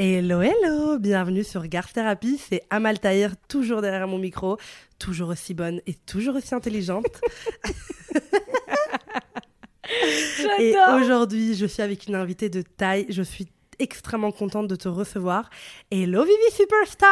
Hello, hello, bienvenue sur Garth Therapy, c'est Amal Tahir, toujours derrière mon micro, toujours aussi bonne et toujours aussi intelligente. et aujourd'hui, je suis avec une invitée de taille, je suis extrêmement contente de te recevoir. Hello Vivi Superstar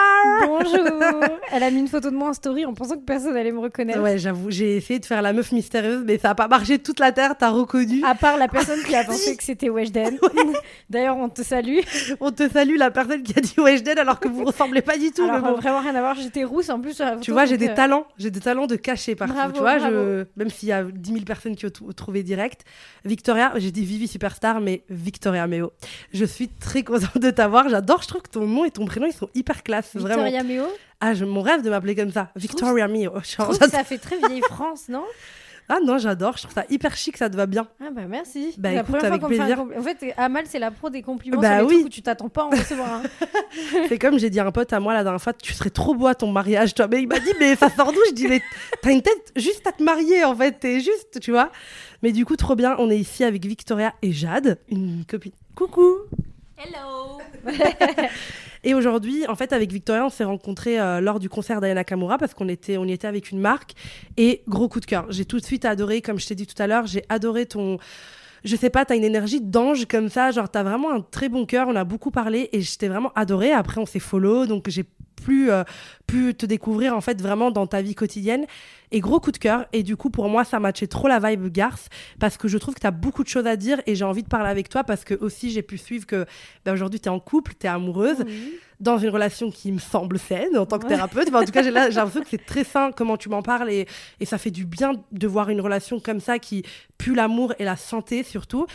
Bonjour Elle a mis une photo de moi en story en pensant que personne n'allait me reconnaître. Ouais, j'avoue, j'ai essayé de faire la meuf mystérieuse, mais ça n'a pas marché toute la terre, t'as reconnu. À part la personne qui a pensé que c'était Weshden. D'ailleurs, on te salue. On te salue, la personne qui a dit Weshden alors que vous ressemblez pas du tout. Alors, bon. vraiment rien à voir, j'étais rousse en plus. tu vois, j'ai des euh, talents, j'ai des talents de cacher parfois. Tu vois, je... même s'il y a 10 000 personnes qui ont trouvé direct. Victoria, j'ai dit Vivi Superstar, mais Victoria Meo. Je suis très contente de t'avoir. J'adore. Je trouve que ton nom et ton prénom, ils sont hyper classe. Victoria Meo Ah, je, mon rêve de m'appeler comme ça. Victoria Meo. ça fait très vieille France, non? Ah non, j'adore, je trouve ça hyper chic, ça te va bien. Ah bah merci. Bah la écoute, avec plaisir. En fait, Amal, c'est la pro des compliments bah sur les oui. trucs où tu t'attends pas à en recevoir. c'est comme j'ai dit à un pote à moi la dernière fois, tu serais trop beau à ton mariage, toi. Mais il m'a dit, mais ça sort d'où? Je dis, mais t'as une tête juste à te marier, en fait, t'es juste, tu vois. Mais du coup, trop bien, on est ici avec Victoria et Jade, une copine. Coucou Hello Et aujourd'hui, en fait, avec Victoria, on s'est rencontrés euh, lors du concert d'Ayana Kamura parce qu'on était, on y était avec une marque. Et gros coup de cœur. J'ai tout de suite adoré, comme je t'ai dit tout à l'heure, j'ai adoré ton je sais pas, t'as une énergie d'ange comme ça, genre t'as vraiment un très bon cœur, on a beaucoup parlé et j'étais vraiment adorée. Après, on s'est follow, donc j'ai plus euh, pu te découvrir en fait vraiment dans ta vie quotidienne. Et gros coup de cœur. Et du coup, pour moi, ça matchait trop la vibe garce parce que je trouve que tu as beaucoup de choses à dire et j'ai envie de parler avec toi parce que aussi j'ai pu suivre que ben, aujourd'hui tu es en couple, tu es amoureuse, dans une relation qui me semble saine en tant que thérapeute. en tout cas, j'ai l'impression que c'est très sain comment tu m'en parles et, et ça fait du bien de voir une relation comme ça qui pue l'amour et la santé surtout.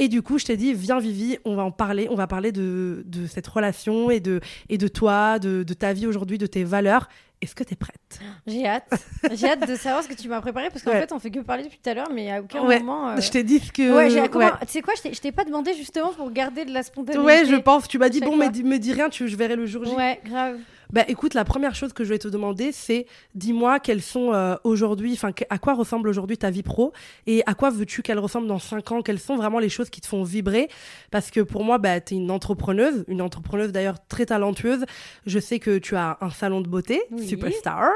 Et du coup, je t'ai dit, viens Vivi, on va en parler, on va parler de, de cette relation et de, et de toi, de, de ta vie aujourd'hui, de tes valeurs. Est-ce que tu es prête? J'ai hâte. J'ai hâte de savoir ce que tu m'as préparé parce qu'en fait, on fait que parler depuis tout à l'heure, mais à aucun moment. Euh, je t'ai dit que. Ouais, j'ai. Tu sais quoi Je t'ai pas demandé justement pour garder de la spontanéité. Ouais, je pense. Tu m'as dit, bon, mais me dis rien, tu, je verrai le jour J. Ouais, grave. Bah écoute, la première chose que je vais te demander, c'est dis-moi quelles sont euh, aujourd'hui, enfin à quoi ressemble aujourd'hui ta vie pro et à quoi veux-tu qu'elle ressemble dans 5 ans? Quelles sont vraiment les choses qui te font vibrer? Parce que pour moi, bah, tu es une entrepreneuse, une entrepreneuse d'ailleurs très talentueuse. Je sais que tu as un salon de beauté, superstar.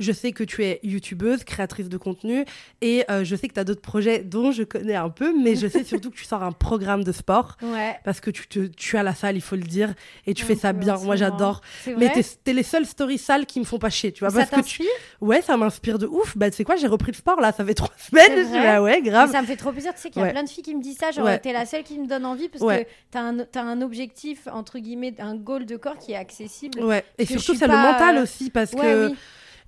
Je sais que tu es youtubeuse, créatrice de contenu et euh, je sais que tu as d'autres projets dont je connais un peu, mais je sais surtout que tu sors un programme de sport. Ouais. Parce que tu, te, tu as la salle, il faut le dire, et tu fais ça bien. Moi, j'adore. Mais c'était les seules stories sales qui me font pas chier, tu vois. Ça t'inspire? Ouais, ça m'inspire de ouf. Bah, tu sais quoi, j'ai repris le sport là, ça fait trois semaines. Bah ouais, grave. ça me fait trop plaisir. Tu sais qu'il y a plein de filles qui me disent ça. Genre, t'es la seule qui me donne envie parce que t'as un, as un objectif, entre guillemets, un goal de corps qui est accessible. Ouais, et surtout, c'est le mental aussi parce que.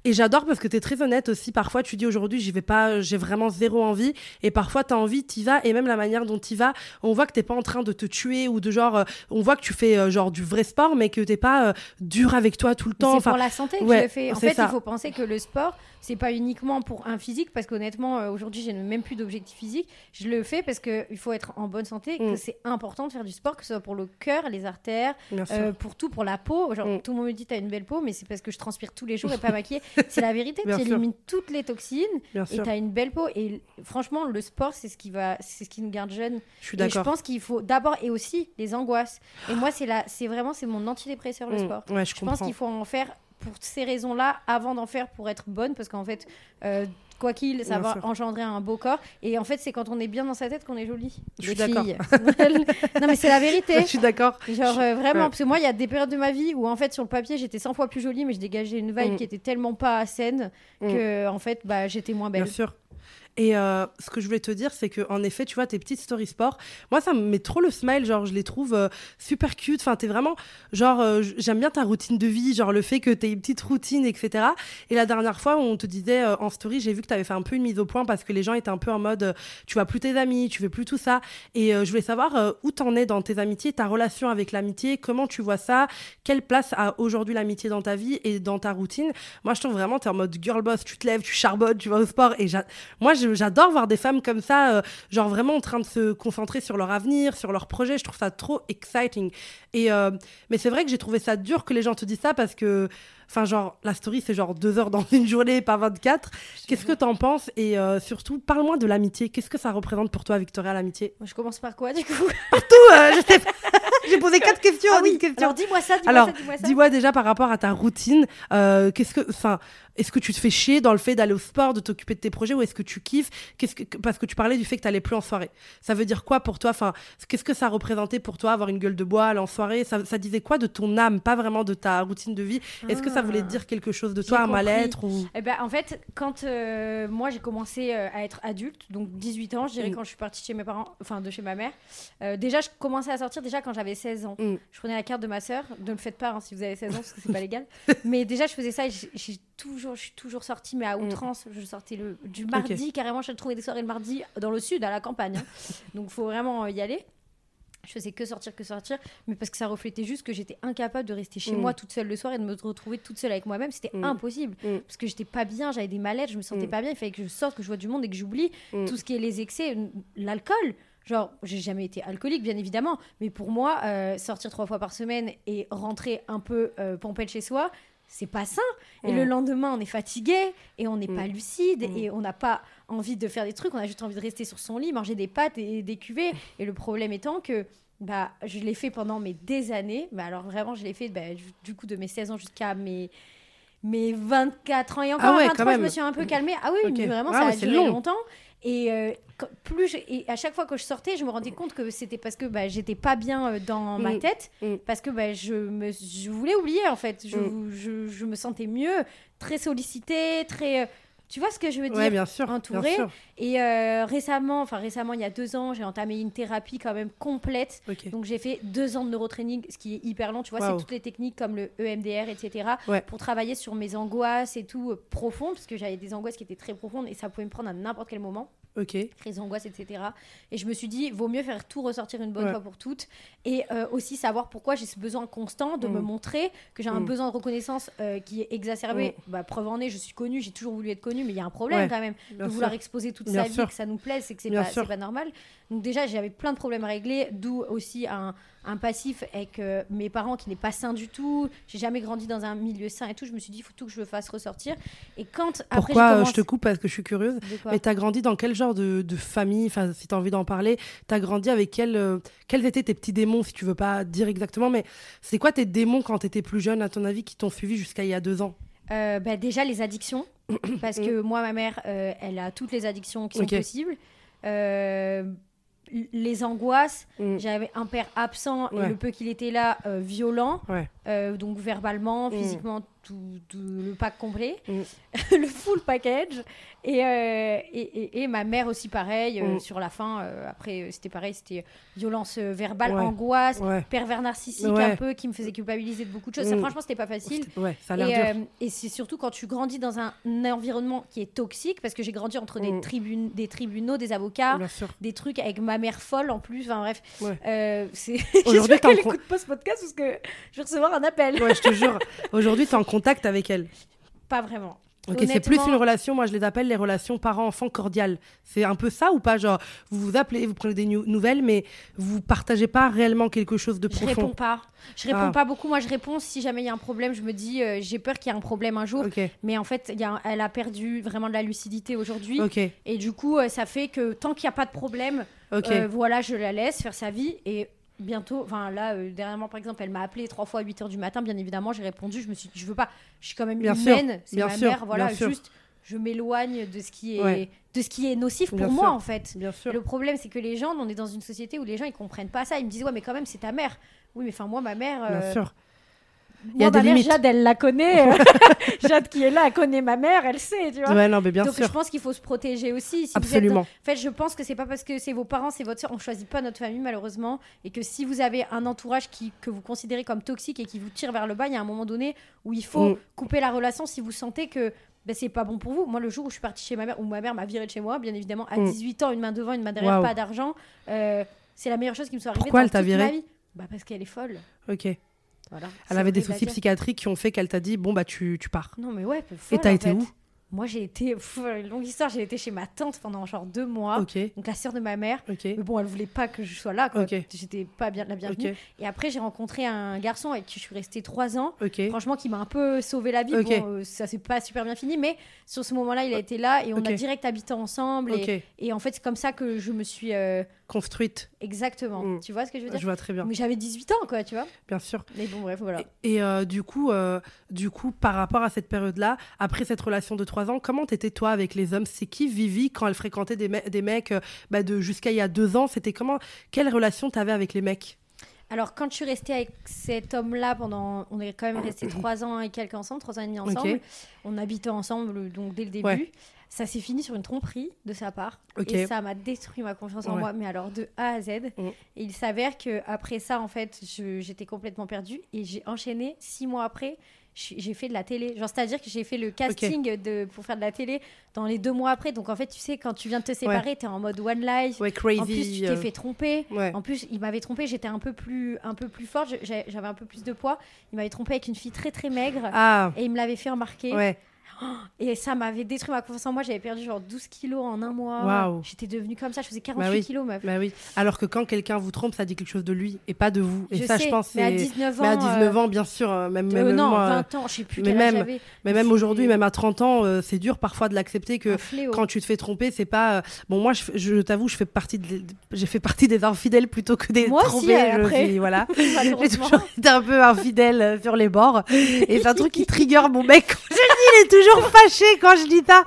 Et j'adore parce que tu es très honnête aussi. Parfois, tu dis aujourd'hui, j'y vais pas, j'ai vraiment zéro envie. Et parfois, tu as envie, tu vas. Et même la manière dont tu vas, on voit que t'es pas en train de te tuer ou de genre, euh, on voit que tu fais euh, genre du vrai sport, mais que t'es pas euh, dur avec toi tout le temps. C'est pour la santé que je le fais. En fait, il faut penser que le sport, c'est pas uniquement pour un physique, parce qu'honnêtement, aujourd'hui, j'ai même plus d'objectif physique. Je le fais parce qu'il faut être en bonne santé, que mm. c'est important de faire du sport, que ce soit pour le cœur, les artères, pour tout, pour la peau. Genre, mm. tout le monde me dit, tu as une belle peau, mais c'est parce que je transpire tous les jours et pas maquillée. c'est la vérité. tu élimines toutes les toxines et tu as une belle peau. Et franchement, le sport, c'est ce qui va, c'est ce qui nous garde jeunes. Je suis d'accord. Je pense qu'il faut d'abord et aussi les angoisses. Et moi, c'est la, c'est vraiment, c'est mon antidépresseur le mm. sport. je, je pense qu'il faut en faire pour ces raisons-là avant d'en faire pour être bonne parce qu'en fait euh, quoi qu'il, ça va engendrer un beau corps. Et en fait, c'est quand on est bien dans sa tête qu'on est jolie. Je suis d'accord. non, mais c'est la vérité. Je suis d'accord. Genre, euh, vraiment, parce que moi, il y a des périodes de ma vie où, en fait, sur le papier, j'étais 100 fois plus jolie, mais je dégageais une vibe mm. qui était tellement pas saine mm. que, en fait, bah, j'étais moins belle. Bien sûr. Et euh, ce que je voulais te dire, c'est que en effet, tu vois, tes petites story sport, moi, ça me met trop le smile. Genre, je les trouve euh, super cute. Enfin, t'es vraiment, genre, euh, j'aime bien ta routine de vie, genre le fait que t'aies une petite routine, etc. Et la dernière fois, on te disait en story, j'ai vu que t'avais fait un peu une mise au point parce que les gens étaient un peu en mode, tu vois plus tes amis, tu veux plus tout ça. Et je voulais savoir où t'en es dans tes amitiés, ta relation avec l'amitié, comment tu vois ça, quelle place a aujourd'hui l'amitié dans ta vie et dans ta routine. Moi, je trouve vraiment, t'es en mode girl boss, tu te lèves, tu charbonnes, tu vas au sport. Et moi, j'adore voir des femmes comme ça, euh, genre vraiment en train de se concentrer sur leur avenir, sur leur projet. Je trouve ça trop exciting. Et, euh, mais c'est vrai que j'ai trouvé ça dur que les gens te disent ça parce que Enfin, genre, la story, c'est genre deux heures dans une journée, pas 24. Qu'est-ce que t'en penses? Et euh, surtout, parle-moi de l'amitié. Qu'est-ce que ça représente pour toi, Victoria, l'amitié? Je commence par quoi, du coup? Partout euh, Je sais pas. J'ai posé quatre questions. Ah oui. Alors, dis-moi ça, dis-moi Alors, ça, dis-moi ça. dis-moi déjà par rapport à ta routine, euh, qu'est-ce que, enfin, est-ce que tu te fais chier dans le fait d'aller au sport, de t'occuper de tes projets, ou est-ce que tu kiffes? Qu'est-ce que, parce que tu parlais du fait que tu plus en soirée. Ça veut dire quoi pour toi? Enfin, qu'est-ce que ça représentait pour toi avoir une gueule de bois, aller en soirée? Ça, ça, disait quoi de ton âme, pas vraiment de ta routine de vie? Est-ce que ça voulait dire quelque chose de toi, un mal-être ou... eh ben, en fait, quand euh, moi j'ai commencé euh, à être adulte, donc 18 ans, je dirais mm. quand je suis partie chez mes parents, enfin de chez ma mère. Euh, déjà, je commençais à sortir déjà quand j'avais 16 ans. Mm. Je prenais la carte de ma sœur. Ne le faites pas hein, si vous avez 16 ans parce que c'est pas légal. Mais déjà, je faisais ça et j'ai toujours, je suis toujours sortie, mais à mm. outrance. Je sortais le, du mardi, carrément. Je trouvais des soirées le mardi dans le sud, à la campagne. Hein. Donc, il faut vraiment y aller. Je faisais que sortir, que sortir, mais parce que ça reflétait juste que j'étais incapable de rester chez mm. moi toute seule le soir et de me retrouver toute seule avec moi-même. C'était mm. impossible. Parce que j'étais pas bien, j'avais des malaises, je me sentais pas bien. Il fallait que je sorte, que je vois du monde et que j'oublie tout ce qui est les excès, l'alcool. Genre, j'ai jamais été alcoolique, bien évidemment, mais pour moi, euh, sortir trois fois par semaine et rentrer un peu euh, pompette chez soi, c'est pas sain. Et le mm. lendemain, on est fatigué et on n'est pas mm. lucide mm. et on n'a pas envie de faire des trucs, on a juste envie de rester sur son lit, manger des pâtes et des cuvées. Et le problème étant que bah, je l'ai fait pendant mes des années. mais alors vraiment, je l'ai fait bah, du coup de mes 16 ans jusqu'à mes mes 24 ans et encore ah 23 je me suis un peu calmée ah oui mais vraiment ah ça a duré longtemps et euh, plus et à chaque fois que je sortais, je me rendais compte que c'était parce que bah, j'étais pas bien euh, dans ma mm. tête, mm. parce que bah, je, me, je voulais oublier en fait. Je, mm. je, je, me sentais mieux, très sollicitée, très. Euh, tu vois ce que je veux dire bien sûr, Entourée. Et récemment, enfin récemment, il y a deux ans, j'ai entamé une thérapie quand même complète. Donc j'ai fait deux ans de neurotraining, ce qui est hyper long. Tu vois, c'est toutes les techniques comme le EMDR, etc. Pour travailler sur mes angoisses et tout profondes, parce que j'avais des angoisses qui étaient très profondes et ça pouvait me prendre à n'importe quel moment. Ok. Crise d'angoisse, etc. Et je me suis dit, vaut mieux faire tout ressortir une bonne fois pour toutes. Et euh, aussi savoir pourquoi j'ai ce besoin constant de me mm. montrer, que j'ai un mm. besoin de reconnaissance euh, qui est exacerbé. Mm. Bah, preuve en est, je suis connue, j'ai toujours voulu être connue, mais il y a un problème quand même. de vouloir exposer toute sa vie, que ça nous plaise, c'est que c'est pas, pas normal. Donc déjà, j'avais plein de problèmes à régler, d'où aussi un, un passif avec mes parents qui n'est pas sain du tout. J'ai jamais grandi dans un milieu sain et tout. Je me suis dit, il faut tout que je le fasse ressortir. Et quand après, Pourquoi euh, je te coupe parce que je suis curieuse. Mais tu as grandi dans quel genre de, de famille Enfin, si tu as envie d'en parler, tu as grandi avec quel, euh, quels étaient tes petits démons, si tu veux pas dire exactement. Mais c'est quoi tes démons quand tu étais plus jeune, à ton avis, qui t'ont suivi jusqu'à il y a deux ans? Euh, bah, Déjà, les addictions. parce que moi, ma mère, elle a toutes les addictions qui sont possibles les angoisses. Mm. J'avais un père absent et le peu qu'il était là, euh, violent. Euh, donc verbalement, mm. Tout, le pack complet. Mm. le full package. Euh, et, et, et, ma mère aussi, pareil, euh, mm. sur la fin. Euh, après, c'était pareil, c'était violence verbale, angoisse, pervers narcissique un peu, qui me faisait culpabiliser de beaucoup de choses. Ça, mm. franchement, c'était pas facile. Ça et, c'est surtout quand tu grandis dans un, environnement qui est toxique, parce que j'ai grandi entre des, mm. tribun des tribunaux, des avocats, des trucs avec ma mère folle en plus. Enfin bref, c'est. Aujourd'hui, qu'elle écoute pas ce podcast parce que je vais recevoir un appel. Je te jure. Aujourd'hui, tu es en contact avec elle. Pas vraiment. Ok, c'est plus une relation, moi je les appelle les relations parents-enfants cordiales. C'est un peu ça ou pas Genre, vous vous appelez, vous prenez des nouvelles, mais vous partagez pas réellement quelque chose de profond? Je réponds pas. Je réponds ah. pas beaucoup. Moi, je réponds si jamais il y a un problème. Je me dis, euh, j'ai peur qu'il y ait un problème un jour. Mais en fait, y a, elle a perdu vraiment de la lucidité aujourd'hui. Et du coup, euh, ça fait que tant qu'il n'y a pas de problème, euh, voilà, je la laisse faire sa vie. Et bientôt, enfin là, euh, dernièrement par exemple, elle m'a appelé trois fois à 8 h du matin, bien évidemment, j'ai répondu, je me suis dit, je veux pas, je suis quand même humaine, c'est ma mère, voilà, juste, je m'éloigne de ce qui est, de ce qui est nocif pour moi en fait. Bien sûr. Le problème, c'est que les gens, on est dans une société où les gens ils comprennent pas ça, ils me disent ouais, mais quand même c'est ta mère. Oui, mais enfin moi, ma mère. Bien euh, sûr. Il y a des limites. Jade, elle la connaît. Jade qui est là, elle connaît ma mère, elle sait, tu vois. Ouais, non, mais bien Donc sûr. je pense qu'il faut se protéger aussi. Si Absolument. En fait, je pense que c'est pas parce que c'est vos parents, c'est votre soeur, on choisit pas notre famille malheureusement, et que si vous avez un entourage qui que vous considérez comme toxique et qui vous tire vers le bas, il y a un moment donné où il faut mm. couper la relation si vous sentez que ben, c'est pas bon pour vous. Moi, le jour où je suis partie chez ma mère, où ma mère m'a viré de chez moi, bien évidemment, à 18 mm. ans, une main devant, une main derrière, pas d'argent, euh, c'est la meilleure chose qui me soit arrivée Pourquoi dans elle toute ma vie. Bah, parce qu'elle est folle. Ok. Elle avait des soucis psychiatriques qui ont fait qu'elle t'a dit bon bah tu, tu pars. Non mais ouais. et t'as été où moi, j'ai été, longue histoire, j'ai été chez ma tante pendant genre deux mois. Donc la sœur de ma mère. Mais bon, elle voulait pas que je sois là. J'étais pas bien la bienvenue. Et après, j'ai rencontré un garçon avec qui je suis restée trois ans. Franchement, qui m'a un peu sauvé la vie. Bon, euh, ça s'est pas super bien fini, mais sur ce moment-là, il a été là et on a direct habité ensemble. Et, en fait, c'est comme ça que je me suis euh, construite. Exactement. Mm. Tu vois ce que je veux dire Je vois très bien. Mais j'avais 18 ans, quoi, tu vois. Bien sûr. Mais bon, bref, voilà. Et, euh, du coup, du coup, par rapport à cette période-là, après cette relation de trois ans, comment t'étais toi avec les hommes? C'est qui Vivi quand elle fréquentait des, des mecs euh, bah, de jusqu'à il y a deux ans C'était comment Quelle relation t'avais avec les mecs? Alors, quand je suis restée avec cet homme-là pendant. On est quand même resté trois ans et quelques ensemble, trois ans et demi ensemble. On habitait ensemble, donc dès le début. Ça s'est fini sur une tromperie de sa part. Et ça m'a détruit ma confiance en moi, mais alors de A à Z. Mm. Et il s'avère qu'après ça, en fait, j'étais complètement perdue. Et j'ai enchaîné six mois après j'ai fait de la télé. Genre, c'est-à-dire que j'ai fait le casting de, pour faire de la télé dans les deux mois après. Donc, en fait, tu sais, quand tu viens de te séparer, tu es en mode one life. Ouais, crazy. En plus, tu t'es euh. fait tromper. En plus, il m'avait trompé. J'étais un peu plus, un peu plus forte. J'avais un peu plus de poids. Il m'avait trompé avec une fille très, très maigre. Ah. Et il me l'avait fait remarquer. Ouais. Et ça m'avait détruit ma confiance en moi. J'avais perdu genre 12 kilos en un mois. J'étais devenue comme ça. Je faisais 48 bah kilos, meuf. Bah oui. Alors que quand quelqu'un vous trompe, ça dit quelque chose de lui et pas de vous. Et je ça, sais, je pense. Mais à 19 ans. Mais à 19 ans, bien sûr. Euh, même, euh, même non, moi, 20 ans, je sais plus. Mais même, mais même aujourd'hui, même à 30 ans, euh, c'est dur parfois de l'accepter que quand tu te fais tromper, c'est pas. Bon, moi, je, je t'avoue, je fais partie de... j'ai fait partie des infidèles plutôt que des moi trompés. Aussi, après. voilà. j'ai toujours été un peu infidèle sur les bords. Et c'est un truc qui trigger mon mec. Je dis, il est toujours fâché quand je dis ça.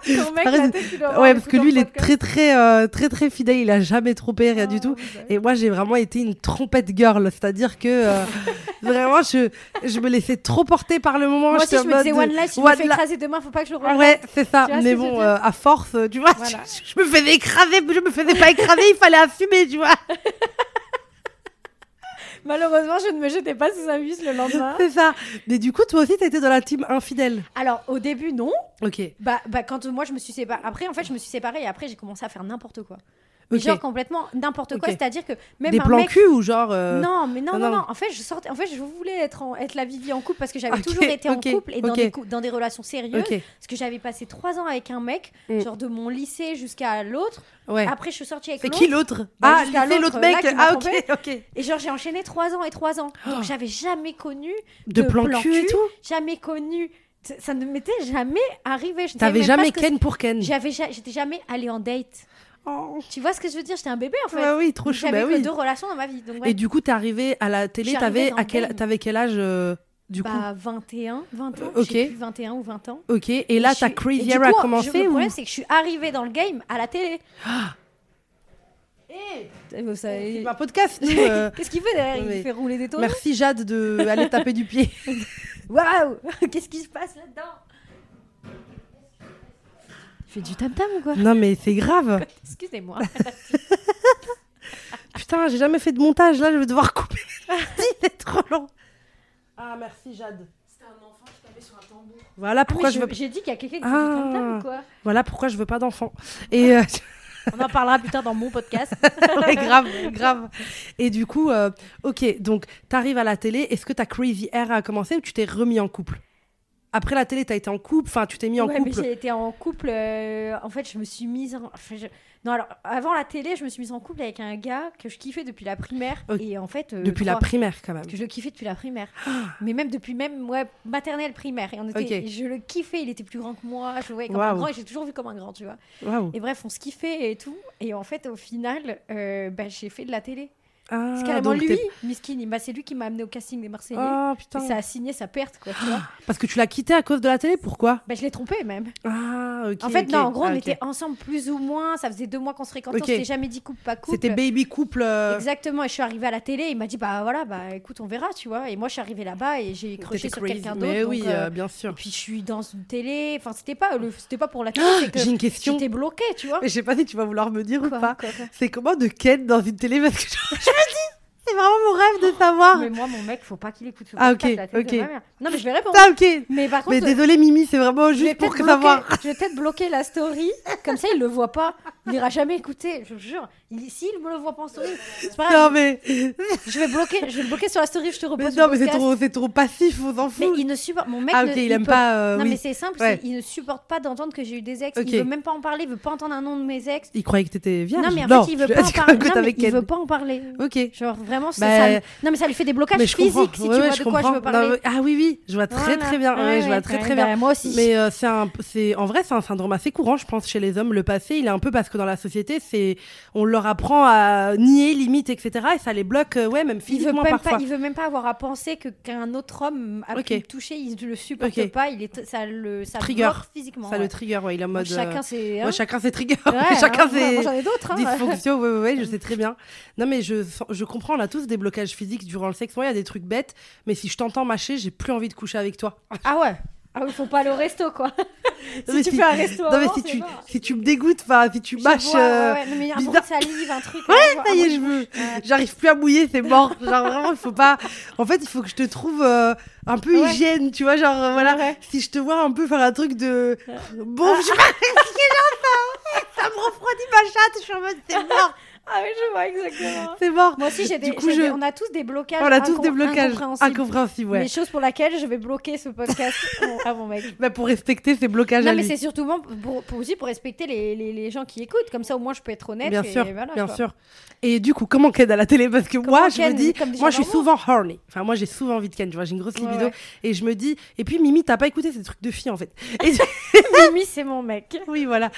ouais, parce que lui, il est très, très, euh, très, très fidèle. Il a jamais trompé, rien du ah, tout. Et moi, j'ai vraiment été une trompette girl. C'est-à-dire que euh, vraiment, je, je me laissais trop porter par le moment. Moi aussi, je me disais One Life, si je me fais écraser demain, faut pas que je le. Ouais, c'est ça. Mais bon, euh, à force, tu vois, je, me faisais écraser, je me faisais pas écraser, il fallait assumer, tu vois. Malheureusement, je ne me jetais pas sous un bus le lendemain. C'est ça. Mais du coup, toi aussi, tu étais dans la team infidèle. Alors, au début, non. Ok. Bah, bah quand moi, je me suis séparée. Après, en fait, je me suis séparée et après, j'ai commencé à faire n'importe quoi. Genre complètement n'importe quoi, c'est-à-dire que même des un plans mec... cul ou genre euh, non mais non, non non, en fait je sortais en fait je voulais être en... être la Vivi en couple parce que j'avais toujours été en couple et dans, des dans des relations sérieuses parce que j'avais passé trois ans avec un mec mm. genre de mon lycée jusqu'à l'autre. Ouais. après je suis sortie avec l'autre. c'est qui l'autre? Bah, ah l'autre mec. ah ok ok. Et genre j'ai enchaîné trois ans et trois ans. Donc oh. j'avais jamais connu de, de plan, cul, et tout? jamais connu. Ça ne m'était jamais arrivé. T'avais jamais Ken pour Ken? J'avais, j'étais jamais allée en date. Oh. Tu vois ce que je veux dire J'étais un bébé en fait. Ouais, oui, trop chou. J'avais bah, oui. deux relations dans ma vie. Et du coup, t'es arrivé à la télé, t'avais à quel, avais quel âge euh, du bah, coup 21, 20 ans. Ok. Plus, 21 ou 20 ans. Ok. Et là, ta Crazy Era a commencé Le problème, c'est que je suis arrivée dans le game à la télé. Ah. Et c'est un podcast. Euh. Qu'est-ce qu'il fait derrière? Il fait rouler des tonneaux. Merci Jade de aller taper du pied. Waouh Qu'est-ce qui se passe là-dedans? Fais du tam-tam ou quoi? Non, mais c'est grave. Excusez-moi. Putain, j'ai jamais fait de montage. Là, je vais devoir couper. c'est trop long. Ah, merci, Jade. C'était un enfant qui tapait sur un tambour. Voilà ah, pourquoi je, veux. J'ai dit qu'il y a quelqu'un qui fait du tam-tam ou quoi? Voilà pourquoi je veux pas d'enfant. Et. Euh, On en parlera plus tard dans mon podcast. grave, grave. Et du coup, euh, ok, donc t'arrives à la télé. Est-ce que ta crazy air a commencé ou tu t'es remis en couple? Après la télé, tu as été en couple, enfin, tu t'es mis en ouais, couple. j'ai été en couple. Euh, en fait, je me suis mise en. Non, alors, avant la télé, je me suis mise en couple avec un gars que je kiffais depuis la primaire. Et en fait. Euh, depuis la primaire, quand même. Que je kiffais depuis la primaire. Mais même depuis même ouais, maternelle, primaire. Et on était, je le kiffais, il était plus grand que moi. Je le voyais comme un grand et j'ai toujours vu comme un grand, tu vois. Et bref, on se kiffait et tout. Et en fait, au final, euh, bah, j'ai fait de la télé. Ah, c'est carrément lui, Miskin. Bah, c'est lui qui m'a amené au casting des Marseillais. Oh, putain. Et ça a signé sa perte, quoi. Tu vois Parce que tu l'as quitté à cause de la télé Pourquoi? Bah, Je l'ai trompé, même. Ah, ok. En fait, non, en gros, on ah, était ensemble plus ou moins. Ça faisait deux mois qu'on se fréquentait. On s'était jamais dit couple, pas couple. C'était baby couple. Euh. Exactement. Et je suis arrivée à la télé. Il m'a dit, bah voilà, bah écoute, on verra, tu vois. Et moi, je suis arrivée là-bas et j'ai croché sur quelqu'un d'autre. Mais oui, euh, bien sûr. Et puis, je suis dans une télé. Enfin, c'était pas, le... c'était pas pour la télé. j'ai une question. J'étais bloquée, tu vois. Mais je sais pas si tu vas vouloir me dire ou pas. C'est comment de Ken dans une télé Parce que je me dis c'est vraiment mon rêve de savoir. Mais moi, mon mec, faut pas qu'il écoute ce Ah, ok, la tête de ok. ma mère. Non, mais je vais répondre. Ah, ok. Mais par contre, Mais désolé, Mimi, c'est vraiment je vais juste pour que savoir. bloquer- je vais peut-être bloquer la story. Comme ça, il le voit pas. Il ira jamais écouter. Je vous jure. Il, s'il me le voit pas en story, c'est pas Non, grave. mais. Je vais bloquer. Je vais le bloquer sur la story. Je te mais repose. non, mais c'est trop, c'est trop passif, on s'en Mais fout. il ne supporte. Mon mec. Ah, ne- ok, il aime peut- pas. euh, Non, oui. mais c'est simple. Ouais. c'est- Il ne supporte pas d'entendre que j'ai eu des ex. Ok. Il veut même pas en parler. Il veut pas entendre un nom de mes ex. Il croyait que t'étais vierge. Non, mais en fait, il veut je- pas en je crois parler. que Non, mais t'avais il Ken. veut pas en parler. Ok. Genre vraiment, Bah, ça. Non, mais ça lui fait des blocages comprends. physiques si Ouais, tu ouais, vois de quoi je veux parler. Non, Ah oui, oui, je vois très Voilà. très bien. Ouais, je vois très très bah, bien. Moi aussi. Mais euh, c'est un, c'est en vrai c'est un syndrome assez courant, je pense, chez les hommes. Le passé, il est un peu parce que dans la société, c'est, on leur apprend à nier limite, etc. Et ça les bloque, euh, ouais, même il veut, physiquement même parfois. pas, il veut même pas avoir à penser que qu'un autre homme a Ok. pu le toucher, il le supporte pas, il est, ça le ça Trigger. physiquement. Ça le trigger, ouais, il est en mode. Chacun euh, c'est. ouais, chacun ses triggers, chacun hein, ses j'en ai d'autres. hein. dysfonctions. Ouais, ouais, je sais très bien. Non, mais je, je comprends, a tous des blocages physiques durant le sexe. Moi, il y a des trucs bêtes, mais si je t'entends mâcher, j'ai plus envie de coucher avec toi. Ah ouais. Ah oui, faut pas aller au resto quoi. Si mais tu si- fais un resto Non, mais si tu, mort. si tu me dégoûtes, enfin, si tu mâches. vois, ouais, euh, ouais, non, mais un bizarre. bruit de salive, un truc. Ouais, ouais, ça y est, je veux. J'arrive plus à mouiller, c'est mort. Genre vraiment, il faut pas. En fait, il faut que je te trouve euh, un peu Ouais. hygiène, tu vois, genre voilà. Ouais. Si je te vois un peu faire un truc de bon, je sais pas. Ça me refroidit ma chatte. Je suis en mode c'est mort, Ah oui, je vois exactement. c'est mort. Moi aussi, j'ai des, Du coup, je- des- on a tous des blocages. On a tous des blocages incompréhensibles. incompréhensibles, ouais. Les choses pour lesquelles je vais bloquer ce podcast à mon mec. Bah, pour respecter ces blocages Non, à mais c'est surtout bon pour, pour aussi pour respecter les, les, les gens qui écoutent. Comme ça, au moins, je peux être honnête. Bien et sûr, voilà, bien quoi. sûr. Et du coup, comment Ken à la télé? Parce que moi, je me dis, des moi, je suis souvent horny. Enfin, moi, j'ai souvent envie de Ken. Tu vois, j'ai une grosse libido. ouais. Et je me dis, et puis Mimi, t'as pas écouté ces trucs de filles en fait. Et Mimi, c'est mon mec. Oui, voilà.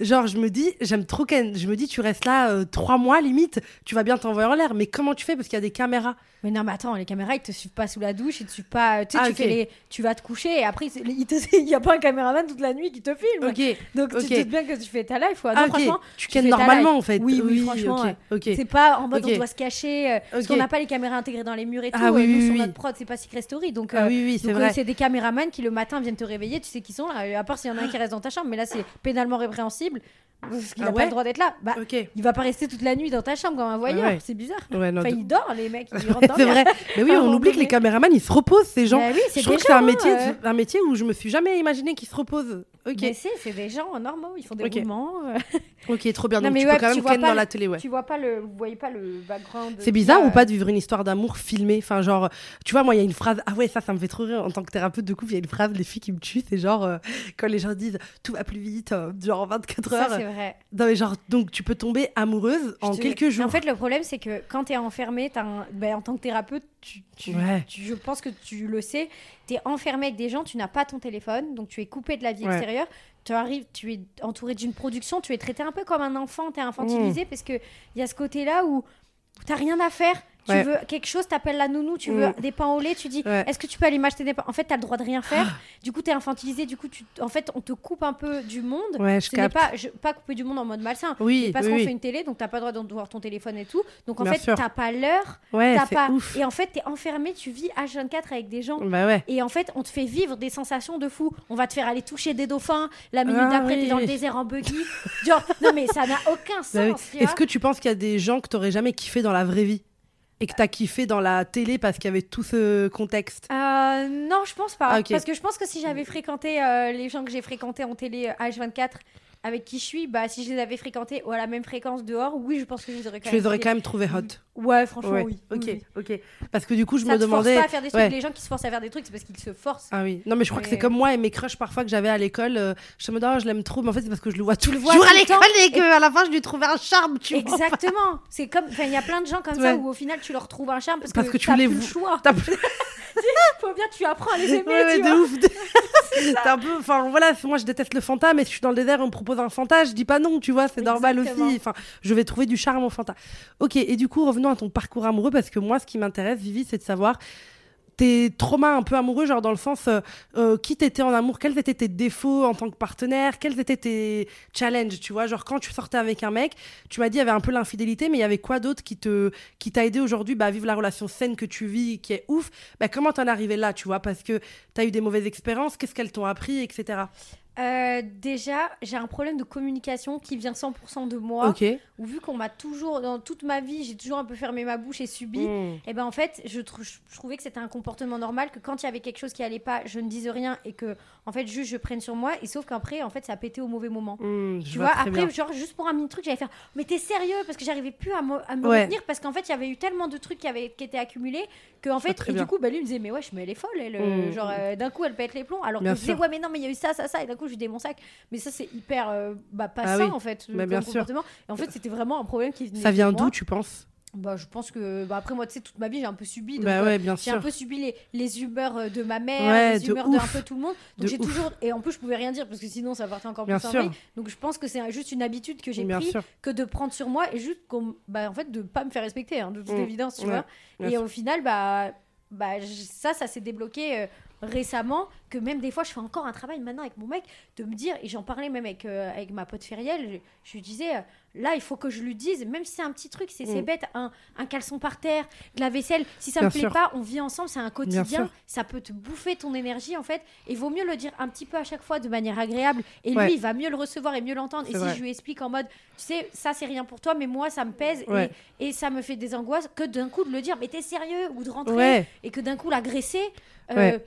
Genre, je me dis, j'aime trop Ken. Je me dis, tu restes là euh, trois mois limite, tu vas bien t'envoyer en l'air. Mais comment tu fais? Parce qu'il y a des caméras. Mais non, mais attends, les caméras, ils te suivent pas sous la douche, ils te suivent pas. Tu sais, Ah, tu fais les, tu vas te coucher et après, il te- il y a pas un caméraman toute la nuit qui te filme. Ok. Donc ok. tu te doutes bien que tu fais ta life. Quoi. Ah, Non, franchement, Tu tu normalement en fait. Oui, oui, franchement, Ok. ouais. ok. c'est pas en mode on doit se cacher. euh, Parce qu'on n'a pas les caméras intégrées dans les murs et tout. Ah oui, euh, nous, oui, sur oui. notre prod, c'est pas Secret Story. Donc, Ah euh, oui, oui, euh, c'est des caméramans qui le matin viennent te réveiller. Tu sais qui sont là. À part s'il y en a un qui reste dans ta chambre. Mais là, c'est pénalement répréhensible. Parce qu'il Ah ouais pas le droit d'être là. Bah, Ok. il va pas rester toute la nuit dans ta chambre comme un voyeur. Ouais. C'est bizarre. Ouais, non, Enfin, de- il dort, les mecs. C'est vrai. Mais oui, on oublie que les caméramans, ils se reposent, ces gens. Bah oui, je trouve que c'est un métier, hein, un métier où je me suis jamais imaginé qu'ils se reposent. Ok, Mais c'est, c'est des gens normaux, ils font des Ok. roulements. euh. ok, trop bien. Non, Donc mais tu ouais, peux quand même ken dans le- la télé, ouais. Tu vois pas le, vous voyez pas le background. C'est bizarre ou pas de vivre une histoire d'amour filmée Enfin, genre, tu vois, moi, il y a une phrase. Ah ouais, ça, ça me fait trop rire en tant que thérapeute de couple. Il y a une phrase, les filles qui me tuent, c'est genre, euh, quand les gens disent tout va plus vite, euh, genre en 24 Ça, heures. c'est vrai. Non, mais genre, donc tu peux tomber amoureuse en te- quelques jours. En fait, le problème, c'est que quand tu es enfermé, t'as un- ben, en tant que thérapeute, tu, tu- Ouais. tu- je pense que tu le sais, tu es enfermé avec des gens, tu n'as pas ton téléphone, donc tu es coupé de la vie Ouais. extérieure. Tu arrives, tu es entouré d'une production, tu es traité un peu comme un enfant, tu es infantilisé parce qu'il y a ce côté-là où tu n'as rien à faire. Tu Ouais. veux quelque chose, t'appelles la nounou, tu Mm. veux des pains au lait, tu dis Ouais. est-ce que tu peux aller m'acheter des pains? En fait, tu as le droit de rien faire. Du coup, tu es infantilisé, du coup, tu... en fait, on te coupe un peu du monde. Ouais, je Ce n'est pas, je- pas coupé du monde en mode malsain. Oui, parce oui, qu'on oui. fait une télé, donc t'as pas le droit de voir ton téléphone et tout. Donc en Bien fait, t'as pas l'heure, Ouais, t'as c'est pas. ouf. Et en fait, t'es enfermé, tu vis H24 avec des gens. Bah ouais. Et en fait, on te fait vivre des sensations de fou. On va te faire aller toucher des dauphins. La minute Ah d'après, oui. t'es dans le désert en buggy. Genre, non mais ça n'a aucun Bah sens. Est-ce que tu penses qu'il y a des gens que t'aurais jamais kiffé dans la vraie vie? Et que t'as kiffé dans la télé parce qu'il y avait tout ce contexte Euh, non, je pense pas. Ah. Parce que je pense que si j'avais fréquenté euh, les gens que j'ai fréquentés en télé euh, H24 avec qui je suis, bah si je les avais fréquentés ou à la même fréquence dehors, oui, je pense que je les aurais quand les même aurais kiffés. quand même trouvés hot. Ouais, franchement, Ouais. oui. Ok, oui, oui. ok. Parce que du coup, je ça me demandais. pas à faire des trucs. ouais. Les gens qui se forcent à faire des trucs, c'est parce qu'ils se forcent. Ah oui, non mais je crois que c'est comme moi et mes crushs parfois que j'avais à l'école. euh, je me dis, oh, je l'aime trop, mais en fait c'est parce que je le vois tout le vois jour à le l'école et qu'à la fin je lui trouvais un charme, tu vois. Exactement. C'est comme, enfin, il y a plein de gens comme Ouais. ça où au final tu leur trouves un charme parce, Parce que, que tu t'as les plus le choix. Faut bien, tu apprends à les aimer. Ouais, de ouf. Un peu, enfin voilà, moi je déteste le fanta, mais si je suis dans le désert et on me propose un fanta, je dis pas non, tu vois, c'est normal aussi. Enfin, je vais trouver du charme au fanta. Ok, et du coup revenons à ton parcours amoureux parce que moi ce qui m'intéresse, Vivi, c'est de savoir tes traumas un peu amoureux, genre dans le sens euh, euh, qui t'étais en amour, quels étaient tes défauts en tant que partenaire, quels étaient tes challenges, tu vois, genre quand tu sortais avec un mec, tu m'as dit il y avait un peu l'infidélité, mais il y avait quoi d'autre qui te qui t'a aidé aujourd'hui bah, à vivre la relation saine que tu vis, qui est ouf, bah, comment t'en es arrivé là, tu vois, parce que t'as eu des mauvaises expériences, qu'est-ce qu'elles t'ont appris, etc. euh, déjà, j'ai un problème de communication qui vient 100% de moi. Ok. Ou vu qu'on m'a toujours, dans toute ma vie, j'ai toujours un peu fermé ma bouche et subi. Mm. Et eh ben en fait, je, je trouvais que c'était un comportement normal que quand il y avait quelque chose qui allait pas, je ne dise rien et que en fait juste je prenne sur moi. Et sauf qu'après, en fait, ça a pété au mauvais moment. Mm, tu vois, après, genre juste pour un mini truc, j'allais faire, mais t'es sérieux? Parce que j'arrivais plus à me, à me retenir parce qu'en fait, il y avait eu tellement de trucs qui avaient qui étaient accumulés que en fait, et du coup, bah, lui me disait, mais ouais, mais elle est folle, elle, mm. genre euh, d'un coup, elle pète les plombs. Alors que je disais, ouais, mais non, mais il y a eu ça, ça, ça, et d'un coup, je lui dis mon sac. Mais ça, c'est hyper euh, bah, pas ah en fait, le bien comportement. Et en fait, c'était vraiment un problème qui Ça vient d'où, tu penses? Bah, je pense que bah, après moi tu sais toute ma vie j'ai un peu subi bah ouais, bien j'ai un peu subi les, les humeurs euh, de ma mère les humeurs de un peu tout le monde. Donc j'ai toujours et en plus je pouvais rien dire parce que sinon ça partait encore bien plus sûr. donc je pense que c'est juste une habitude que j'ai pris que de prendre sur moi et juste comme bah en fait de pas me faire respecter hein, de toute mm. évidence tu vois. Et au final bah bah ça ça s'est débloqué euh, récemment que même des fois, je fais encore un travail maintenant avec mon mec de me dire, et j'en parlais même avec, euh, avec ma pote Feriel, je, lui disais, euh, là, il faut que je lui dise, même si c'est un petit truc, c'est mm. bête, un, un, caleçon par terre, de la vaisselle, si ça me plaît pas, on vit ensemble, c'est un quotidien, ça peut te bouffer ton énergie en fait, et il vaut mieux le dire un petit peu à chaque fois de manière agréable, et lui, il va mieux le recevoir et mieux l'entendre, et si je lui explique en mode, tu sais, ça c'est rien pour toi, mais moi ça me pèse, et, et, ça me fait des angoisses, que d'un coup de le dire, mais t'es sérieux, ou de rentrer, et que d'un coup l'agresser, euh,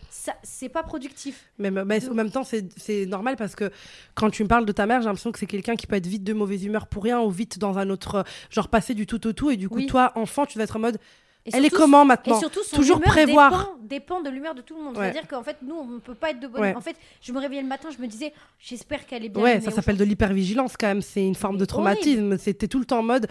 c'est pas productif. Mais, mais en même temps, c'est normal parce que quand tu me parles de ta mère, j'ai l'impression que c'est quelqu'un qui peut être vite de mauvaise humeur pour rien ou vite dans un autre. Genre passer du tout au tout. Et du coup, toi, enfant, tu vas être en mode elle est comment maintenant Et surtout, toujours prévoir. Dépend, de l'humeur de tout le monde. C'est-à-dire qu'en fait, nous, on ne peut pas être de bonne. En fait, je me réveillais le matin, je me disais, j'espère qu'elle est bien. Ouais, ça s'appelle de l'hypervigilance quand même. C'est une forme de traumatisme. C'était tout le temps en mode,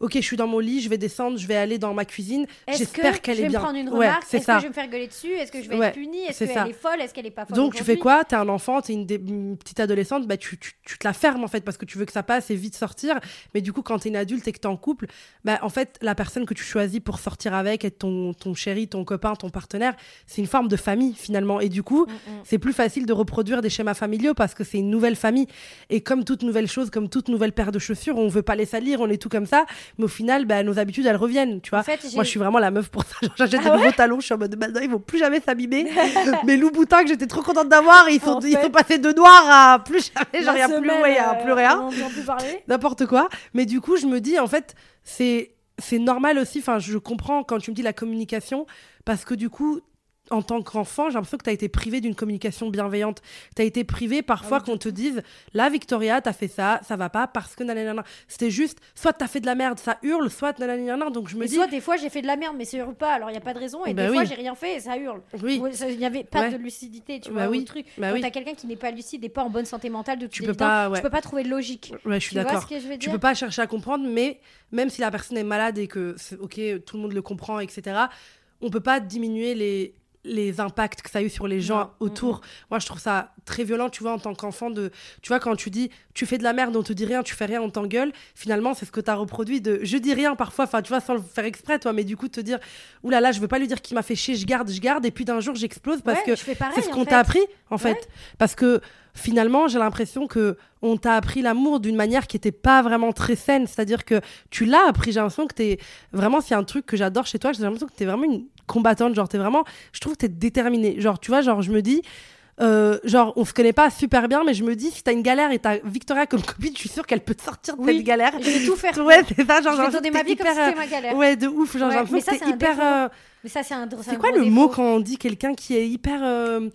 ok, je suis dans mon lit, je vais descendre, je vais aller dans ma cuisine. J'espère qu'elle est bien. Est-ce que je vais me prendre une remarque Est-ce que je vais me faire gueuler dessus Est-ce que je vais être punie Est-ce qu'elle est folle Est-ce qu'elle est pas folle Donc tu fais quoi? T'es un enfant, t'es une, une petite adolescente, bah tu, tu, te la fermes en fait parce que tu veux que ça passe et vite sortir. Mais du coup, quand t'es une adulte et que t'es en couple, bah en fait, la personne que tu choisis pour sortir avec, être ton ton chéri, ton copain, ton partenaire, c'est une forme de famille finalement. Et du coup, mm, mm. c'est plus facile de reproduire des schémas familiaux parce que c'est une nouvelle famille. Et comme toute nouvelle chose, comme toute nouvelle paire de chaussures, on veut pas les salir, on est tout comme ça. Mais au final, bah, nos habitudes, elles reviennent. Tu vois, moi, je suis vraiment la meuf pour ça. J'achète ah des nouveaux talons, je suis en mode, bah, non, ils vont plus jamais s'abîmer. Mais Louboutin, que j'étais trop contente d'avoir, ils sont, ils sont passés de noir à plus jamais, genre, il ouais, a plus rien. N'importe quoi. Mais du coup, je me dis, en fait, c'est c'est normal aussi, enfin, je comprends quand tu me dis la communication, parce que du coup, en tant qu'enfant, j'ai l'impression que tu as été privé d'une communication bienveillante. Tu as été privé parfois ah qu'on te dise Là, Victoria, t'as fait ça, ça va pas parce que nanana. C'était juste, soit t'as fait de la merde, ça hurle, soit nanana. Donc je me dis. Soit des fois j'ai fait de la merde, mais ça hurle pas, alors il n'y a pas de raison. Et bah des fois j'ai rien fait et ça hurle. Oui. Il n'y avait pas de lucidité, tu bah vois. Oui. Truc. Bah Quand t'as quelqu'un qui n'est pas lucide et pas en bonne santé mentale, de tu peux pas, tu peux pas trouver de logique. Ouais, je suis d'accord. Tu peux pas chercher à comprendre, mais même si la personne est malade et que, ok, tout le monde le comprend, etc., on peut pas diminuer les les impacts que ça a eu sur les gens autour. Moi, je trouve ça très violent, tu vois, en tant qu'enfant, de, tu vois, quand tu dis, tu fais de la merde, on te dit rien, tu fais rien, on t'engueule, finalement, c'est ce que tu as reproduit de, je dis rien parfois, enfin, tu vois, sans le faire exprès, toi, mais du coup, te dire, oulala, là là, je veux pas lui dire qu'il m'a fait chier, je garde, je garde, et puis d'un jour, j'explose parce que c'est ce qu'on t'a appris, en fait. Parce que finalement, j'ai l'impression que on t'a appris l'amour d'une manière qui n'était pas vraiment très saine. C'est-à-dire que tu l'as appris. J'ai l'impression que tu es vraiment, a un truc que j'adore chez toi, j'ai l'impression que tu es vraiment une combattante. Genre, tu es vraiment, je trouve que tu es déterminée. Genre, tu vois, genre, je me dis, euh, genre, on se connaît pas super bien, mais je me dis, si t'as une galère et t'as Victoria comme copine, je suis sûre qu'elle peut te sortir de cette galère. Je vais tout faire. Ouais, c'est ça, genre, je vais donner ma vie hyper, comme si c'était ma galère. Ouais, de ouf. Genre, ouais, mais ça, c'est hyper. Euh... Mais ça, c'est un. C'est quoi le mot quand on dit quelqu'un qui est hyper. Euh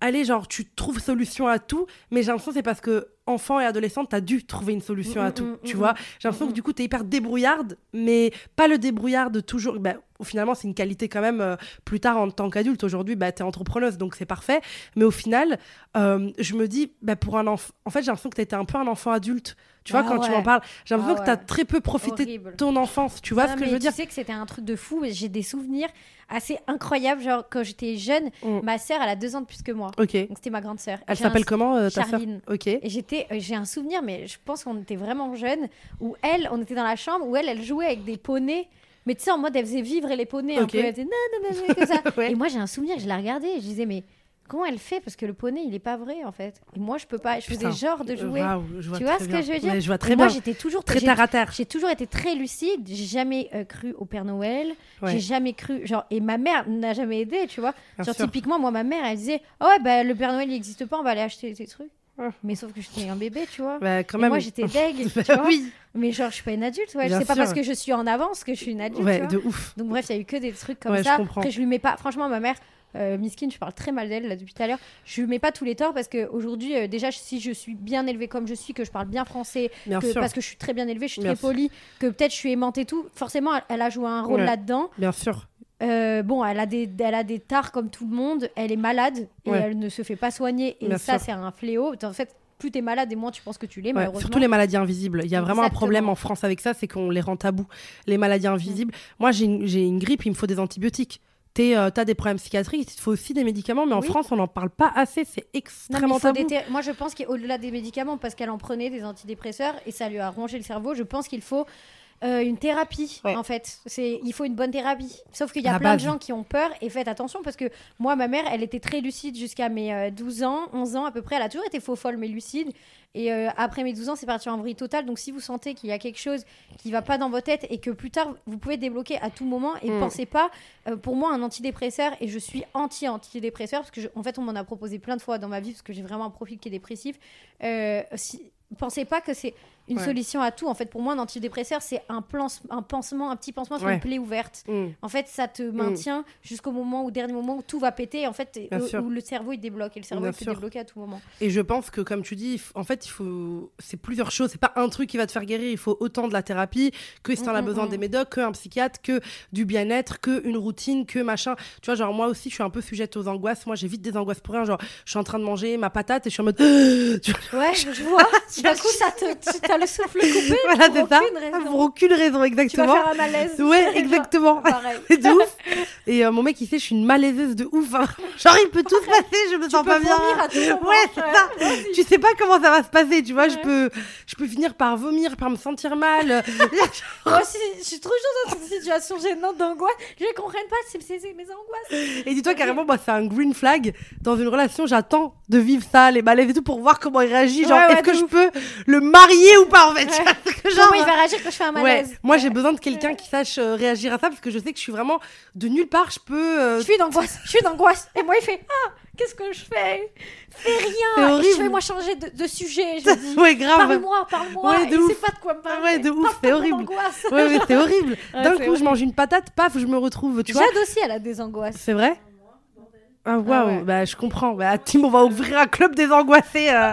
allez, genre, tu trouves solution à tout, mais j'ai l'impression que c'est parce que enfant et adolescente, t'as dû trouver une solution à mm, tout, mm, tu mm, vois? J'ai l'impression que du coup, t'es hyper débrouillarde, mais pas le débrouillarde toujours. Bah, finalement, c'est une qualité quand même euh, plus tard en tant qu'adulte. Aujourd'hui, bah, t'es entrepreneuse, donc c'est parfait. Mais au final, euh, je me dis, bah, pour un enfant, en fait, j'ai l'impression que t'étais un peu un enfant adulte. Tu vois, ah quand tu m'en parles, j'ai l'impression ah que tu as très peu profité de ton enfance. Tu vois ce que je veux dire Tu sais que c'était un truc de fou. J'ai des souvenirs assez incroyables. Genre, quand j'étais jeune, mm. ma sœur, elle a deux ans de plus que moi. Ok. Donc, c'était ma grande sœur. Elle s'appelle comment, euh, ta sœur? Ok. Et j'étais, euh, j'ai un souvenir, mais je pense qu'on était vraiment jeunes, où elle, on était dans la chambre, où elle, elle jouait avec des poneys. Mais tu sais, en mode, elle faisait vivre les poneys un peu. Elle faisait non, non, non, comme ça. Et moi, j'ai un souvenir, je la regardais et je disais, mais comment elle fait? Parce que le poney, il est pas vrai en fait. Et moi, je peux pas. Je faisais genre de jouer. tu vois ce que je veux dire? Je vois très bien. Moi, j'étais toujours très terre à terre. J'ai toujours été très lucide. J'ai jamais euh, cru au Père Noël. J'ai jamais cru. Genre, et ma mère n'a jamais aidé, tu vois. genre, typiquement, moi, ma mère, elle disait Oh ouais, bah, le Père Noël, il n'existe pas, on va aller acheter des trucs. Mais sauf que j'étais un bébé, tu vois. Bah, quand même. moi, j'étais deg. tu Bah vois. oui. Mais genre, je suis pas une adulte, ouais. C'est pas parce que je suis en avance que je suis une adulte. tu Ouais, vois. de ouf. Donc bref, il y a eu que des trucs comme Ouais, je ça. comprends. Après, je lui mets pas. Franchement, ma mère, euh, Miskine, je parle très mal d'elle là depuis tout à l'heure. Je lui mets pas tous les torts parce que aujourd'hui, euh, déjà, si je suis bien élevée comme je suis, que je parle bien français, Bien que- parce que je suis très bien élevée, je suis Bien très polie, que peut-être je suis aimante et tout. Forcément, elle, elle a joué un rôle Ouais. là-dedans. Bien sûr. Euh, bon, elle a des, elle a des tares comme tout le monde. Elle est malade et Ouais. elle ne se fait pas soigner. Et Bien ça, c'est un fléau. En fait, plus t'es malade et moins tu penses que tu l'es, Ouais, malheureusement. surtout les maladies invisibles. Il y a vraiment un problème en France avec ça, c'est qu'on les rend tabous. Les maladies invisibles. Moi, j'ai une, grippe, il me faut des antibiotiques. Tu as des problèmes psychiatriques, il te faut aussi des médicaments, mais en. France, on n'en parle pas assez, c'est extrêmement tabou. Moi, je pense qu'au-delà des médicaments, parce qu'elle en prenait des antidépresseurs et ça lui a rongé le cerveau, je pense qu'il faut euh, une thérapie, Ouais. en fait. C'est, il faut une bonne thérapie. Sauf qu'il y a La plein base. de gens qui ont peur et faites attention parce que moi, ma mère, elle était très lucide jusqu'à mes euh, 12 ans, 11 ans à peu près. Elle a toujours été faux folle, mais lucide. Et euh, après mes 12 ans, c'est parti en vrille totale. Donc si vous sentez qu'il y a quelque chose qui va pas dans votre tête et que plus tard, vous pouvez débloquer à tout moment et Mm. pensez pas, euh, pour moi, un antidépresseur, et je suis anti-antidépresseur parce que, je- en fait, on m'en a proposé plein de fois dans ma vie parce que j'ai vraiment un profil qui est dépressif. Euh, si, pensez pas que c'est une Ouais. solution à tout. En fait, pour moi, un antidépresseur, c'est un, plan, un pansement, un petit pansement sur Ouais. une plaie ouverte. Mm. En fait, ça te maintient jusqu'au moment, au dernier moment où tout va péter, en fait, où, le cerveau il débloque. Et le cerveau Bien il peut sûr. débloquer à tout moment. Et je pense que, comme tu dis, en fait, il faut. C'est plusieurs choses. C'est pas un truc qui va te faire guérir. Il faut autant de la thérapie que si t'en as Mm, mm, besoin mm. des médocs, que un psychiatre, que du bien-être, que une routine, que machin. Tu vois, genre, moi aussi, je suis un peu sujette aux angoisses. Moi, j'ai vite des angoisses pour rien. Genre, je suis en train de manger ma patate et je suis en mode. Ouais, je vois. D'un coup, ça te, le souffle coupé. voilà, pour c'est ça. aucune raison. Pour aucune raison, Tu vas exactement. faire un malaise. Ouais, exactement. Pareil. C'est de ouf. Et euh, mon mec, il sait, je suis une malaiseuse de ouf. hein. Genre, il peut tout se passer, je me Tu sens peux pas bien. vomir à tout moment. Ouais, c'est ça. vas-y. Tu sais pas comment ça va se passer, tu vois. Je peux, je peux finir par vomir, par me sentir mal. Moi aussi, je suis toujours dans cette situation gênante d'angoisse. Je ne comprends pas, c'est c'est- c'est mes angoisses. Et dis-toi carrément, moi, c'est un green flag. Dans une relation, j'attends de vivre ça, les malaises et tout, pour voir comment il réagit. Genre, est-ce que je peux le marier ou pas, en fait vois, que genre, Comment il va réagir quand je fais un ouais. malaise Moi, j'ai besoin de quelqu'un qui sache euh, réagir à ça, parce que je sais que je suis vraiment de nulle part. Je peux. euh, Je suis d'angoisse, je suis d'angoisse. Et moi, il fait Ah, qu'est-ce que je fais? Fais C'est rien. horrible. Et je vais moi changer de, de sujet. Je dis ouais, grave. Parle-moi, parle-moi. Ouais, de ouf. pas de quoi me parler. Ouais, de ouf, c'est horrible. Ouais, mais c'est horrible. Ouais, D'un coup, je mange une patate, paf, je me retrouve, tu vois. Jade aussi, elle a des angoisses. C'est vrai? Ah, waouh, ouais. bah, je comprends. Bah, Tim, on va ouvrir un club des angoissés. euh.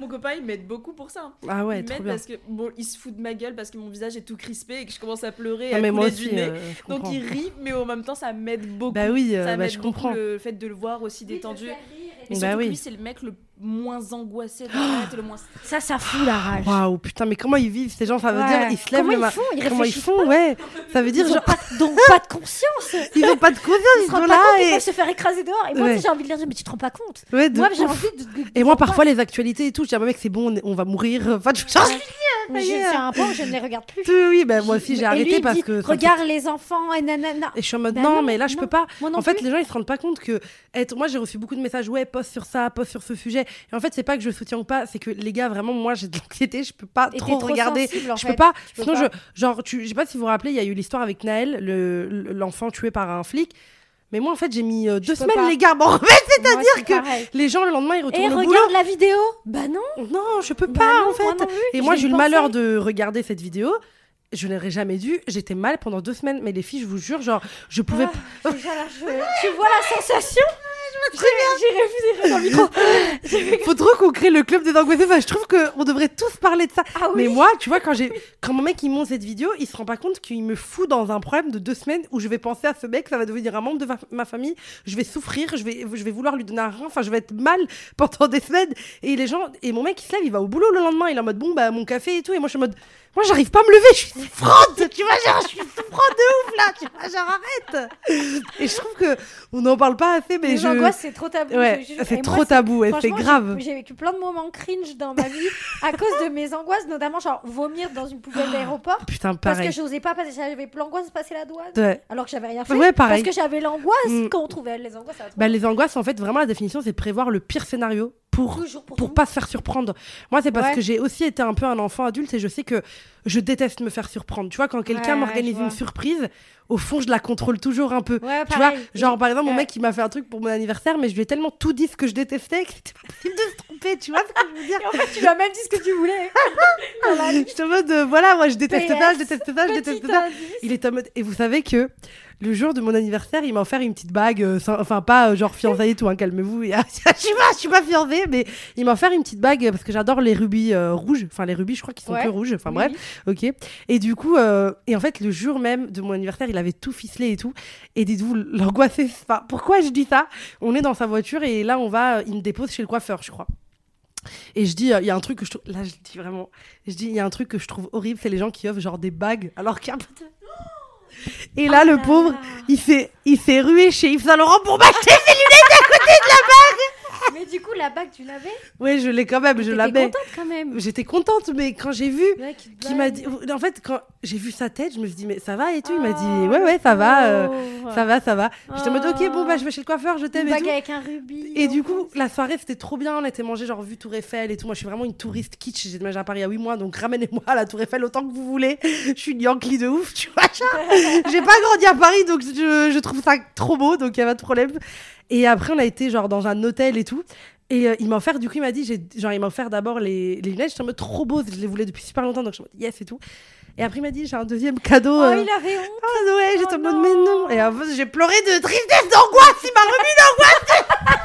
Mon copain il m'aide beaucoup pour ça. Ah, ouais, il trop m'aide bien. parce que bon, il se fout de ma gueule parce que mon visage est tout crispé et que je commence à pleurer et Non, à mais moi couler aussi, du nez. euh, Donc il rit, mais en même temps ça m'aide beaucoup. Bah oui, euh, ça bah, m'aide je beaucoup comprends. le fait de le voir aussi détendu. Et Bah surtout oui. que lui c'est le mec le moins angoissé de la et le moins Ça, ça fout la rage. Waouh, putain, mais comment ils vivent ces gens? Ça veut Ouais. dire, ils se lèvent Comment le ils ma- font? Ils Comment ils font? Ouais, ça veut dire Ils ont genre pas, donc pas de conscience. ils ont pas de conscience, Ils ils se sont rendent là pas compte qu'ils et peuvent se faire écraser dehors. Et moi, Ouais. aussi, j'ai envie de leur dire, mais tu te rends pas compte. ouais, de Moi, j'ai envie de. Et moi parfois les actualités et tout, je dis ah, mec, c'est bon, on, est- on va mourir. Enfin, Mais je tiens un point je ne les regarde plus. oui, bah, moi aussi j'ai arrêté lui, parce dit, que Regarde les enfants et nanana. Et je suis en mode Bah non, non, mais là je non. peux pas. Moi non en fait, plus. les gens ils se rendent pas compte que être. Moi j'ai reçu beaucoup de messages, ouais, poste sur ça, poste sur ce sujet. Et en fait, c'est pas que je soutiens ou pas, c'est que les gars, vraiment, moi j'ai de l'anxiété, je peux pas trop trop regarder. sensible, en je fait. peux pas. Peux Sinon, pas. je. Genre, tu... je sais pas si vous vous rappelez, il y a eu l'histoire avec Naël, le- le- l'enfant tué par un flic. Mais moi en fait, j'ai mis euh, deux semaines, pas. les gars. Bon, en fait, c'est-à-dire que pareil. les gens le lendemain ils Et retournent au boulot. regarde la vidéo. Bah non. Non, je peux Bah pas non, en fait. moi non plus, Et moi j'ai eu le malheur de regarder cette vidéo. Je n'aurais jamais dû. J'étais mal pendant deux semaines. Mais les filles, je vous jure, genre, je pouvais. Ah, déjà là, je- Tu vois la sensation J'irai dans le micro. Faut trop qu'on crée le club des angoissés. Enfin, je trouve qu'on devrait tous parler de ça. Ah oui. Mais moi, tu vois, quand j'ai, quand mon mec il monte cette vidéo, il se rend pas compte qu'il me fout dans un problème de deux semaines où je vais penser à ce mec, ça va devenir un membre de ma, ma famille. Je vais souffrir, je vais, je vais vouloir lui donner un rein. Enfin, je vais être mal pendant des semaines. Et les gens, et mon mec il se lève, il va au boulot le lendemain. Il est en mode bon bah mon café et tout. Et moi je suis en mode, moi j'arrive pas à me lever, je suis souffrante. tu vois, genre je suis souffrante de ouf là. Tu vois, genre arrête. Et je trouve que on n'en parle pas assez, mais Les je. angoisses, c'est trop tabou. Ouais, c'est trop moi, tabou, c'est grave. j'ai- vécu plein de moments cringe dans ma vie à cause de mes angoisses, notamment genre vomir dans une poubelle d'aéroport. Putain, Parce pareil. que je n'osais pas passer, j'avais l'angoisse de passer la douane. Ouais. Alors que j'avais rien fait. Ouais, pareil. Parce que j'avais l'angoisse Mm. quand on trouvait les angoisses. Bah, les angoisses, en fait, vraiment, la définition, c'est prévoir le pire scénario pour pour, pour, pas se faire surprendre. Moi, c'est parce que j'ai aussi été un peu un enfant adulte et je sais que je déteste me faire surprendre. Tu vois, quand quelqu'un m'organise une surprise, au fond, je la contrôle toujours un peu. tu vois, genre, par exemple, mon mec, il m'a fait un truc pour mon anniversaire, mais je lui ai tellement tout dit ce que je détestais que c'était pas possible de se tromper. Tu vois ce que je veux dire? En fait, tu lui as même dit ce que tu voulais. je te mode, euh, voilà, moi, je déteste ça, je déteste ça, je déteste ça. Il est en mode. Et vous savez que le jour de mon anniversaire, il m'a offert une petite bague, euh, enfin pas euh, genre fiançailles et tout, hein, calmez-vous. je suis pas, je suis pas fiancée, mais il m'a offert une petite bague parce que j'adore les rubis rouges. Enfin les rubis, je crois qu'ils sont que rouges. Enfin bref, ok. Et du coup, et en fait le jour même de mon anniversaire, il avait tout ficelé et tout. Et dites-vous l'angoisse. Enfin, pourquoi je dis ça? On est dans sa voiture et là on va, il me dépose chez le coiffeur, je crois. Et je dis, il y a un truc que je trouve. Là, je dis vraiment. Je dis, il y a un truc que je trouve horrible, c'est les gens qui offrent genre des bagues alors qu'il y a Et là, le pauvre, il fait, il fait ruer chez Yves Saint Laurent pour m'acheter ses lunettes à côté de la bague. Mais du coup, la bague, tu l'avais? Oui, je l'ai quand même, je l'avais. contente quand même. J'étais contente, mais quand j'ai vu qui m'a dit, en fait, quand j'ai vu sa tête, je me suis dit mais ça va et tout. Il m'a dit oh, ouais ouais ça va, euh, ça va, ça va. J'étais en mode ok bon bah je vais chez le coiffeur, je t'aime et tout. avec un rubis. Et du coup, la soirée c'était trop bien. On était mangé genre vu Tour Eiffel et tout. Moi, je suis vraiment une touriste kitsch. J'ai déménagé à Paris il y a 8 mois, donc ramenez-moi à la Tour Eiffel autant que vous voulez. Je suis une Yankee de ouf, tu vois. j'ai pas grandi à Paris, donc je, je trouve ça trop beau, donc il y a pas de problème. Et après, on a été genre dans un hôtel et tout. Et euh, il m'a offert, du coup, il m'a dit, genre, il m'a offert d'abord les, les lunettes. J'étais en mode trop beau, je les voulais depuis super longtemps, donc je me dis yes et tout. Et après, il m'a dit, j'ai un deuxième cadeau. Oh, euh... il avait honte. Ah ouais, j'étais en oh mode, mais non. Et en fait, j'ai pleuré de tristesse, d'angoisse. Il m'a remis d'angoisse.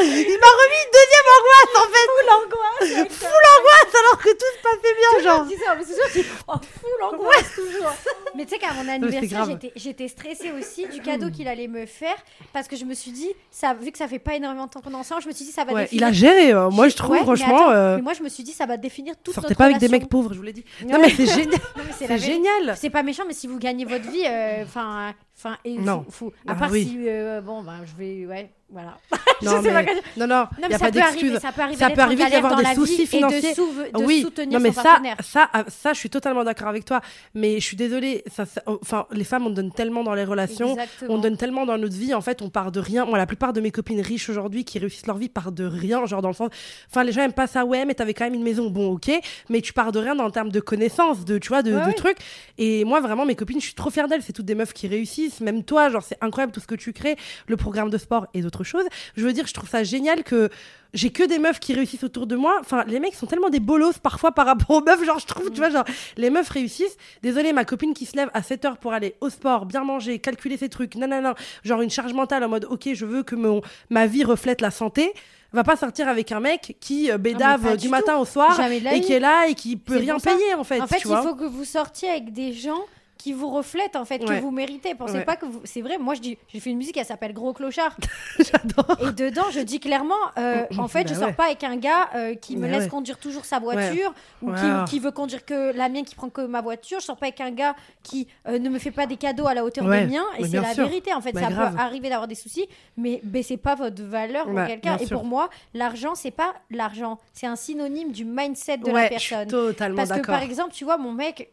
Il m'a remis une deuxième angoisse en fait. Full angoisse. Full angoisse alors que tout se passait bien, genre. Je ça, mais c'est sûr, oh, full angoisse toujours. Mais tu sais qu'à mon anniversaire, j'étais stressée aussi du cadeau qu'il allait me faire parce que je me suis dit, ça, vu que ça fait pas énormément de temps qu'on est ensemble, je me suis dit, ça va définir. Il a géré, euh, moi je trouve, franchement. Euh, mais, moi je me suis dit, ça va définir toute Sortez pas avec des mecs pauvres, je vous l'ai dit. Non, mais c'est génial. C'est génial. C'est pas méchant, mais si vous gagnez votre vie, euh, enfin. Enfin, et non. Fou, À bah part si, bon, ben, je vais, ouais, voilà. Non, mais, non, non, il n'y a pas d'excuse. Ça peut arriver, ça peut arriver d'y avoir des soucis financiers. Et de, de oui, soutenir non, mais son ça, ça, ah, ça, je suis totalement d'accord avec toi. Mais je suis désolée. Ça, enfin, les femmes, on donne tellement dans les relations, Exactement. on donne tellement dans notre vie. En fait, on part de rien. Moi, la plupart de mes copines riches aujourd'hui qui réussissent leur vie partent de rien, genre dans le sens. Enfin, les gens aiment pas ça. Ouais, mais t'avais quand même une maison. Bon, ok. Mais tu pars de rien en termes de connaissances, de, tu vois, de, de trucs. Et moi, vraiment, mes copines, je suis trop fière d'elles. C'est toutes des meufs qui réussissent. Même toi, genre, c'est incroyable tout ce que tu crées, le programme de sport et d'autres choses. Je veux dire, je trouve ça génial que j'ai que des meufs qui réussissent autour de moi. Enfin, les mecs sont tellement des bolos parfois par rapport aux meufs. Genre, je trouve, tu vois, genre, les meufs réussissent. Désolée, ma copine qui se lève à 7 heures pour aller au sport, bien manger, calculer ses trucs, nanana, genre une charge mentale en mode, ok, je veux que mon, ma vie reflète la santé va pas sortir avec un mec qui euh, bédave du, matin au soir et qui est là et qui peut rien payer en fait. En fait, il faut que vous sortiez avec des gens qui vous reflète en fait, que vous méritez. Pensez pas que vous. C'est vrai, moi je dis, j'ai fait une musique, elle s'appelle Gros Clochard. J'adore. Et dedans, je dis clairement, euh, en fait, je bah sors pas avec un gars euh, qui me laisse conduire toujours sa voiture ou qui, qui, veut conduire que la mienne, qui prend que ma voiture. Je sors pas avec un gars qui euh, ne me fait pas des cadeaux à la hauteur des miens. Et c'est la vérité en fait. Bah, ça peut arriver d'avoir des soucis, mais baissez pas votre valeur pour quelqu'un. Et pour moi, l'argent, c'est pas l'argent, c'est un synonyme du mindset de la personne. Je suis totalement Parce que par exemple, tu vois, mon mec,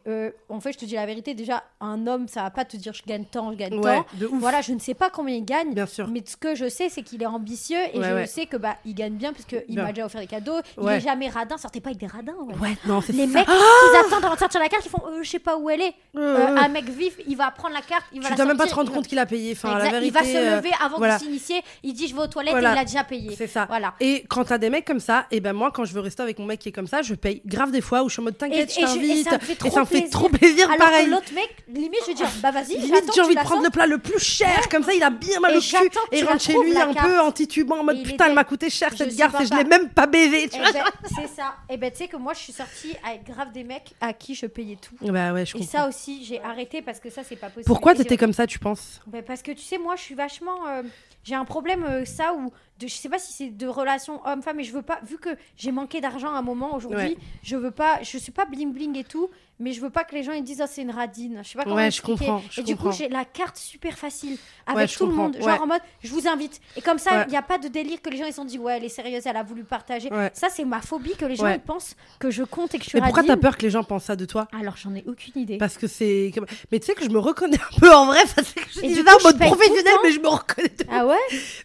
en fait, je te dis la vérité, déjà, un homme, ça va pas te dire je gagne tant, je gagne tant. Voilà, je ne sais pas combien il gagne. Bien sûr. Mais ce que je sais, c'est qu'il est ambitieux et je sais que bah il gagne bien parce qu'il m'a déjà offert des cadeaux. Il est jamais radin. Sortez pas avec des radins. Ouais, non, c'est Les mecs, ah ils attendent avant de sortir la carte, ils font euh, je sais pas où elle est. Euh, un mec vif, il va prendre la carte, il va tu dois même pas te rendre compte qu'il a payé. Enfin, la vérité, il va se lever avant de s'initier. Il dit je vais aux toilettes et il a déjà payé. C'est ça. Voilà. Et quand t'as des mecs comme ça, et ben moi quand je veux rester avec mon mec qui est comme ça, je paye grave des fois où je suis en mode t'inquiète, je t'invite. Et ça me fait trop plaisir. L'autre mec, limite je veux dire bah vas-y j'ai envie de prendre le plat le plus cher, comme ça il a bien mal au cul et rentre chez lui un peu en titubant en mode putain, elle m'a coûté cher cette garce et je l'ai même pas baisé. Eh ben, c'est ça. Et ben tu sais que moi je suis sortie avec grave des mecs à qui je payais tout. Bah ouais, je Et ça aussi, j'ai arrêté parce que ça c'est pas possible. Pourquoi t'étais comme ça, tu penses? Bah, Parce que tu sais, moi je suis vachement. Euh, j'ai un problème, euh, ça, où de, je sais pas si c'est de relation homme-femme, mais je veux pas, vu que j'ai manqué d'argent à un moment aujourd'hui, je veux pas, je suis pas bling bling et tout, mais je veux pas que les gens ils disent, oh, c'est une radine. Je sais pas comment ouais, je comprends. et du coup, j'ai la carte super facile avec tout le monde, genre en mode, je vous invite. Et comme ça, il n'y a pas de délire que les gens ils se sont dit, ouais, elle est sérieuse, elle a voulu partager. Ça, c'est ma phobie que les gens ils pensent que je compte et que je suis Mais pourquoi t'as peur que les gens pensent ça de toi? Alors, j'en ai aucune idée. Parce que c'est. Mais tu sais que je me reconnais un peu en vrai, parce que je dis ça en mode professionnel, mais je me reconnais. Ah ouais?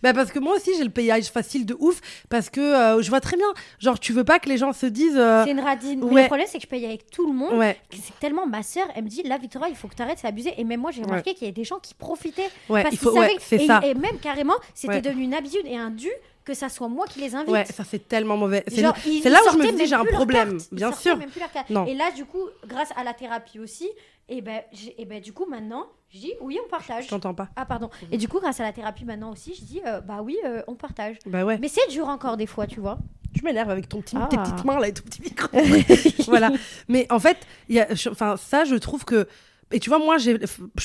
Bah parce que moi aussi, j'ai le payage facile de ouf parce que euh, je vois très bien. Genre, tu veux pas que les gens se disent. euh, C'est une radine. Mais ouais. le problème, c'est que je paye avec tout le monde. Ouais, C'est tellement ma sœur, elle me dit là, Victoria, il faut que tu arrêtes, c'est abusé. Et même moi, j'ai remarqué qu'il y avait des gens qui profitaient. ouais, parce il faut. Savaient et, ça. et même carrément, c'était devenu une habitude et un dû que ça soit moi qui les invite. Ouais, ça c'est tellement mauvais. C'est là où je me dis j'ai un problème. Bien sûr. même plus. Non. Et là, du coup, grâce à la thérapie aussi, et ben, et ben, du coup, maintenant, je dis oui, on partage. Je t'entends pas. Ah, pardon. Et du coup, grâce à la thérapie maintenant aussi, je dis euh, bah oui, euh, on partage. Bah ouais. Mais c'est dur encore des fois, tu vois. Tu m'énerves avec ton petit, Ah. tes petites mains là et ton petit micro. voilà. Mais en fait, y a, enfin, ça, je trouve que. Et tu vois, moi, je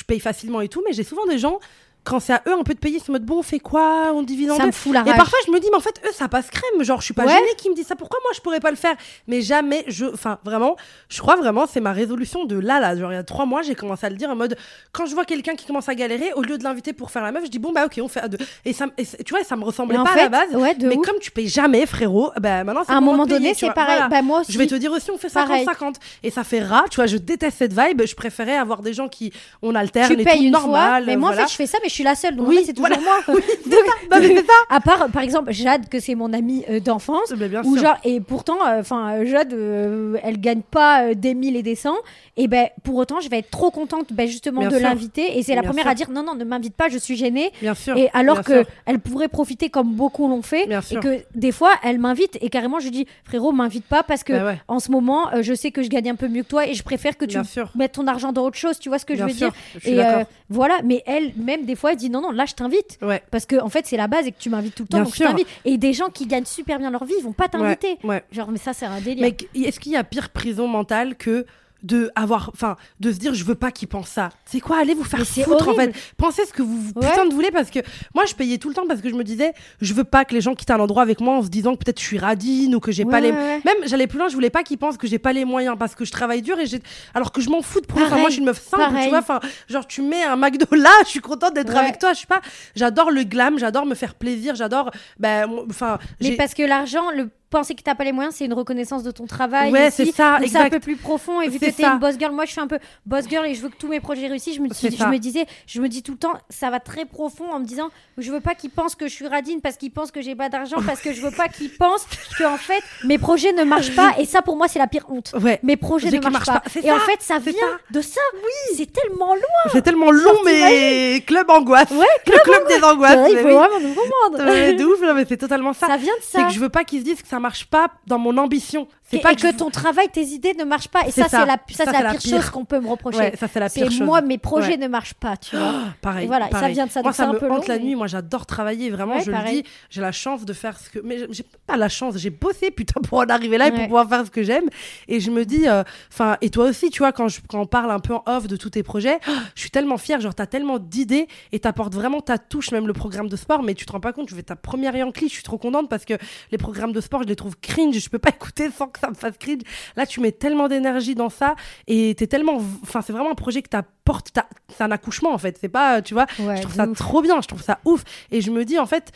paye facilement et tout, mais j'ai souvent des gens, quand c'est à eux un peu de payer, ils se mode bon, on fait quoi? On divise en Ça deux. me fout la Et rage. parfois, je me dis, mais en fait, eux, ça passe crème. Genre, je suis pas Ouais. gênée qu'ils me disent ça. Pourquoi moi, je pourrais pas le faire? Mais jamais, je. Enfin, vraiment, je crois vraiment, c'est ma résolution de là, là. Genre, il y a trois mois, j'ai commencé à le dire en mode, quand je vois quelqu'un qui commence à galérer, au lieu de l'inviter pour faire la meuf, je dis, bon, bah, ok, on fait à deux. Et, ça, et c'est- tu vois, ça me ressemblait Et en pas fait, à la base. ouais, Mais ouf. comme tu payes jamais, frérot, bah, maintenant, c'est à un moment payer, donné, c'est pareil. Voilà. Bah, moi aussi. Je vais te dire aussi, on fait Pareil. 50-50. Et ça fait rat, tu vois, je déteste cette vibe. Je préférais avoir des gens qui, on alterne tu et payes tout une normal. fois, mais moi voilà. en fait je fais ça, mais je suis la seule, donc Oui, en fait, c'est toujours voilà. moi. Non, mais c'est ça. À part, par exemple, Jade, que c'est mon amie euh, d'enfance, Ou genre, et pourtant, enfin, Jade, euh, elle gagne pas euh, des mille et des cents. Et ben, pour autant, je vais être trop contente, ben, justement, Bien de l'inviter. Et c'est la Bien première sûr. à dire, non, non, ne m'invite pas, je suis gênée. Bien sûr. Et alors bien que sûr. elle pourrait profiter comme beaucoup l'ont fait. Bien Et sûr. que des fois, elle m'invite. Et carrément, je dis, frérot, m'invite pas parce que Bah ouais. en ce moment, euh, je sais que je gagne un peu mieux que toi et je préfère que tu mettes ton argent dans autre chose. Tu vois ce que je veux dire? Et euh, voilà. Mais elle, même des fois, dit, non, non, là, je t'invite. Ouais. Parce que en fait, c'est la base et que tu m'invites tout le temps. Bien donc sûr. je t'invite. Et des gens qui gagnent super bien leur vie, ils vont pas t'inviter. Ouais. Genre, mais ça, c'est un délire. Mais est-ce qu'il y a pire prison mentale que de avoir enfin de se dire je veux pas qu'ils pensent ça. C'est quoi allez vous faire foutre en fait. pensez ce que vous Ouais. putain de voulez parce que moi je payais tout le temps parce que je me disais je veux pas que les gens quittent un endroit avec moi en se disant que peut-être je suis radine ou que j'ai pas les ouais, même j'allais plus loin je voulais pas qu'ils pensent que j'ai pas les moyens parce que je travaille dur et j'ai alors que je m'en fous de Pareil, moi je suis une meuf simple tu vois enfin genre tu mets un McDo là je suis contente d'être avec toi je suis pas. J'adore le glam j'adore me faire plaisir j'adore ben enfin Mais parce que l'argent, le penser que t'as pas les moyens, c'est une reconnaissance de ton travail. Ouais, c'est ça, c'est un peu plus profond. Et vu C'est que t'es une boss girl, moi je suis un peu boss girl et je veux que tous mes projets réussissent. Je me, C'est dis- je me disais, je me dis tout le temps, ça va très profond en me disant, je veux pas qu'ils pensent que je suis radine parce qu'ils pensent que j'ai pas d'argent, parce que je veux pas qu'ils pensent que en fait mes projets ne marchent pas. Et ça pour moi c'est la pire honte. ouais Mes projets C'est ne marchent pas. pas. C'est Et en fait ça c'est vient ça. de ça. Oui. C'est tellement loin. C'est tellement long, mais club angoisse. Ouais, Le club des angoisses. il faut oui. vraiment nous comprendre. De ouf, mais c'est totalement ça. Ça vient de C'est ça. que je veux pas qu'ils se disent que ça marche pas dans mon ambition. C'est pas et que ton travail, tes idées ne marchent pas. Et ça, ça. c'est la, ça, Ça, c'est c'est la la pire, chose qu'on peut me reprocher. Ouais, ça c'est la pire chose. moi, mes projets Ouais. ne marchent pas, tu vois. Pareil. Et voilà, et ça vient de ça, Moi, donc ça un me peu hante long, la mais- nuit. Moi, j'adore travailler. Vraiment, Ouais, je le pareil. dis. J'ai la chance de faire ce que. Mais j'ai pas la chance. J'ai bossé, putain, pour en arriver là et pour pouvoir faire ce que j'aime. Et je me dis. Enfin, et toi aussi, tu vois, quand, je, quand on parle un peu en off de tous tes projets, je suis tellement fière. Genre, t'as tellement d'idées et t'apportes vraiment ta touche, même le programme de sport. Mais tu te rends pas compte, je fais ta première Yankee. Je suis trop contente parce que les programmes de sport, je les trouve cringe. Je peux pas écouter sans que ça me fasse cringe. Là, tu mets tellement d'énergie dans ça et t'es tellement. Enfin, c'est vraiment un projet que t'apportes. C'est un accouchement, en fait. C'est pas, tu vois. Ouais, je trouve ça ouf. trop bien. Je trouve ça ouf. Et je me dis, en fait,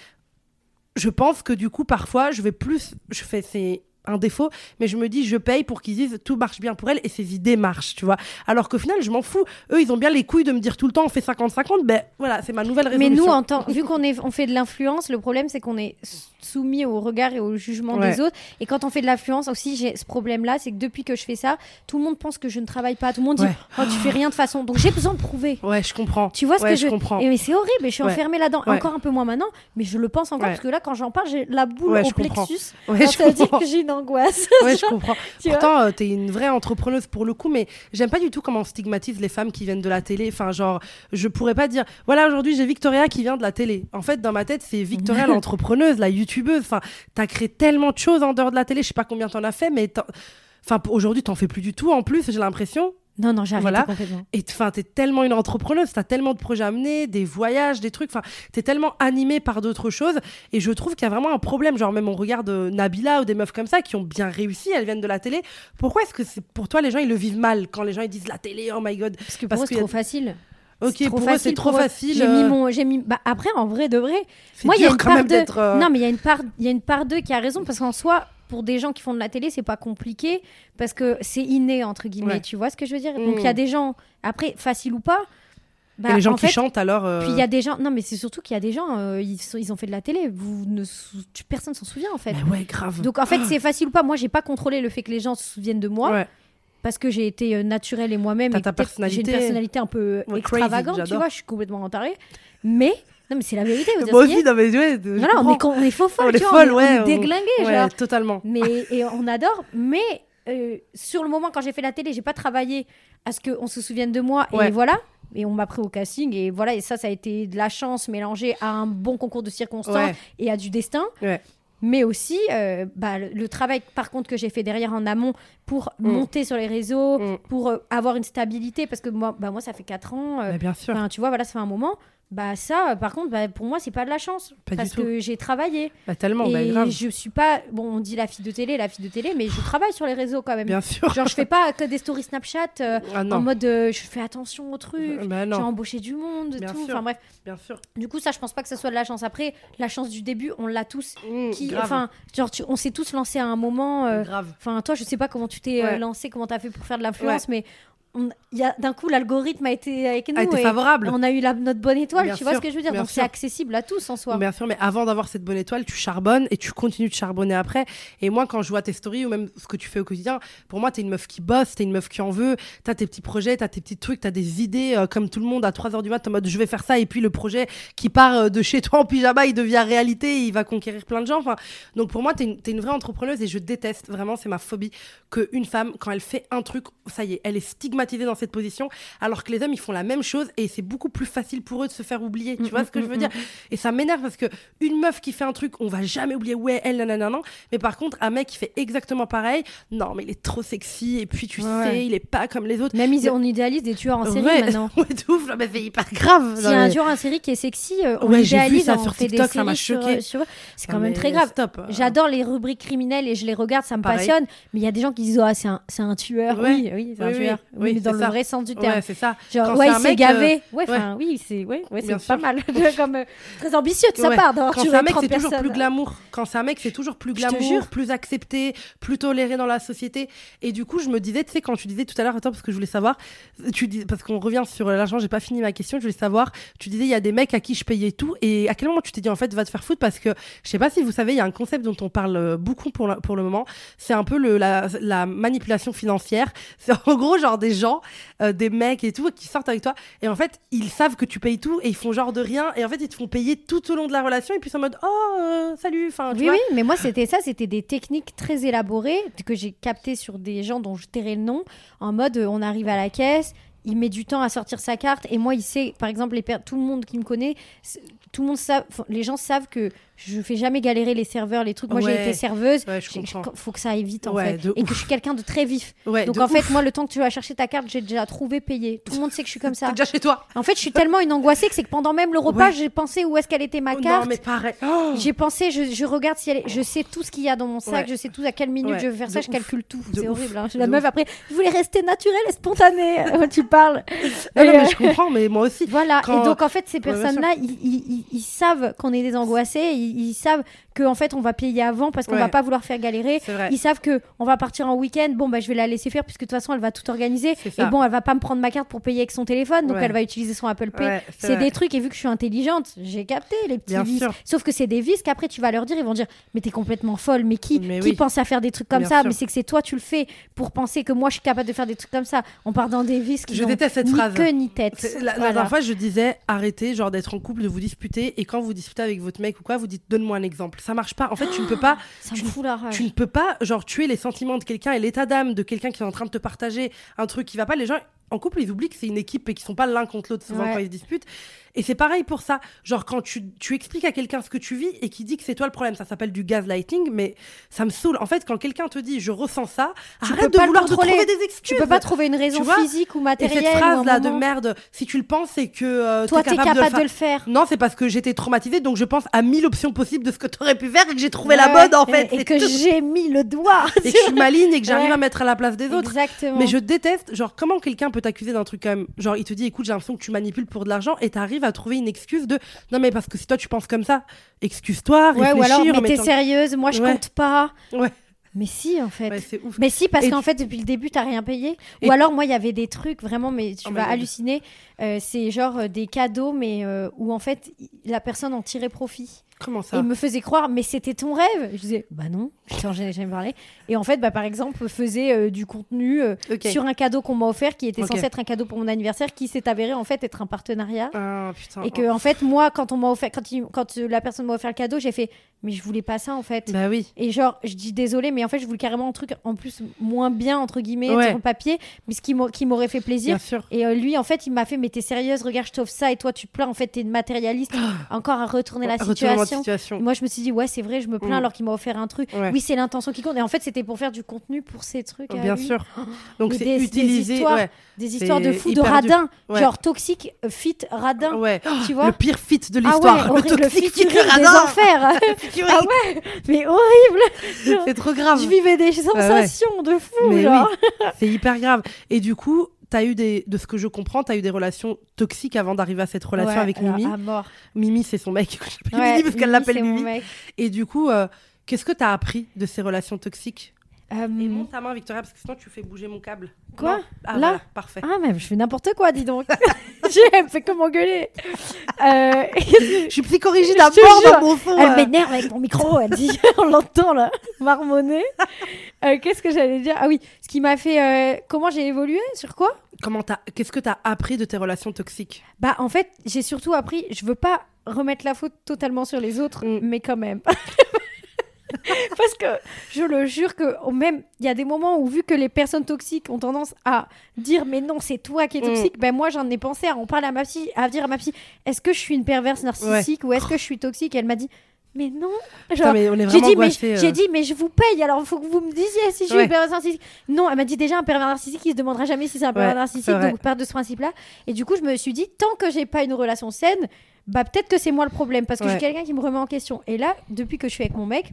je pense que du coup, parfois, je vais plus. Je fais. C'est un défaut, mais je me dis, je paye pour qu'ils disent tout marche bien pour elle et ses idées marchent, tu vois. Alors qu'au final, je m'en fous. Eux, ils ont bien les couilles de me dire tout le temps, on fait 50-50. Ben voilà, c'est ma nouvelle Mais résolution. nous, en tant, vu qu'on on fait de l'influence, le problème c'est qu'on est soumis au regard et au jugement Ouais. des autres. Et quand on fait de l'influence aussi, j'ai ce problème-là, c'est que depuis que je fais ça, tout le monde pense que je ne travaille pas. Tout le monde dit, Ouais. oh, tu fais rien de façon. Donc j'ai besoin de prouver. Ouais, je comprends. Tu vois ce Ouais, que je je comprends. Et mais c'est horrible, et je suis enfermée là-dedans. Encore un peu moins maintenant, mais je le pense encore parce que là, quand j'en parle, j'ai la boule au comprends. plexus. Ouais, Alors, je ça veut dire comprends. que j'ai une angoisse. Je comprends. Tu Pourtant, euh, t'es une vraie entrepreneuse pour le coup, mais j'aime pas du tout comment on stigmatise les femmes qui viennent de la télé. Enfin, genre, je pourrais pas dire, voilà, aujourd'hui j'ai Victoria qui vient de la télé. En fait, dans ma tête, c'est Victoria l'entrepreneuse, la youtubeuse. Enfin, t'as créé tellement de choses en dehors de la télé. Je sais pas combien t'en as fait, mais enfin, aujourd'hui, t'en fais plus du tout en plus, j'ai l'impression. Non, non, j'ai arrêté Voilà. complètement. Et enfin, t'es tellement une entrepreneuse, t'as tellement de projets à mener, des voyages, des trucs. Enfin, t'es tellement animée par d'autres choses. Et je trouve qu'il y a vraiment un problème. Genre, même on regarde euh, Nabila ou des meufs comme ça qui ont bien réussi, elles viennent de la télé. Pourquoi est-ce que c'est pour toi, les gens, ils le vivent mal quand les gens ils disent la télé, oh my god? Parce que pour c'est a- trop facile. Ok, pour eux, c'est trop facile. J'ai euh, mis mon, j'ai mis. Bah, après, en vrai de vrai, moi, il y a une part de. euh, Non, mais il y a une part, il y a une part d'eux qui a raison parce qu'en soi, pour des gens qui font de la télé, c'est pas compliqué parce que c'est inné entre guillemets. Ouais. Tu vois ce que je veux dire? Donc il y a Mm. des gens après facile ou pas. Bah, et les gens qui chantent alors. Puis il y a des gens. Non, mais c'est surtout qu'il y a des gens, ils, ils, ont fait de la télé. Vous ne personne s'en souvient en fait. Mais ouais, grave. Donc en fait, c'est facile ou pas. Moi, j'ai pas contrôlé le fait que les gens se souviennent de moi. Ouais parce que j'ai été euh, naturelle et moi-même. J'ai une personnalité un peu extravagante, tu vois, je suis complètement entarée. Mais, non, mais c'est la vérité. Moi aussi, non, mais ouais. Voilà, on est, on est faux folle, on est folle, ouais. On est déglingué, ouais, totalement. Mais, et on adore, mais euh, sur le moment, quand j'ai fait la télé, j'ai pas travaillé à ce qu'on se souvienne de moi, et voilà. Et on m'a pris au casting, et voilà, et ça, ça a été de la chance mélangée à un bon concours de circonstances et à du destin. Ouais mais aussi euh, bah, le, travail par contre que j'ai fait derrière en amont pour mm. monter sur les réseaux, mm. pour euh, avoir une stabilité, parce que moi, bah, moi ça fait 4 ans, euh, bien sûr. tu vois, voilà, ça fait un moment. Bah ça, par contre, bah, pour moi, c'est pas de la chance. parce que j'ai travaillé. Bah, tellement, bah, et grave. je suis pas... Bon, on dit la fille de télé, la fille de télé, mais je travaille sur les réseaux quand même. Bien sûr. Genre, je fais pas que des stories Snapchat ah, en mode je fais attention au truc, bah, j'ai embauché du monde, Bien tout. Enfin bref. Bien sûr. Du coup, ça, je pense pas que ce soit de la chance. Après, la chance du début, on l'a tous. Mmh, qui, enfin, genre, on s'est tous lancés à un moment. grave. Enfin, toi, je sais pas comment tu t'es lancé, comment tu as fait pour faire de l'influence, mais d'un coup l'algorithme a été avec nous a été favorable. on a eu la, notre bonne étoile tu vois ce que je veux dire? donc c'est accessible à tous en soi. Bien sûr mais avant d'avoir cette bonne étoile tu charbonnes et tu continues de charbonner après. Et moi quand je vois tes stories ou même ce que tu fais au quotidien pour moi t'es une meuf qui bosse t'es une meuf qui en veut t'as tes petits projets t'as tes petits trucs t'as des idées euh, comme tout le monde à 3h du mat en mode je vais faire ça et puis le projet qui part euh, de chez toi en pyjama il devient réalité il va conquérir plein de gens enfin. Donc pour moi t'es une, es une vraie entrepreneuse et je déteste vraiment c'est ma phobie qu'une femme quand elle fait un truc ça y est elle est stigmatisée dans cette position alors que les hommes ils font la même chose et c'est beaucoup plus facile pour eux de se faire oublier. Tu mm, vois ce que je veux mm, dire Et ça m'énerve parce que une meuf qui fait un truc, on va jamais oublier ouais elle nanana non. Mais par contre un mec qui fait exactement pareil, non mais il est trop sexy et puis tu sais il est pas comme les autres. Même on idéalise des tueurs en série maintenant. ouais ouf, mais c'est hyper grave. S'il y a un tueur en série qui est sexy, euh, on idéalise, ça sur TikTok, ça m'a choqué. Euh, c'est quand même très grave. J'adore les rubriques criminelles et je les regarde, ça me passionne. Mais il y a des gens qui disent oh, c'est un, un tueur. Oui, oui, c'est un tueur. Oui, mais dans le vrai sens du terme. Ouais, c'est ça. Genre, ouais, il s'est gavé. Euh, ouais, enfin, oui, c'est ouais, ouais, c'est pas mal. Comme euh, très ambitieux de sa part. Quand c'est un mec, c'est toujours plus glamour. Quand c'est un mec, c'est toujours plus glamour, plus accepté, plus toléré dans la société. Et du coup, je me disais, tu sais, quand tu disais tout à l'heure, attends, parce que je voulais savoir, tu dis, parce qu'on revient sur l'argent, j'ai pas fini ma question, je voulais savoir, tu disais, il y a des mecs à qui je payais tout. Et à quel moment tu t'es dit, en fait, va te faire foutre Parce que je sais pas si vous savez, il y a un concept dont on parle euh, beaucoup pour, pour le moment. C'est un peu le, la, la manipulation financière. C'est en gros, genre des gens, des mecs et tout, qui sortent avec toi. Et en fait, ils savent que tu payes tout et ils font genre de rien. Et en fait, ils te font payer tout au long de la relation. Et puis, c'est en mode, oh, euh, salut. Enfin, oui, oui, mais moi, c'était ça. C'était des techniques très élaborées que j'ai captées sur des gens dont je tairai le nom. En mode, euh, on arrive à la caisse, il met du temps à sortir sa carte et moi il sait par exemple les tout le monde qui me connaît tout le monde savent les gens savent que je fais jamais galérer les serveurs, les trucs. Moi, j'ai été serveuse. Il faut que ça aille vite, en fait. Et que je suis quelqu'un de très vif. Donc, en fait, moi, le temps que tu vas chercher ta carte, j'ai déjà trouvé, payé. Tout le monde sait que je suis comme ça. déjà chez toi. En fait, je suis tellement une angoissée que c'est que pendant même le repas, j'ai pensé où est-ce qu'elle était ma carte. Non, mais pareil. J'ai pensé, je, regarde si elle est... Je sais tout ce qu'il y a dans mon sac, je sais tout à quelle minute je vais faire ça, je calcule tout. C'est horrible. Hein. La meuf, après, je voulais rester naturelle et spontanée. tu parles. Non, mais je comprends, mais moi aussi. Voilà. Et donc, en fait, ces personnes-là, ils savent qu'on est des angoissés, ils savent que en fait on va payer avant parce qu'on va pas vouloir faire galérer. Ils savent que on va partir en week-end, bon bah je vais la laisser faire puisque de toute façon elle va tout organiser. Et bon elle va pas me prendre ma carte pour payer avec son téléphone, donc elle va utiliser son Apple Pay. c'est des trucs et vu que je suis intelligente, j'ai capté les petits vices. Sauf que c'est des vices qu'après tu vas leur dire, ils vont dire mais t'es complètement folle, mais qui qui pense à faire des trucs comme ça? Mais c'est que c'est toi tu le fais pour penser que moi je suis capable de faire des trucs comme ça. On part dans des vices qui je déteste cette ni phrase. queue ni tête. La, dernière fois je disais arrêtez genre d'être en couple, de vous disputer et quand vous disputez avec votre mec ou quoi, vous dites donne-moi un exemple. Ça marche pas. En fait tu ne peux pas. tu, tu, ne peux pas, genre, tuer les sentiments de quelqu'un et l'état d'âme de quelqu'un qui est en train de te partager un truc qui va pas. Les gens, en couple, ils oublient que c'est une équipe et qu'ils sont pas l'un contre l'autre souvent quand ils se disputent. Et c'est pareil pour ça. Genre, quand tu, tu expliques à quelqu'un ce que tu vis et qui dit que c'est toi le problème, ça s'appelle du gaslighting, mais ça me saoule. En fait, quand quelqu'un te dit je ressens ça, tu arrête de vouloir trouver des excuses. Tu peux pas trouver une raison physique ou matérielle. Et cette phrase-là de merde, si tu le penses, c'est que euh, toi, t'es capable, capable de, le faire. Non, c'est parce que j'étais traumatisée, donc je pense à mille options possibles de ce que tu aurais pu faire et que j'ai trouvé la bonne en fait. Et, que j'ai mis le doigt. et que je suis maligne et que j'arrive à mettre à la place des autres. Exactement. Mais je déteste, genre, comment quelqu'un peut t'accuser d'un truc comme. Genre, il te dit écoute, j'ai l'impression que tu manipules pour de l'argent et t'arrives à trouver une excuse de non mais parce que si toi tu penses comme ça, excuse-toi, réfléchis. Ouais, ou alors mais t'es sérieuse, moi je compte pas. Ouais. Mais si, en fait. Ouais, c'est ouf. Mais si, parce qu'en tu- fait, depuis le début, t'as rien payé. Et- Ou alors, moi, il y avait des trucs vraiment, mais tu Oh vas halluciner. Euh, c'est genre euh, des cadeaux, mais euh, où en fait, la personne en tirait profit. Comment Et ça il me faisait croire, mais c'était ton rêve. Je disais, bah non, j'en ai jamais parlé. Et en fait, bah, par exemple, faisait euh, du contenu euh, sur un cadeau qu'on m'a offert, qui était censé être un cadeau pour mon anniversaire, qui s'est avéré en fait être un partenariat. Ah putain. Et que en fait, moi, quand on m'a offert, quand, il- quand la personne m'a offert le cadeau, j'ai fait, mais je voulais pas ça en fait. Bah oui. Et genre, je dis désolé, mais en fait, je voulais carrément un truc en plus moins bien, entre guillemets, Ouais. sur le papier, mais ce qui m'a- qui m'aurait fait plaisir. Bien sûr. Et euh, lui, en fait, il m'a fait, mais t'es sérieuse, regarde, je t'offre ça, et toi, tu plains, en fait, t'es une matérialiste, encore à retourner la de situation. situation. Et moi, je me suis dit, ouais, c'est vrai, je me plains Mm. alors qu'il m'a offert un truc. Ouais. Oui, c'est l'intention qui compte. Et en fait, c'était pour faire du contenu pour ces trucs. Bien lui. sûr. Donc Mais c'est des- des utilisé. histoires ouais. Des histoires de fous, de. Ouais. Genre toxique, euh, fit, radin. Ouais. Tu vois Le pire fit de Ah l'histoire. ouais, horrible, le toxique featuring des radin. enfers. Featuring. ah ouais, mais horrible. C'est trop grave. Je vivais des sensations de fou. C'est hyper grave. Et du coup, as eu des, de ce que je comprends, tu as eu des relations toxiques avant d'arriver à cette relation Ouais, avec Mimi. À mort. Mimi, c'est son mec. Ouais, Mimi parce qu'elle l'appelle Mimi. Et du coup, euh, qu'est-ce que tu as appris de ces relations toxiques? Euh, Et monte ta main, Victoria, parce que sinon tu fais bouger mon câble. Quoi Non. Ah, Là voilà, parfait. Ah, mais je fais n'importe quoi, dis donc. elle me fait que m'engueuler. Euh, Je suis psychorigide à mort dans mon fond. Elle euh. m'énerve avec mon micro, elle dit, on l'entend là, marmonner. Euh, Qu'est-ce que j'allais dire? Ah oui, ce qui m'a fait. euh, comment j'ai évolué? Sur quoi? Comment t'as- Qu'est-ce que tu as appris de tes relations toxiques? Bah, en fait, j'ai surtout appris, je veux pas remettre la faute totalement sur les autres, Mm. mais quand même. Parce que je le jure que même il y a des moments où vu que les personnes toxiques ont tendance à dire mais non c'est toi qui es Mm. toxique ben moi j'en ai pensé à en parler à ma psy à dire à ma psy est-ce que je suis une perverse narcissique ou est-ce que je suis toxique? Et elle m'a dit mais non Putain, genre mais on est j'ai dit, mais euh. dit, mais je vous paye, alors il faut que vous me disiez si je suis Ouais. une pervers narcissique. Non, elle m'a dit déjà, un pervers narcissique, il se demandera jamais si c'est un pervers Ouais, narcissique, donc part de ce principe-là. Et du coup, je me suis dit, tant que j'ai pas une relation saine, bah peut-être que c'est moi le problème, parce que je suis quelqu'un qui me remet en question. Et là, depuis que je suis avec mon mec,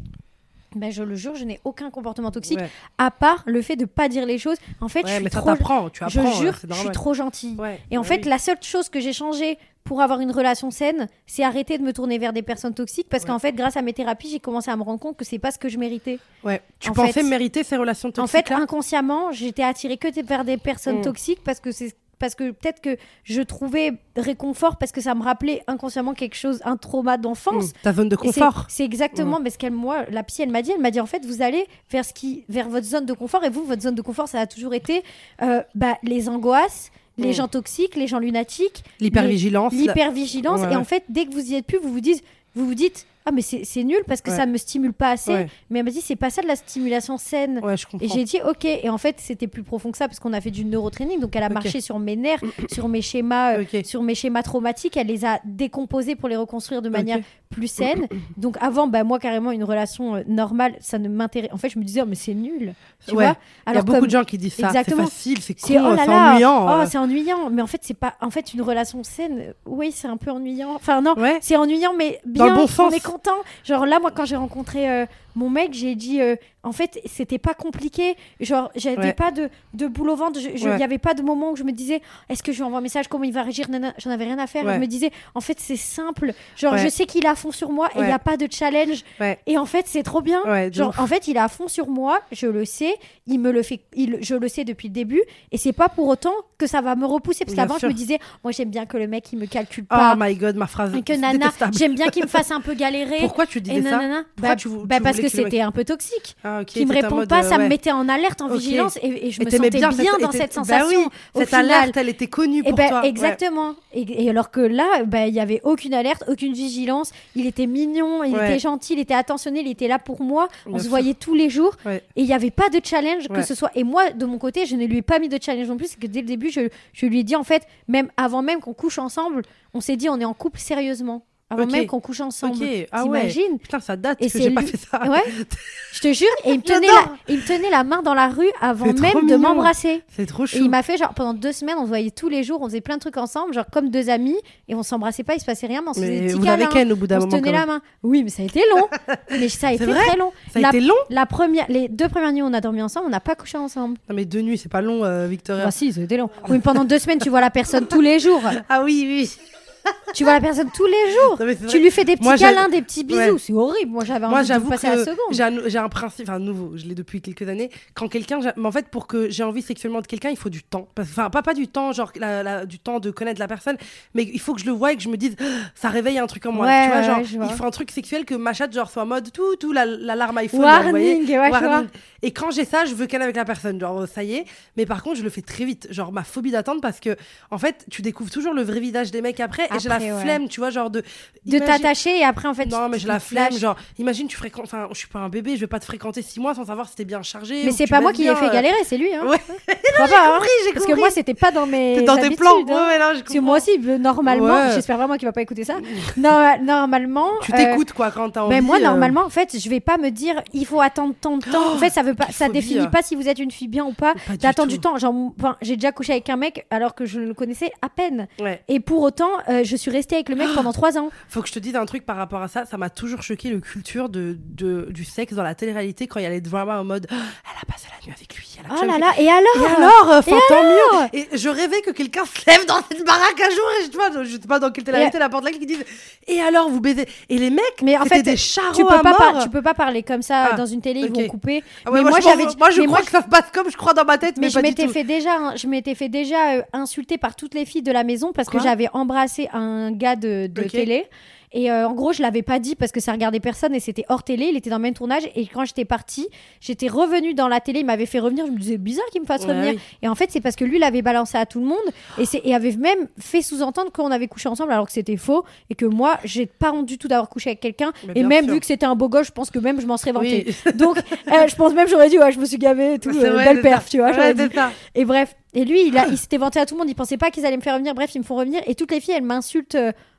ben je le jure, je n'ai aucun comportement toxique, Ouais, à part le fait de pas dire les choses. En fait, je suis mais ça trop... t'apprend. Tu Je apprends. jure, je suis trop gentille. Ouais, Et en bah fait, oui. la seule chose que j'ai changé pour avoir une relation saine, c'est arrêter de me tourner vers des personnes toxiques parce qu'en fait, grâce à mes thérapies, j'ai commencé à me rendre compte que c'est pas ce que je méritais. Ouais. Tu en pensais fait- mériter ces relations En toxiques fait, inconsciemment, j'étais attirée que vers des personnes Mm. toxiques parce que c'est parce que peut-être que je trouvais réconfort parce que ça me rappelait inconsciemment quelque chose, un trauma d'enfance. ta zone de confort. C'est exactement parce qu'elle, moi, la psy, elle m'a dit, elle m'a dit en fait, vous allez vers ce qui, vers votre zone de confort et vous, votre zone de confort, ça a toujours été euh, bah, les angoisses, les Mm. gens toxiques, les gens lunatiques, L'hypervigilance. la- l'hypervigilance. Ouais, Et en fait, dès que vous y êtes plus, vous vous dites, vous vous dites, ah mais c'est nul parce que Ouais. ça me stimule pas assez. Ouais, Mais elle m'a dit, c'est pas ça de la stimulation saine. ouais, je comprends. Et j'ai dit ok. Et en fait, c'était plus profond que ça parce qu'on a fait du neurotraining. Donc elle a marché sur mes nerfs, sur mes schémas, euh, sur mes schémas traumatiques. Elle les a décomposés pour les reconstruire de manière plus saine. Donc avant, bah moi carrément une relation euh, normale, ça ne m'intéresse. En fait, je me disais oh, mais c'est nul. Tu vois Il y a beaucoup comme- de gens qui disent ça. C'est Exactement. facile, c'est c'est oh ennuyant. oh euh. c'est ennuyant. Mais en fait, c'est pas. En fait, une relation saine, oui, c'est un peu ennuyant. Enfin non, c'est ennuyant, mais Dans bien. le bon On sens. Genre là, moi, quand j'ai rencontré euh, mon mec, j'ai dit, euh, en fait, c'était pas compliqué. Genre, j'avais Ouais. pas de, de boule au ventre. Il Ouais. y avait pas de moment où je me disais, est-ce que je lui envoie un message, comment il va réagir J'en avais rien à faire. Ouais. Je me disais, en fait, c'est simple. Genre, je sais qu'il est à fond sur moi et il n'y a pas de challenge. Et en fait, c'est trop bien. Genre, en fait, il est à fond sur moi, je le sais, il me le fait, il, je le sais depuis le début, et c'est pas pour autant que ça va me repousser, parce qu'avant, je me disais, moi j'aime bien que le mec, il me calcule Oh pas, my god, ma phrase. et que nana, j'aime bien qu'il me fasse un peu galérer. Pourquoi tu disais et ça. Pourquoi Bah, tu- tu bah, parce que que c'était un peu toxique. Ah, Qui me répond mode, pas, euh, ça me mettait en alerte, en vigilance, et, et je Et me sentais bien, dans cette bah sensation. oui, au cette final. alerte, elle était connue Et pour ben, toi. Exactement. Et, et alors que là, bah, il y avait aucune alerte, aucune vigilance. Il était mignon, il Ouais. était gentil, il était attentionné, il était là pour moi. On se voyait tous les jours. Et il n'y avait pas de challenge que ce soit. Et moi, de mon côté, je ne lui ai pas mis de challenge non plus. C'est que dès le début, je, je lui ai dit, en fait, même avant même qu'on couche ensemble, on s'est dit, on est en couple sérieusement. Avant Ok. même qu'on couche ensemble. Ok, ah ouais. T'imagines Putain, ça date Et que j'ai pas fait ça. Ouais, je te jure. Et il me, tenait la, il me tenait la main dans la rue avant même de m'embrasser. C'est trop Et chou. il m'a fait genre pendant deux semaines, on se voyait tous les jours, on faisait plein de trucs ensemble, genre comme deux amis, et on s'embrassait pas, il se passait rien, mais on se faisait des petits câlins, Ken au bout d'un on se moment. tenait la main. Oui, mais ça a été long. mais ça a été vrai? très long. Ça a la, été long? la première, les deux premières nuits, on a dormi ensemble, on n'a pas couché ensemble. Non, mais deux nuits, c'est pas long, euh, Victoria. Bah si, été long. Oui, pendant deux semaines, tu vois la personne tous les jours. Ah oui, oui. Tu vois la personne tous les jours. tu lui fais des petits câlins, des petits bisous. C'est horrible. Moi, j'avais envie de passer la seconde. J'ai un, principe, enfin, nouveau, je l'ai depuis quelques années. Quand quelqu'un, mais en fait, pour que j'ai envie sexuellement de quelqu'un, il faut du temps. Enfin, pas, pas du temps, genre du temps de connaître la personne, mais il faut que je le voie et que je me dise, ça réveille un truc en moi. tu vois, genre, il faut un truc sexuel que ma chatte, genre, soit en mode tout, tout, l'alarme iPhone. Warning, Warning. Et quand j'ai ça, je veux qu'elle avec la personne. Genre, ça y est. Mais par contre, je le fais très vite. Genre, ma phobie d'attendre parce que, en fait, tu découvres toujours le vrai visage des mecs après. Et j'ai la flemme, tu vois, genre de. De t'attacher et après, en fait. Non, mais j'ai la flemme. Genre, imagine, tu fréquentes. Enfin, je suis pas un bébé, je vais pas te fréquenter six mois sans savoir si t'es bien chargé. Mais c'est pas moi qui ai fait galérer, c'est lui. Hein. Ouais. pas, hein. Parce que moi, c'était pas dans mes. Dans tes plans. Hein. Ouais, Parce que moi aussi, normalement, j'espère vraiment qu'il va pas écouter ça. normalement. Tu t'écoutes, quoi, quand t'as envie. Mais moi, euh. normalement, en fait, je vais pas me dire, il faut attendre tant de temps. En fait, ça veut pas. Ça définit pas si vous êtes une fille bien ou pas. D'attendre du temps. Genre, j'ai déjà couché avec un mec alors que je le connaissais à peine. Et pour autant, euh, je suis restée avec le mec pendant trois ans. Faut que je te dise un truc par rapport à ça. Ça m'a toujours choqué le culture de, de, du sexe dans la télé-réalité quand il y a les dramas en mode oh, elle a passé la nuit avec lui. Oh là là, et alors Et alors euh, et tant mieux. Et je rêvais que quelqu'un se lève dans cette baraque un jour et je, vois, je sais pas dans quelle télé-réalité, la porte là qui disent et alors vous baisez? Et les mecs, mais en fait, des charros tu peux à pas mort. tu peux pas parler comme ça ah, dans une télé, ils vont couper. Ah mais moi, j'avais moi je crois que ça se passe comme je crois dans ma tête mais, je m'étais fait déjà je m'étais fait déjà euh, insulter par toutes les filles de la maison parce que j'avais embrassé un gars de, télé et euh, en gros, je l'avais pas dit parce que ça regardait personne et c'était hors télé. Il était dans le même tournage. Et quand j'étais partie, j'étais revenue dans la télé. Il m'avait fait revenir. Je me disais bizarre qu'il me fasse revenir. Et en fait, c'est parce que lui l'avait balancé à tout le monde et, et avait même fait sous-entendre qu'on avait couché ensemble alors que c'était faux et que moi, j'ai pas honte du tout d'avoir couché avec quelqu'un. Et même vu que c'était un beau gosse, je pense que même je m'en serais vanté. Donc, euh, je pense même j'aurais dit ouais, je me suis gavé et tout. Euh, belle perf, tu vois. Et bref. Et lui, il, il s'était vanté à tout le monde. Il pensait pas qu'ils allaient me faire revenir. Bref, ils me font revenir. Et toutes les filles, elles m'insultent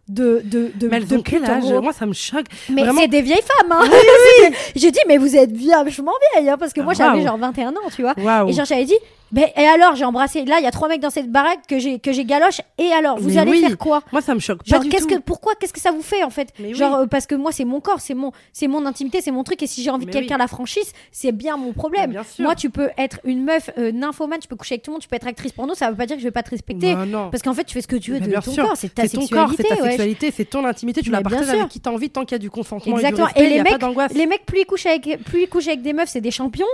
de de de mais elles ont quel âge moi ça me choque mais c'est des vieilles femmes hein. j'ai dit mais vous êtes vachement vieille hein, parce que moi j'avais genre 21 ans tu vois et genre j'avais dit et alors, j'ai embrassé. Là, il y a trois mecs dans cette baraque que j'ai que j'ai galoche. Et alors, vous allez faire quoi? Moi, ça me choque Genre, qu'est-ce que pourquoi Qu'est-ce que ça vous fait en fait? Genre euh, parce que moi, c'est mon corps, c'est mon c'est mon intimité, c'est mon truc. Et si j'ai envie que quelqu'un la franchisse, c'est bien mon problème. Bah, moi, tu peux être une meuf euh, nymphomane, tu peux coucher avec tout le monde, tu peux être actrice porno. Ça veut pas dire que je vais pas te respecter. Bah, parce qu'en fait, tu fais ce que tu veux de ton corps. C'est ta sexualité. C'est ta sexualité, c'est ton intimité. Tu la partages avec qui t'as envie tant qu'il y a du consentement. Exactement. Et les mecs, les mecs plus ils couchent avec plus ils couchent avec des meufs, c'est des champions.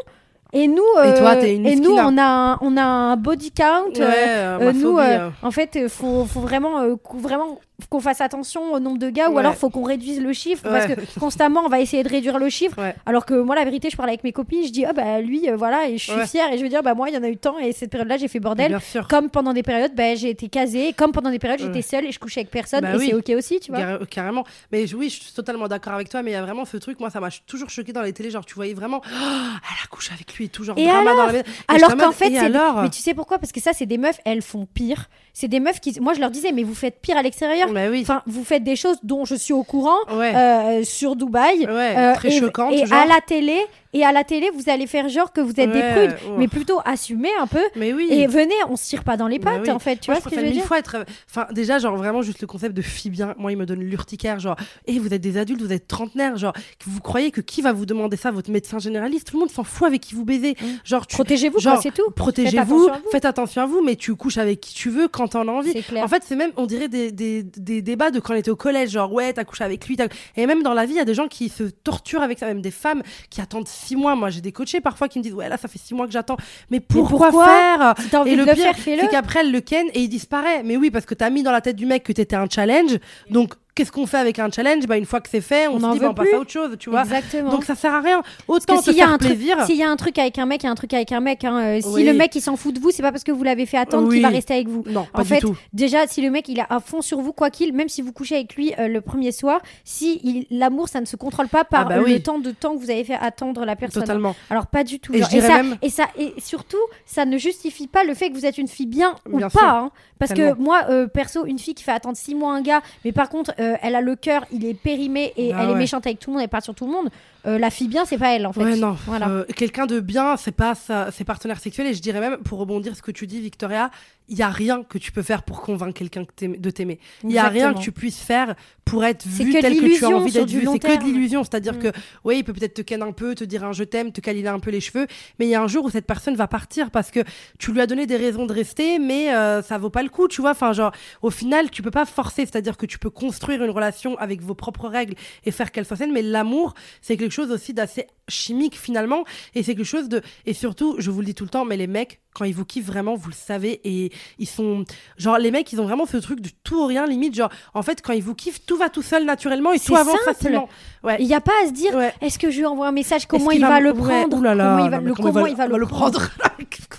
Et nous, et, toi, euh, une et nous on, a, on a un body count. Ouais, euh, euh nous, euh, en fait, il faut, faut, vraiment, vraiment qu'on fasse attention au nombre de gars ou alors faut qu'on réduise le chiffre parce que constamment on va essayer de réduire le chiffre. Alors que moi la vérité je parle avec mes copines je dis oh bah lui voilà et je suis fière et je veux dire bah moi il y en a eu tant et cette période là j'ai fait bordel. Comme pendant des périodes bah, j'ai été casée comme pendant des périodes j'étais seule et je couchais avec personne bah et c'est ok aussi tu vois. Carrément. Mais oui je suis totalement d'accord avec toi mais il y a vraiment ce truc moi ça m'a toujours choqué dans les télés genre tu voyais vraiment oh, elle a couché avec lui toujours et drama alors, alors qu'en fait mais tu sais pourquoi? Parce que ça c'est des meufs elles font pire c'est des meufs qui moi je leur disais mais vous faites pire à l'extérieur bah enfin vous faites des choses dont je suis au courant euh, sur Dubaï. Euh, très choquant. Et à la télé, et à la télé, vous allez faire genre que vous êtes des prudes, mais plutôt assumer un peu. Mais oui. Et venez, on se tire pas dans les pattes, en fait. Tu vois ce que je veux dire fois être. Enfin, déjà, genre vraiment juste le concept de fille bien. Moi, il me donne l'urticaire. Genre, et vous êtes des adultes, vous êtes trentenaires. Genre, vous croyez que qui va vous demander ça, votre médecin généraliste? Tout le monde s'en fout avec qui vous baisez. Mmh. Genre, protégez-vous, c'est tout. Protégez-vous, faites, attention à vous, mais tu couches avec qui tu veux quand t'en as envie. En fait, c'est même, on dirait des, des, des, débats de quand on était au collège. Genre, ouais, t'as couché avec lui. Et même dans la vie, il y a des gens qui se torturent avec ça, même des femmes qui attendent six mois. Moi, j'ai des parfois qui me disent ouais là ça fait six mois que j'attends. Mais pourquoi, faire et le, pire c'est qu'après elle le ken et il disparaît. Mais oui parce que t'as mis dans la tête du mec que t'étais un challenge. Donc qu'est-ce qu'on fait avec un challenge? Bah, Une fois que c'est fait, on, se dit, bah, on passe à autre chose, tu vois. Exactement. Donc ça sert à rien. Autant te faire plaisir. S'il y a un truc avec un mec, il y a un truc avec un mec. Hein. Euh, si le mec il s'en fout de vous, c'est pas parce que vous l'avez fait attendre qu'il va rester avec vous. Non, en fait, déjà, si le mec il a à fond sur vous, quoi qu'il, même si vous couchez avec lui euh, le premier soir, si l'amour ça ne se contrôle pas par ah bah le temps de temps que vous avez fait attendre la personne. Totalement. Alors pas du tout. Et, ça, et, ça, et surtout, ça ne justifie pas le fait que vous êtes une fille bien, ou pas. Hein. Parce que moi, euh, perso, une fille qui fait attendre six mois un gars, mais par contre, elle a le cœur il est périmé et bah elle est méchante avec tout le monde, elle part sur tout le monde. Euh, la fille bien, c'est pas elle en fait. non. Voilà. Euh, quelqu'un de bien, c'est pas sa, ses partenaires sexuels. Et je dirais même, pour rebondir ce que tu dis, Victoria, il y a rien que tu peux faire pour convaincre quelqu'un de t'aimer. Il y a rien que tu puisses faire pour être vu tel que tu as envie d'être vu. C'est que de l'illusion. C'est-à-dire mm. que, oui, il peut peut-être te ken un peu, te dire un je t'aime, te câliner un peu les cheveux, mais il y a un jour où cette personne va partir parce que tu lui as donné des raisons de rester, mais euh, ça vaut pas le coup, tu vois. Enfin, genre, au final, tu peux pas forcer. C'est-à-dire que tu peux construire une relation avec vos propres règles et faire qu'elle soit saine, mais l'amour, c'est quelque chose aussi d'assez chimique finalement, et c'est quelque chose de. Et surtout, je vous le dis tout le temps, mais les mecs, quand ils vous kiffent vraiment, vous le savez, et ils sont. Genre, les mecs, ils ont vraiment ce truc de tout ou rien, limite. Genre, en fait, quand ils vous kiffent, tout va tout seul naturellement et tout avance facilement. Ouais. Il n'y a pas à se dire, est-ce que je lui envoie un message Comment il va, le prendre Comment il va, le, comment il va, le prendre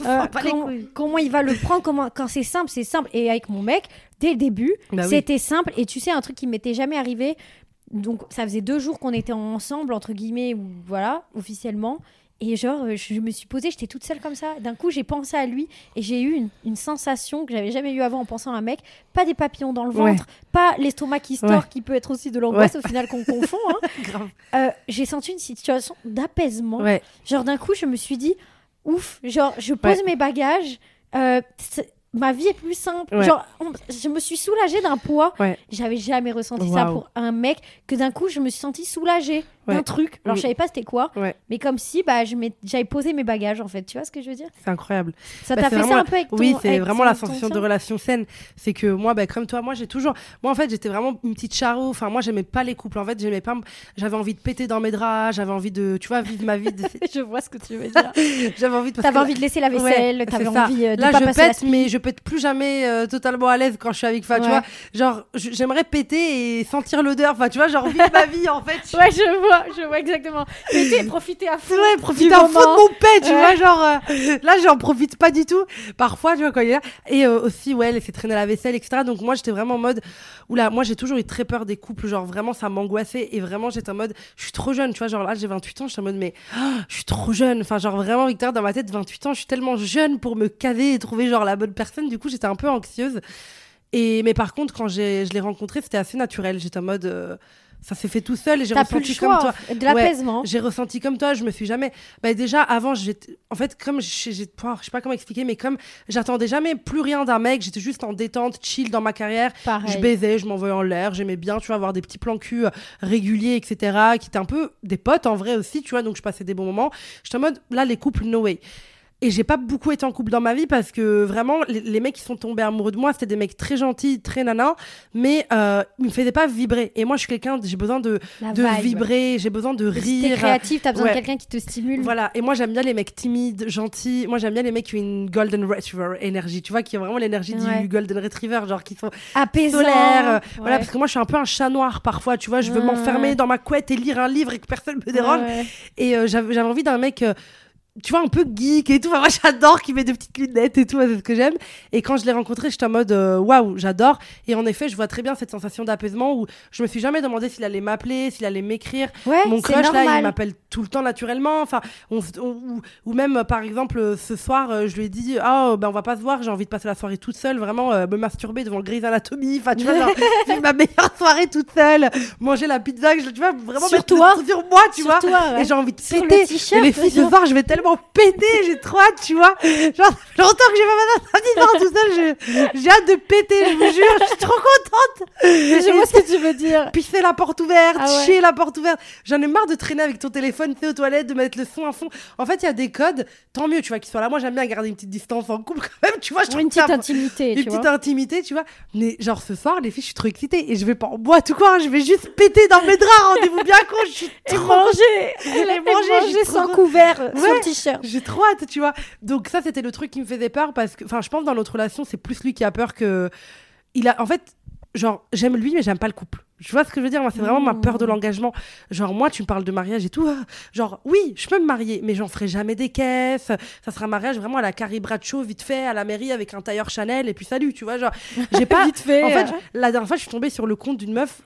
Comment il va le prendre comment... Quand c'est simple, c'est simple. Et avec mon mec, dès le début, bah c'était simple. Et tu sais, un truc qui m'était jamais arrivé. Donc, ça faisait deux jours qu'on était ensemble, entre guillemets, ou voilà, officiellement. Et genre, euh, je me suis posée, j'étais toute seule comme ça. D'un coup, j'ai pensé à lui et j'ai eu une, sensation que j'avais jamais eu avant en pensant à un mec. Pas des papillons dans le ventre, pas l'estomac qui store, qui peut être aussi de l'angoisse au final qu'on confond. Hein. Euh, j'ai senti une situation d'apaisement. Genre, d'un coup, je me suis dit, ouf, genre, je pose mes bagages. Euh, ma vie est plus simple. Genre, je me suis soulagée d'un poids. J'avais jamais ressenti ça pour un mec que d'un coup, je me suis sentie soulagée d'un truc. Alors, je savais pas c'était quoi, mais comme si bah, j'avais posé mes bagages, en fait. Tu vois ce que je veux dire? C'est incroyable. Ça bah, t'a fait ça un peu avec ton Oui, c'est vraiment la sensation de relation saine. C'est que moi, bah, comme toi, moi, j'ai toujours. Moi, en fait, j'étais vraiment une petite charo. Enfin, moi, j'aimais pas les couples. En fait, j'aimais pas. J'avais envie de péter dans mes draps. J'avais envie de, tu vois, vivre ma vie. je vois ce que tu veux dire. j'avais envie de. T'avais envie de laisser la vaisselle. T'avais envie de Là, pas je pète, mais je pète plus jamais euh, totalement à l'aise quand je suis avec. Enfin, tu vois, genre, j'aimerais péter et sentir l'odeur. Enfin, tu vois, genre vivre ma vie, en fait. Ouais, je vois, je vois exactement profiter à fond. Ouais, profiter à fond de mon pet, tu vois, genre, euh, là, j'en profite pas du tout. Parfois, tu vois, quand il est là. Et euh, aussi, ouais, laisser traîner la vaisselle, etc. Donc, moi, j'étais vraiment en mode, oula, moi, j'ai toujours eu très peur des couples, genre, vraiment, ça m'angoissait. Et vraiment, j'étais en mode, je suis trop jeune, tu vois, genre, là, j'ai 28 ans, j'étais en mode, mais je suis trop jeune. Enfin, genre, vraiment, Victor, dans ma tête, 28 ans, je suis tellement jeune pour me caser et trouver, genre, la bonne personne. Du coup, j'étais un peu anxieuse. Et, mais par contre, quand je l'ai rencontré, c'était assez naturel. J'étais en mode. Euh, ça s'est fait tout seul et j'ai ressenti comme toi. De l'apaisement. j'ai ressenti comme toi, je me suis jamais. Bah, déjà, avant. En fait, comme. Je sais pas comment expliquer, mais comme j'attendais jamais plus rien d'un mec, j'étais juste en détente, chill dans ma carrière. Je baisais, je m'envoyais en l'air, j'aimais bien, tu vois, avoir des petits plans cul euh, réguliers, etc. qui étaient un peu des potes en vrai aussi, tu vois, donc je passais des bons moments. J'étais en mode, là, les couples, no way. Et j'ai pas beaucoup été en couple dans ma vie parce que vraiment, les, mecs qui sont tombés amoureux de moi, c'était des mecs très gentils, très nanas, mais euh, ils me faisaient pas vibrer. Et moi, je suis quelqu'un, j'ai besoin de, de vibrer, j'ai besoin de rire. T'es créatif, t'as besoin de quelqu'un qui te stimule. Voilà. Et moi, j'aime bien les mecs timides, gentils. Moi, j'aime bien les mecs qui ont une golden retriever énergie, tu vois, qui ont vraiment l'énergie du golden retriever, genre qui sont apaisants. Solaires. Euh, voilà, parce que moi, je suis un peu un chat noir parfois, tu vois, je veux m'enfermer dans ma couette et lire un livre et que personne me dérange. Et euh, j'avais envie d'un mec tu vois, un peu geek et tout. moi, j'adore qu'il met des petites lunettes et tout, c'est ce que j'aime. Et quand je l'ai rencontré, j'étais en mode euh, waouh, j'adore. Et en effet, je vois très bien cette sensation d'apaisement où je me suis jamais demandé s'il allait m'appeler, s'il allait m'écrire. Mon crush, là, il m'appelle tout le temps naturellement. Enfin, on, ou, même, par exemple, ce soir, euh, je lui ai dit Ah, oh, ben on va pas se voir, j'ai envie de passer la soirée toute seule, vraiment euh, me masturber devant le Grey's Anatomy. Enfin, tu vois, genre, ma meilleure soirée toute seule, manger la pizza, tu vois, vraiment sur toi, sur moi, tu vois. Et j'ai envie de péter. Et les filles, ce soir, je vais tellement péter, j'ai trop hâte, tu vois. Genre, longtemps que j'ai pas fait ça tout seul, j'ai hâte de péter, je vous jure, je suis trop contente. Je vois ce que tu veux dire. Pisser la porte ouverte, ah chier la porte ouverte. J'en ai marre de traîner avec ton téléphone, tu aux toilettes, de mettre le son à fond. En fait, il y a des codes, tant mieux, tu vois, qu'ils soient là. Moi, j'aime bien garder une petite distance en couple quand même, tu vois. Je une petite intimité, Une petite intimité, tu vois. Mais genre, ce soir, les filles, je suis trop excitée et je vais pas en boîte ou quoi, je vais juste péter dans mes draps, rendez-vous bien con, je suis trop... Et manger, et manger, sans couvert, sans t-shirt. J'ai trop hâte, tu vois. Donc ça, c'était le truc qui me faisait peur parce que, enfin, je pense dans notre relation, c'est plus lui qui a peur que. Il a, en fait, genre, j'aime lui, mais j'aime pas le couple. Tu vois ce que je veux dire? Moi, c'est vraiment ma peur de mmh. l'engagement. Genre, moi, tu me parles de mariage et tout. Ah, genre, oui, je peux me marier, mais j'en ferai jamais des caisses. Ça sera un mariage vraiment à la Carrie Bradshaw, vite fait, à la mairie avec un tailleur Chanel et puis salut, tu vois. Genre, j'ai pas. vite fait. En fait, la dernière fois, je suis tombée sur le compte d'une meuf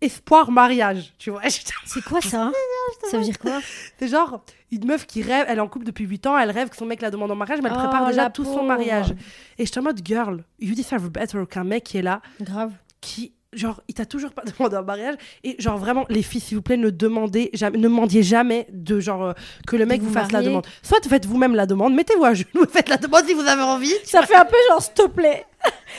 espoir mariage, tu vois. C'est quoi ça? Ça veut dire quoi C'est genre une meuf qui rêve, elle est en couple depuis 8 ans, elle rêve que son mec la demande en mariage, mais elle prépare oh, déjà tout son mariage. Et je suis en mode girl, you deserve better qu'un mec qui est là. Grave. Qui genre, il t'a toujours pas demandé un mariage. Et genre, vraiment, les filles, s'il vous plaît, ne demandez jamais, ne demandiez jamais de genre euh, que le mec vous vous, fasse la demande. Soit faites vous-même la demande, mettez-vous à genoux, faites la demande si vous avez envie. Ça fait un peu genre, s'il te plaît.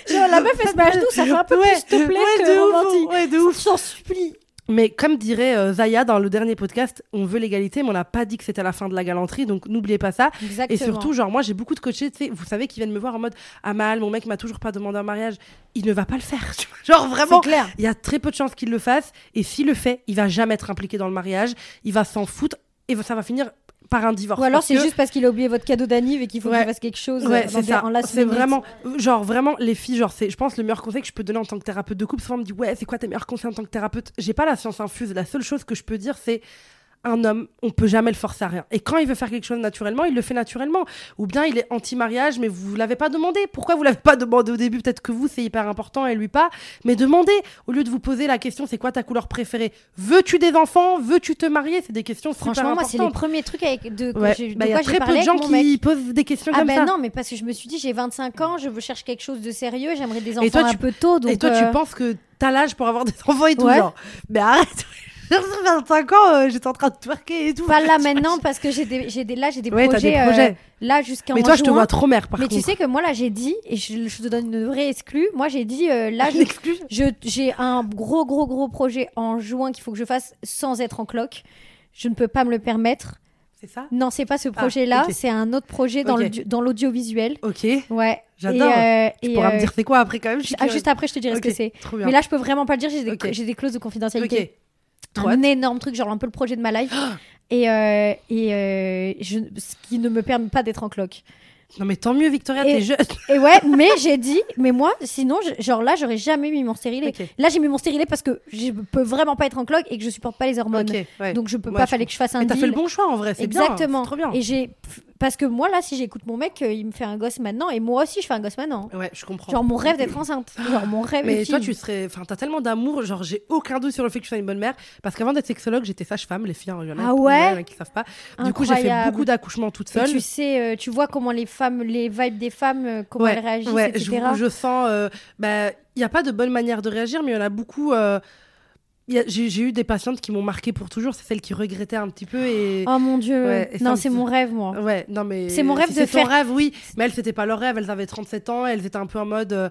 genre, la meuf, elle se met à genoux, ça fait un peu Ouais, plus, s'il te plaît, ouais, que de ouf, ouais, de ouf. J'en supplie. Mais comme dirait euh, Zaya dans le dernier podcast, on veut l'égalité, mais on n'a pas dit que c'était la fin de la galanterie, donc n'oubliez pas ça. Exactement. Et surtout, genre, moi, j'ai beaucoup de coachés, vous savez, qui viennent me voir en mode Ah, mal, mon mec m'a toujours pas demandé un mariage. Il ne va pas le faire. Genre, vraiment, il y a très peu de chances qu'il le fasse. Et s'il le fait, il va jamais être impliqué dans le mariage. Il va s'en foutre et ça va finir par un divorce. Ou alors c'est que- juste parce qu'il a oublié votre cadeau d'anniv et qu'il faut Ouais. qu'il fasse quelque chose Ouais, euh, c'est ça. C'est vraiment, genre vraiment les filles, genre c'est, je pense le meilleur conseil que je peux donner en tant que thérapeute de couple. Souvent on me dit ouais, c'est quoi tes meilleurs conseils en tant que thérapeute? J'ai pas la science infuse. La seule chose que je peux dire c'est un homme, on peut jamais le forcer à rien. Et quand il veut faire quelque chose naturellement, il le fait naturellement. Ou bien il est anti-mariage, mais vous l'avez pas demandé. Pourquoi vous l'avez pas demandé au début? Peut-être que vous c'est hyper important et lui pas. Mais demandez au lieu de vous poser la question c'est quoi ta couleur préférée? Veux-tu des enfants? Veux-tu te marier? C'est des questions super Franchement, moi, c'est les premiers trucs avec de, Ouais. j'ai- de Bah, il y a quoi très peu de gens mec. qui posent des questions Ah comme ben ça. non, mais parce que je me suis dit, j'ai 25 ans, je veux chercher quelque chose de sérieux, j'aimerais des enfants Et toi, un tu- peu tôt. Donc, et toi, euh, tu penses que t'as l'âge pour avoir des enfants et tout, Ouais. genre. Mais arrête 25 ans, euh, j'étais en train de twerker et tout. Pas là maintenant, parce que j'ai des, j'ai des, là, j'ai des Ouais, t'as projets. des euh, projets. là, jusqu'en Mais toi, je te juin. vois trop mère, par Mais contre. tu sais que moi, là, j'ai dit, et je, je te donne une vraie exclue, moi, j'ai dit, euh, là, je- j'ai un gros, gros, gros projet en juin qu'il faut que je fasse sans être en cloque. Je ne peux pas me le permettre. C'est ça? Non, c'est pas ce projet-là, Ah, ok. c'est un autre projet dans Ok. le- dans l'audiovisuel. Ok. Ouais. J'adore. Euh, Tu pourras euh, me dire c'est quoi après, quand même. je suis ah, juste après, je te dirai ce que c'est. Mais là, je peux vraiment pas le dire, j'ai des, des clauses de Ok. confidentialité. Trop un hâte. énorme truc, genre un peu le projet de ma life. et euh, et euh, je, ce qui ne me permet pas d'être en cloque. Non, mais tant mieux, Victoria, Et- t'es jeune. Et ouais, mais j'ai dit, mais moi, sinon, je- genre là, j'aurais jamais mis mon stérilet. Là, j'ai mis mon stérilet parce que je peux vraiment pas être en cloque et que je supporte pas les hormones. Ouais. Donc je peux Ouais, pas, je fallait que je fasse un Mais t'as fait le bon choix en vrai, c'est bien. Exactement. Trop bien. Et j'ai parce que moi là, si j'écoute mon mec, euh, il me fait un gosse maintenant et moi aussi je fais un gosse maintenant. Ouais, je comprends. Genre mon rêve d'être enceinte. Genre mon rêve. Mais toi, tu serais. Enfin, t'as tellement d'amour, genre, j'ai aucun doute sur le fait que tu sois une bonne mère. Parce qu'avant d'être sexologue, j'étais sage-femme, les filles, hein, il y en a Ah ouais a qui savent pas. Du coup, j'ai fait Incroyable. beaucoup d'accouchements toute Et seule. tu sais, euh, tu vois comment les femmes, les vibes des femmes, euh, comment Ouais, elles réagissent, ouais, etc. je, je sens. euh, bah, il n'y a pas de bonne manière de réagir, mais il y en a beaucoup. J'ai eu des patientes qui m'ont marqué pour toujours, c'est celles qui regrettaient un petit peu et. Oh mon dieu. Ouais, non, c'est mon rêve moi. Ouais, non mais. C'est mon rêve si de c'est faire- rêve, oui. Mais elles, c'était pas leur rêve. Elles avaient 37 ans. Elles étaient un peu en mode. euh,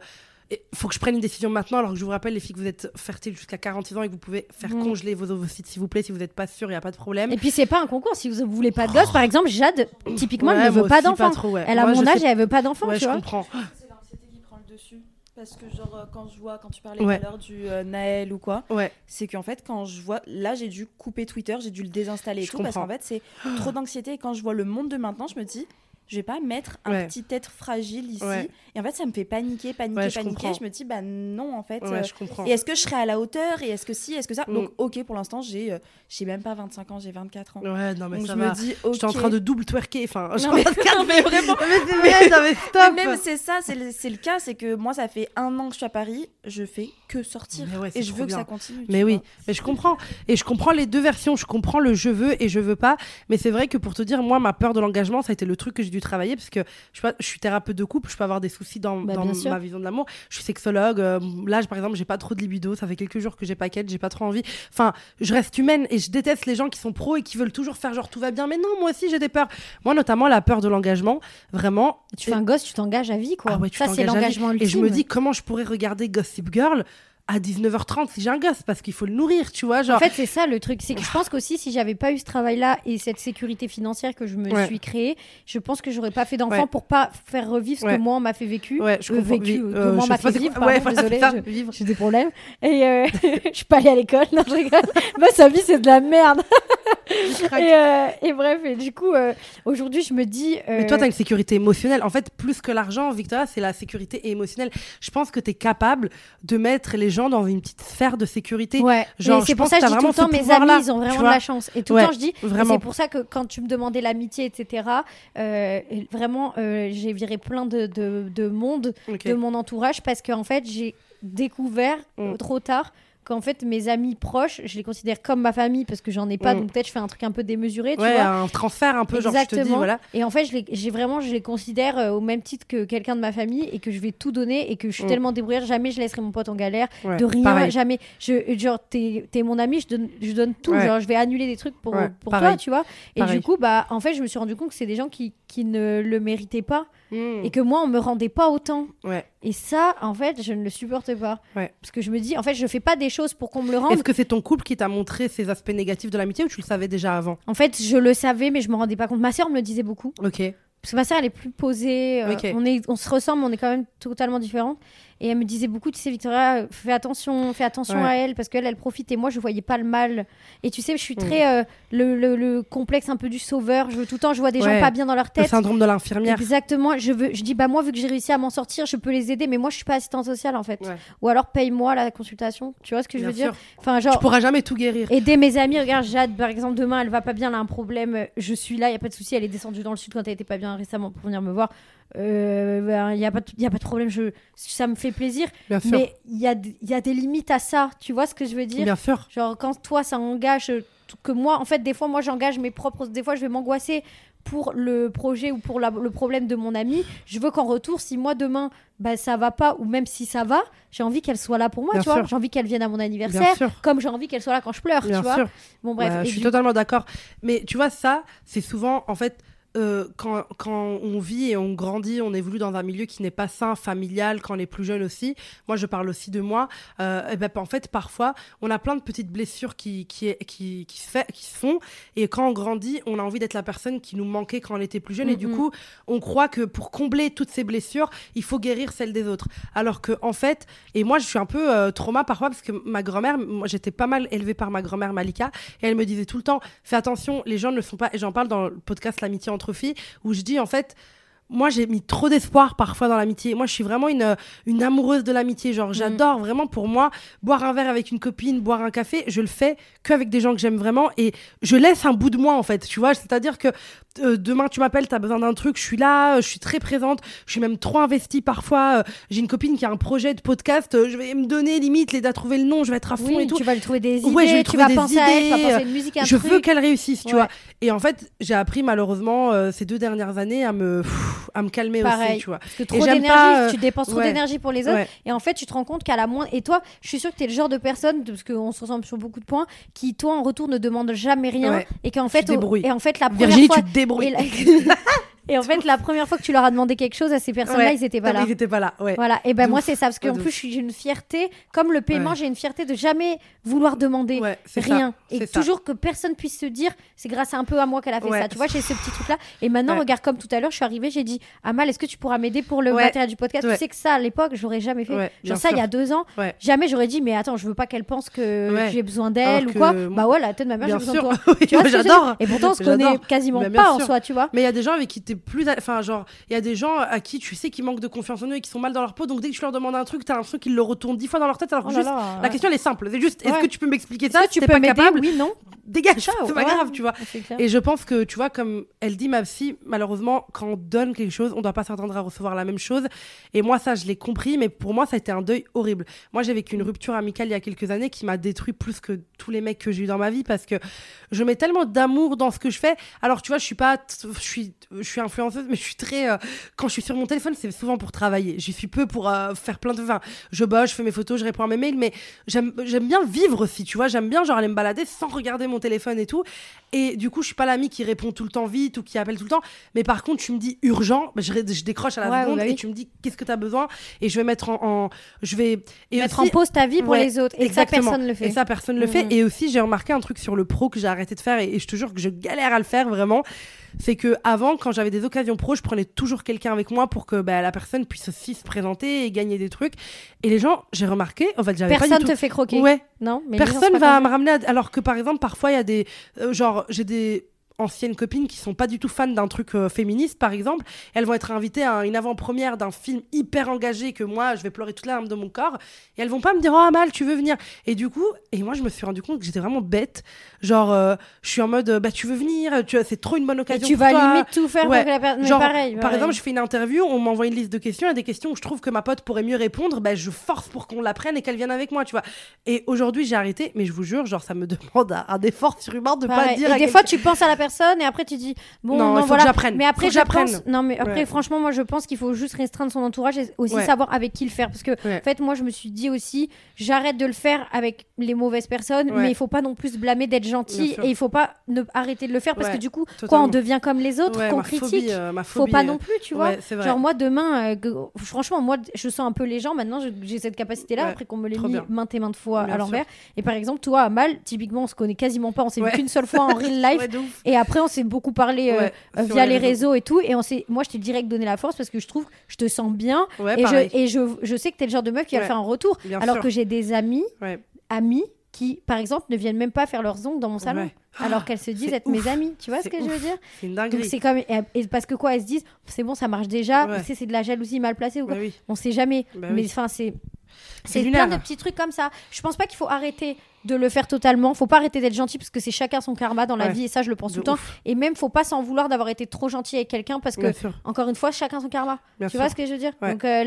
faut que je prenne une décision maintenant. Alors que je vous rappelle, les filles, que vous êtes fertiles jusqu'à 46 ans et que vous pouvez faire Mm. congeler vos ovocytes, s'il vous plaît, si vous n'êtes pas sûr, il n'y a pas de problème. Et puis c'est pas un concours. Si vous voulez pas de gosse, par exemple, Jade, typiquement, Ouais, elle ne veut pas d'enfant. ouais. Elle a Moi, mon âge sais- et elle veut pas d'enfant, Ouais, tu je vois. comprends. C'est l'anxiété qui prend le dessus. Parce que, genre, euh, quand je vois, quand tu parlais Ouais. tout à l'heure du euh, Naël ou quoi, Ouais. c'est qu'en fait, quand je vois. Là, j'ai dû couper Twitter, j'ai dû le désinstaller et Je tout, parce qu'en fait, c'est trop d'anxiété. Et quand je vois le monde de maintenant, je me dis, je vais pas mettre un Ouais. petit être fragile ici. Ouais. Et en fait, ça me fait paniquer, paniquer, Ouais, je paniquer. Je me dis, bah non, en fait. Euh, je et est-ce que je serai à la hauteur Et est-ce que si Est-ce que ça? Mm. Donc, ok, pour l'instant, j'ai euh, j'ai même pas 25 ans, j'ai 24 ans. Ouais, non, mais Donc, ça je va. me dis, ok. J'étais en train de double twerker. Enfin, je Non, mais- non, mais vraiment. mais non, stop. Mais même c'est ça, c'est le, le cas, c'est que moi ça fait un an que je suis à Paris, je fais que sortir et je veux que ça continue. Mais oui, mais je comprends. Et je comprends les deux versions. Je comprends le je veux et je veux pas. Mais c'est vrai que pour te dire, moi, ma peur de l'engagement, ça a été le truc que j'ai dû travailler parce que je, sais pas, je suis thérapeute de couple, je peux avoir des soucis dans, Bah, dans ma vision de l'amour. Je suis sexologue. euh, là, par exemple, j'ai pas trop de libido. Ça fait quelques jours que j'ai pas quête, j'ai pas trop envie. Enfin, je reste humaine et je déteste les gens qui sont pros et qui veulent toujours faire genre tout va bien. Mais non, moi aussi, j'ai des peurs. Moi, notamment, la peur de l'engagement. Vraiment. Tu fais un gosse, tu t'engages à vie, quoi. Ah ouais, tu ça, c'est l'engagement ultime. Et je me dis comment je pourrais regarder Gossip Girl à 19h30 si j'ai un gosse parce qu'il faut le nourrir, tu vois. Genre, En fait, c'est ça le truc. C'est que je pense qu'aussi, si j'avais pas eu ce travail-là et cette sécurité financière que je me Ouais. suis créée, je pense que j'aurais pas fait d'enfant Ouais. pour pas faire revivre ce Ouais. que moi on m'a fait vécu. ouais, je Euh, comprends. vécu, euh, euh, comment on je m'a fait vivre, pardon, voilà, désolée, je-. J'ai des problèmes. Et euh, je suis pas allée à l'école. Non, je rigole. Bah, sa vie, c'est de la merde. et, euh, et bref, et du coup, euh, aujourd'hui, je me dis. Mais toi, tu as une sécurité émotionnelle. En fait, plus que l'argent, Victoria, c'est la sécurité émotionnelle. Je pense que tu es capable de mettre les gens dans une petite sphère de sécurité. Ouais, Genre, c'est pour ça que je dis tout le temps, mes amis, ils ont vraiment de la chance. Et tout Ouais, le temps, je dis, c'est pour ça que quand tu me demandais l'amitié, etc., euh, vraiment, euh, j'ai viré plein de, de, de monde de mon entourage parce qu'en fait, j'ai découvert Mm. euh, trop tard qu'en fait, mes amis proches, je les considère comme ma famille parce que j'en ai pas, Mm. donc peut-être je fais un truc un peu démesuré, tu Ouais, vois. un transfert un peu, genre, je te dis, Exactement. voilà. Et en fait, je les- j'ai vraiment, je les considère euh, au même titre que quelqu'un de ma famille et que je vais tout donner et que je suis Mm. tellement débrouillard, jamais je laisserai mon pote en galère, Ouais, de rien, pareil. jamais. Je, genre, t'es es mon ami, je donne, je donne tout. Ouais. Genre, je vais annuler des trucs pour, pour toi, tu vois. Et Pareil. du coup, bah, en fait, je me suis rendu compte que c'est des gens qui, qui ne le méritaient pas Mm. et que moi, on me rendait pas autant. Ouais. Et ça, en fait, je ne le supporte pas. Ouais. Parce que je me dis, en fait, je fais pas des choses pour qu'on me le rende. Est-ce que c'est ton couple qui t'a montré ces aspects négatifs de l'amitié ou tu le savais déjà avant? En fait, je le savais, mais je me rendais pas compte. Ma sœur me le disait beaucoup. Ok. Parce que ma sœur, elle est plus posée. euh, on, est, on se ressemble, mais on est quand même totalement différentes. Et elle me disait beaucoup, tu sais, Victoria, fais attention, fais attention Ouais. à elle, parce qu'elle, elle profite. Et moi, je voyais pas le mal. Et tu sais, je suis Mm. très. euh, le, le- le complexe un peu du sauveur. Je veux tout le temps, je vois des Ouais. gens pas bien dans leur Le tête. syndrome de l'infirmière. Exactement. Je, veux, je dis, bah, moi, vu que j'ai réussi à m'en sortir, je peux les aider. Mais moi, je suis pas assistante sociale, en fait. Ouais. Ou alors, paye-moi la consultation. Tu vois ce que je veux dire? Enfin, Tu genre. pourras jamais tout guérir. Aider mes amis, regarde Jade par exemple demain elle va pas bien, elle a un problème, je suis là, il y a pas de souci, elle est descendue dans le sud quand elle était pas bien récemment pour venir me voir. Euh, ben, il y a pas il y a pas de problème, je ça me fait plaisir, mais il y a il y a des limites à ça, tu vois ce que je veux dire? Bien sûr. Genre quand toi ça engage euh, que moi en fait des fois moi j'engage mes propres des fois je vais m'angoisser pour le projet ou pour la- le problème de mon ami, je veux qu'en retour si moi demain bah ça va pas ou même si ça va, j'ai envie qu'elle soit là pour moi, Bien tu vois, j'ai envie qu'elle vienne à mon anniversaire comme j'ai envie qu'elle soit là quand je pleure, Bien tu vois. sûr. Bon bref, Ouais, je suis totalement d'accord. Mais tu vois, ça, c'est souvent, en fait, euh, quand, quand on vit et on grandit, on évolue dans un milieu qui n'est pas sain, familial, quand on est plus jeune aussi. Moi, je parle aussi de moi. Euh, et ben, en fait, parfois, on a plein de petites blessures qui, qui, qui, qui, se fait, qui se font. Et quand on grandit, on a envie d'être la personne qui nous manquait quand on était plus jeune. Et du Mhm. coup, on croit que pour combler toutes ces blessures, il faut guérir celles des autres. Alors que, en fait, et moi, je suis un peu euh, trauma parfois parce que ma grand-mère, moi, j'étais pas mal élevée par ma grand-mère Malika. Et elle me disait tout le temps, fais attention, les gens ne sont pas. Et j'en parle dans le podcast L'amitié entre filles, où je dis en fait. Moi, j'ai mis trop d'espoir parfois dans l'amitié. Moi, je suis vraiment une, une amoureuse de l'amitié. Genre, j'adore vraiment pour moi boire un verre avec une copine, boire un café. Je le fais qu'avec des gens que j'aime vraiment et je laisse un bout de moi en fait. Tu vois, c'est-à-dire que euh, demain tu m'appelles, tu as besoin d'un truc, je suis là, euh, je suis très présente, je suis même trop investie parfois. euh, j'ai une copine qui a un projet de podcast, euh, je vais me donner limite, les à trouver le nom, je vais être à fond Oui, et tout. tu vas lui trouver des idées, Ouais, je vais tu trouver vas des penser à elle, tu vas penser à une musique, un je truc. veux qu'elle réussisse, tu Ouais. vois. Et en fait, j'ai appris malheureusement euh, ces deux dernières années à me, pff, à me calmer Pareil. aussi, tu vois. Parce que trop j'aime d'énergie, pas, euh, tu dépenses trop ouais. d'énergie pour les autres. Ouais. Et en fait, tu te rends compte qu'à la moindre. Et toi, je suis sûre que tu es le genre de personne, parce qu'on se ressemble sur beaucoup de points, qui, toi, en retour, ne demande jamais rien. Ouais. Et qu'en fait, te débrouilles. et en fait, la première Virginie, fois. tu te débrouilles. Et, la- et en fait, la première fois que tu leur as demandé quelque chose à ces personnes-là, Ouais. ils étaient pas là. Ils étaient pas là, ouais. Voilà, et ben De moi c'est ça, parce qu'en plus j'ai une fierté, comme le paiement, Ouais. j'ai une fierté de jamais vouloir demander Ouais, c'est ça, rien. Et ça. toujours que personne puisse se dire, c'est grâce à un peu à moi qu'elle a fait ça. Tu vois, j'ai ce petit truc-là. Et maintenant, regarde, comme tout à l'heure, je suis arrivée, j'ai dit, Amal, est-ce que tu pourras m'aider pour le matériel du podcast? Tu sais que ça, à l'époque, j'aurais jamais fait. Genre ça, il y a deux ans, jamais j'aurais dit, mais attends, je veux pas qu'elle pense que j'ai besoin d'elle ou quoi. Bah ouais, la tête de ma mère, j'ai besoin de toi. J'adore. Et pourtant, on se connaît quasiment bien pas en soi, tu vois. Mais il y a des gens avec qui t'es plus. Enfin, genre, il y a des gens à qui tu sais qu'ils manquent de confiance en eux et qui sont mal dans leur peau. Donc, dès que tu leur demandes un truc, t'as l'impression qu'ils le retournent dix fois dans leur tête. Alors que Oh là juste, là, la ouais. question, elle est simple. C'est juste, est-ce Ouais. que tu peux m'expliquer ça que Si tu t'es peux pas capable, Oui, non. dégage. Ça, C'est pas grave, tu vois. Et je pense que, tu vois, comme elle dit, ma psy, malheureusement, quand on donne quelque chose, on doit pas s'attendre à recevoir la même chose. Et moi, ça, je l'ai compris, mais pour moi, ça a été un deuil horrible. Moi, j'ai vécu une rupture amicale il y a quelques années qui m'a détruit plus que tous les mecs que j'ai eu dans ma vie parce que je mets tellement d'amour dans ce que je fais. Alors, tu vois, je suis pas, je suis, je suis influenceuse, mais je suis très, euh, quand je suis sur mon téléphone, c'est souvent pour travailler. J'y suis peu pour euh, faire plein de, enfin, je bosse, je fais mes photos, je réponds à mes mails, mais j'aime, bien vivre aussi, tu vois. J'aime bien, genre, aller me balader sans regarder mon téléphone et tout. Et du coup, je suis pas l'ami qui répond tout le temps vite ou qui appelle tout le temps. Mais par contre, tu me dis urgent, bah, je, je décroche à la Ouais, seconde bah oui. et tu me dis qu'est-ce que tu as besoin? Et je vais mettre en, en- je vais et Mettre aussi- en pause ta vie pour Ouais, les autres. Et exactement. ça, personne le fait. Et ça, personne le fait. Et aussi, j'ai remarqué un truc sur le pro que j'ai arrêté de faire et, et je te jure que je galère à le faire vraiment. C'est que avant, quand j'avais des occasions pro, je prenais toujours quelqu'un avec moi pour que bah, la personne puisse aussi se présenter et gagner des trucs. Et les gens, j'ai remarqué, en fait, j'avais pas Personne du te tout. fait croquer. Ouais, Non, mais personne va me ramener. à- Alors que par exemple, parfois, il y a des. euh, genre, j'ai des. Anciennes copines qui sont pas du tout fans d'un truc euh, féministe, par exemple. Elles vont être invitées à une avant-première d'un film hyper engagé que moi, je vais pleurer toute la larme de mon corps. Et elles vont pas me dire, oh Amal, tu veux venir? Et du coup, et moi, je me suis rendu compte que j'étais vraiment bête. Genre, euh, je suis en mode, bah, tu veux venir? Tu, C'est trop une bonne occasion. Et tu vas limite tout faire pour que la personne. Genre, pareil, par exemple, je fais une interview, on m'envoie une liste de questions. Il y a des questions où je trouve que ma pote pourrait mieux répondre. Bah, je force pour qu'on la prenne et qu'elle vienne avec moi, tu vois. Et aujourd'hui, j'ai arrêté, mais je vous jure, genre, ça me demande un, effort surhumain de pas dire. Et des fois, tu penses à la personne et après, tu dis, bon, non, non voilà. Mais après, pense... Non, mais après, franchement, moi, je pense qu'il faut juste restreindre son entourage et aussi savoir avec qui le faire. Parce que, en fait, moi, je me suis dit aussi, j'arrête de le faire avec les mauvaises personnes, mais il faut pas non plus se blâmer d'être gentil et il faut pas ne... arrêter de le faire parce que du coup, quoi, on devient comme les autres, qu'on critique. Euh, faut pas non plus, tu vois. Genre, moi, demain, euh, franchement, moi, je sens un peu les gens. Maintenant, j'ai cette capacité-là après qu'on me l'ait mis maintes et maintes fois à l'envers. Et par exemple, toi, Mal, typiquement, on se connaît quasiment pas. On s'est vu qu'une seule fois en real life. et après, on s'est beaucoup parlé euh, via les réseaux. et tout. Et on s'est, moi, je t'ai direct donné la force parce que je trouve que je te sens bien. et, je, et je, je, sais que t'es le genre de meuf qui va faire un retour. alors que j'ai des amis, amis qui, par exemple, ne viennent même pas faire leurs ongles dans mon salon. Alors qu'elles se disent être mes amies. Tu vois ce que je veux dire? C'est une dinguerie. c'est comme. Et, parce que quoi, elles se disent, c'est bon, ça marche déjà. c'est de la jalousie mal placée ou quoi. Bah On sait jamais. Bah mais enfin, c'est. C'est plein de petits trucs comme ça. Je pense pas qu'il faut arrêter de le faire totalement. Faut pas arrêter d'être gentil parce que c'est chacun son karma dans la vie et ça je le pense tout le temps. Et même faut pas s'en vouloir d'avoir été trop gentil avec quelqu'un parce que encore une fois chacun son karma. tu vois ce que je veux dire? Donc euh,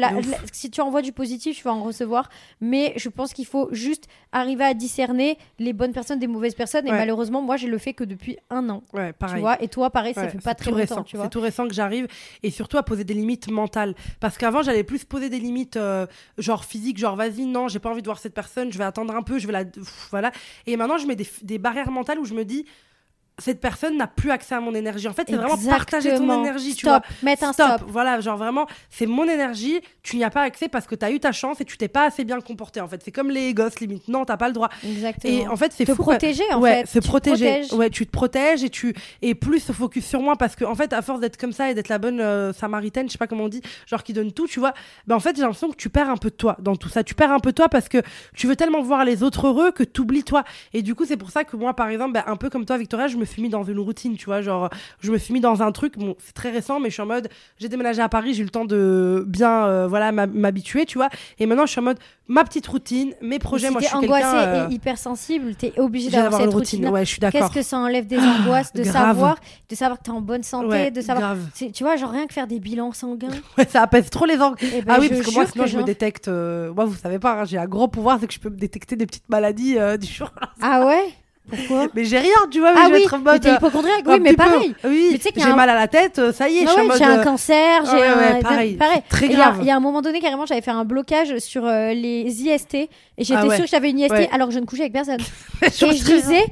si tu envoies du positif, tu vas en recevoir. Mais je pense qu'il faut juste arriver à discerner les bonnes personnes des mauvaises personnes. Et malheureusement moi j'ai le fait que depuis un an. Tu vois? Et toi pareil ça fait pas très récent. C'est tout récent que j'arrive et surtout à poser des limites mentales parce qu'avant j'allais plus poser des limites euh, genre physiques genre vas-y non j'ai pas envie de voir cette personne je vais attendre un peu je vais la voilà. Et maintenant, je mets des, des barrières mentales où je me dis, cette personne n'a plus accès à mon énergie. En fait, c'est vraiment partager ton énergie, tu vois. Mettre un stop. Voilà, genre vraiment, c'est mon énergie, tu n'y as pas accès parce que tu as eu ta chance et tu t'es pas assez bien comporté en fait. C'est comme les gosses limite. Non, t'as pas le droit. Exactement. Et en fait, c'est fou. protéger en ouais, fait. Se protéger. Ouais, tu te protèges et tu et plus se focus sur moi parce que en fait, à force d'être comme ça et d'être la bonne euh, samaritaine, je sais pas comment on dit, genre qui donne tout, tu vois. Ben en fait, j'ai l'impression que tu perds un peu de toi dans tout ça. Tu perds un peu de toi parce que tu veux tellement voir les autres heureux que tu oublies toi. Et du coup, c'est pour ça que moi par exemple, ben, un peu comme toi Victoria, je me suis mis dans une routine tu vois. Genre, je me suis mis dans un truc, bon, c'est très récent, mais je suis en mode, j'ai déménagé à Paris, j'ai eu le temps de bien, euh, voilà, m'habituer, tu vois. Et maintenant, je suis en mode, ma petite routine, mes projets, moi, je suis angoissée euh, et hypersensible, t'es obligé d'avoir cette routine. Ouais, je suis d'accord. Qu'est-ce que ça enlève des angoisses de savoir, de savoir que t'es en bonne santé, de savoir. Tu vois, genre rien que faire des bilans sanguins. ouais, ça apaise trop les angles. Eh ben, ah oui, parce que moi, sinon, je me détecte. Euh, moi, vous savez pas, hein, j'ai un gros pouvoir, c'est que je peux me détecter des petites maladies du jour. Ah ouais? Pourquoi Mais j'ai rien, tu vois, mais ah je vais oui, être en mode. t'es hypochondriaque, oui, mais pareil. Oui, mais tu sais j'ai mal à la tête, euh, ça y est, je suis en mode. J'ai un euh, cancer, j'ai un. pareil. pareil. Très grave. Il y, a un moment donné, carrément, j'avais fait un blocage sur euh, les IST et j'étais ah sûre que j'avais une IST alors que je ne couchais avec personne. et je disais,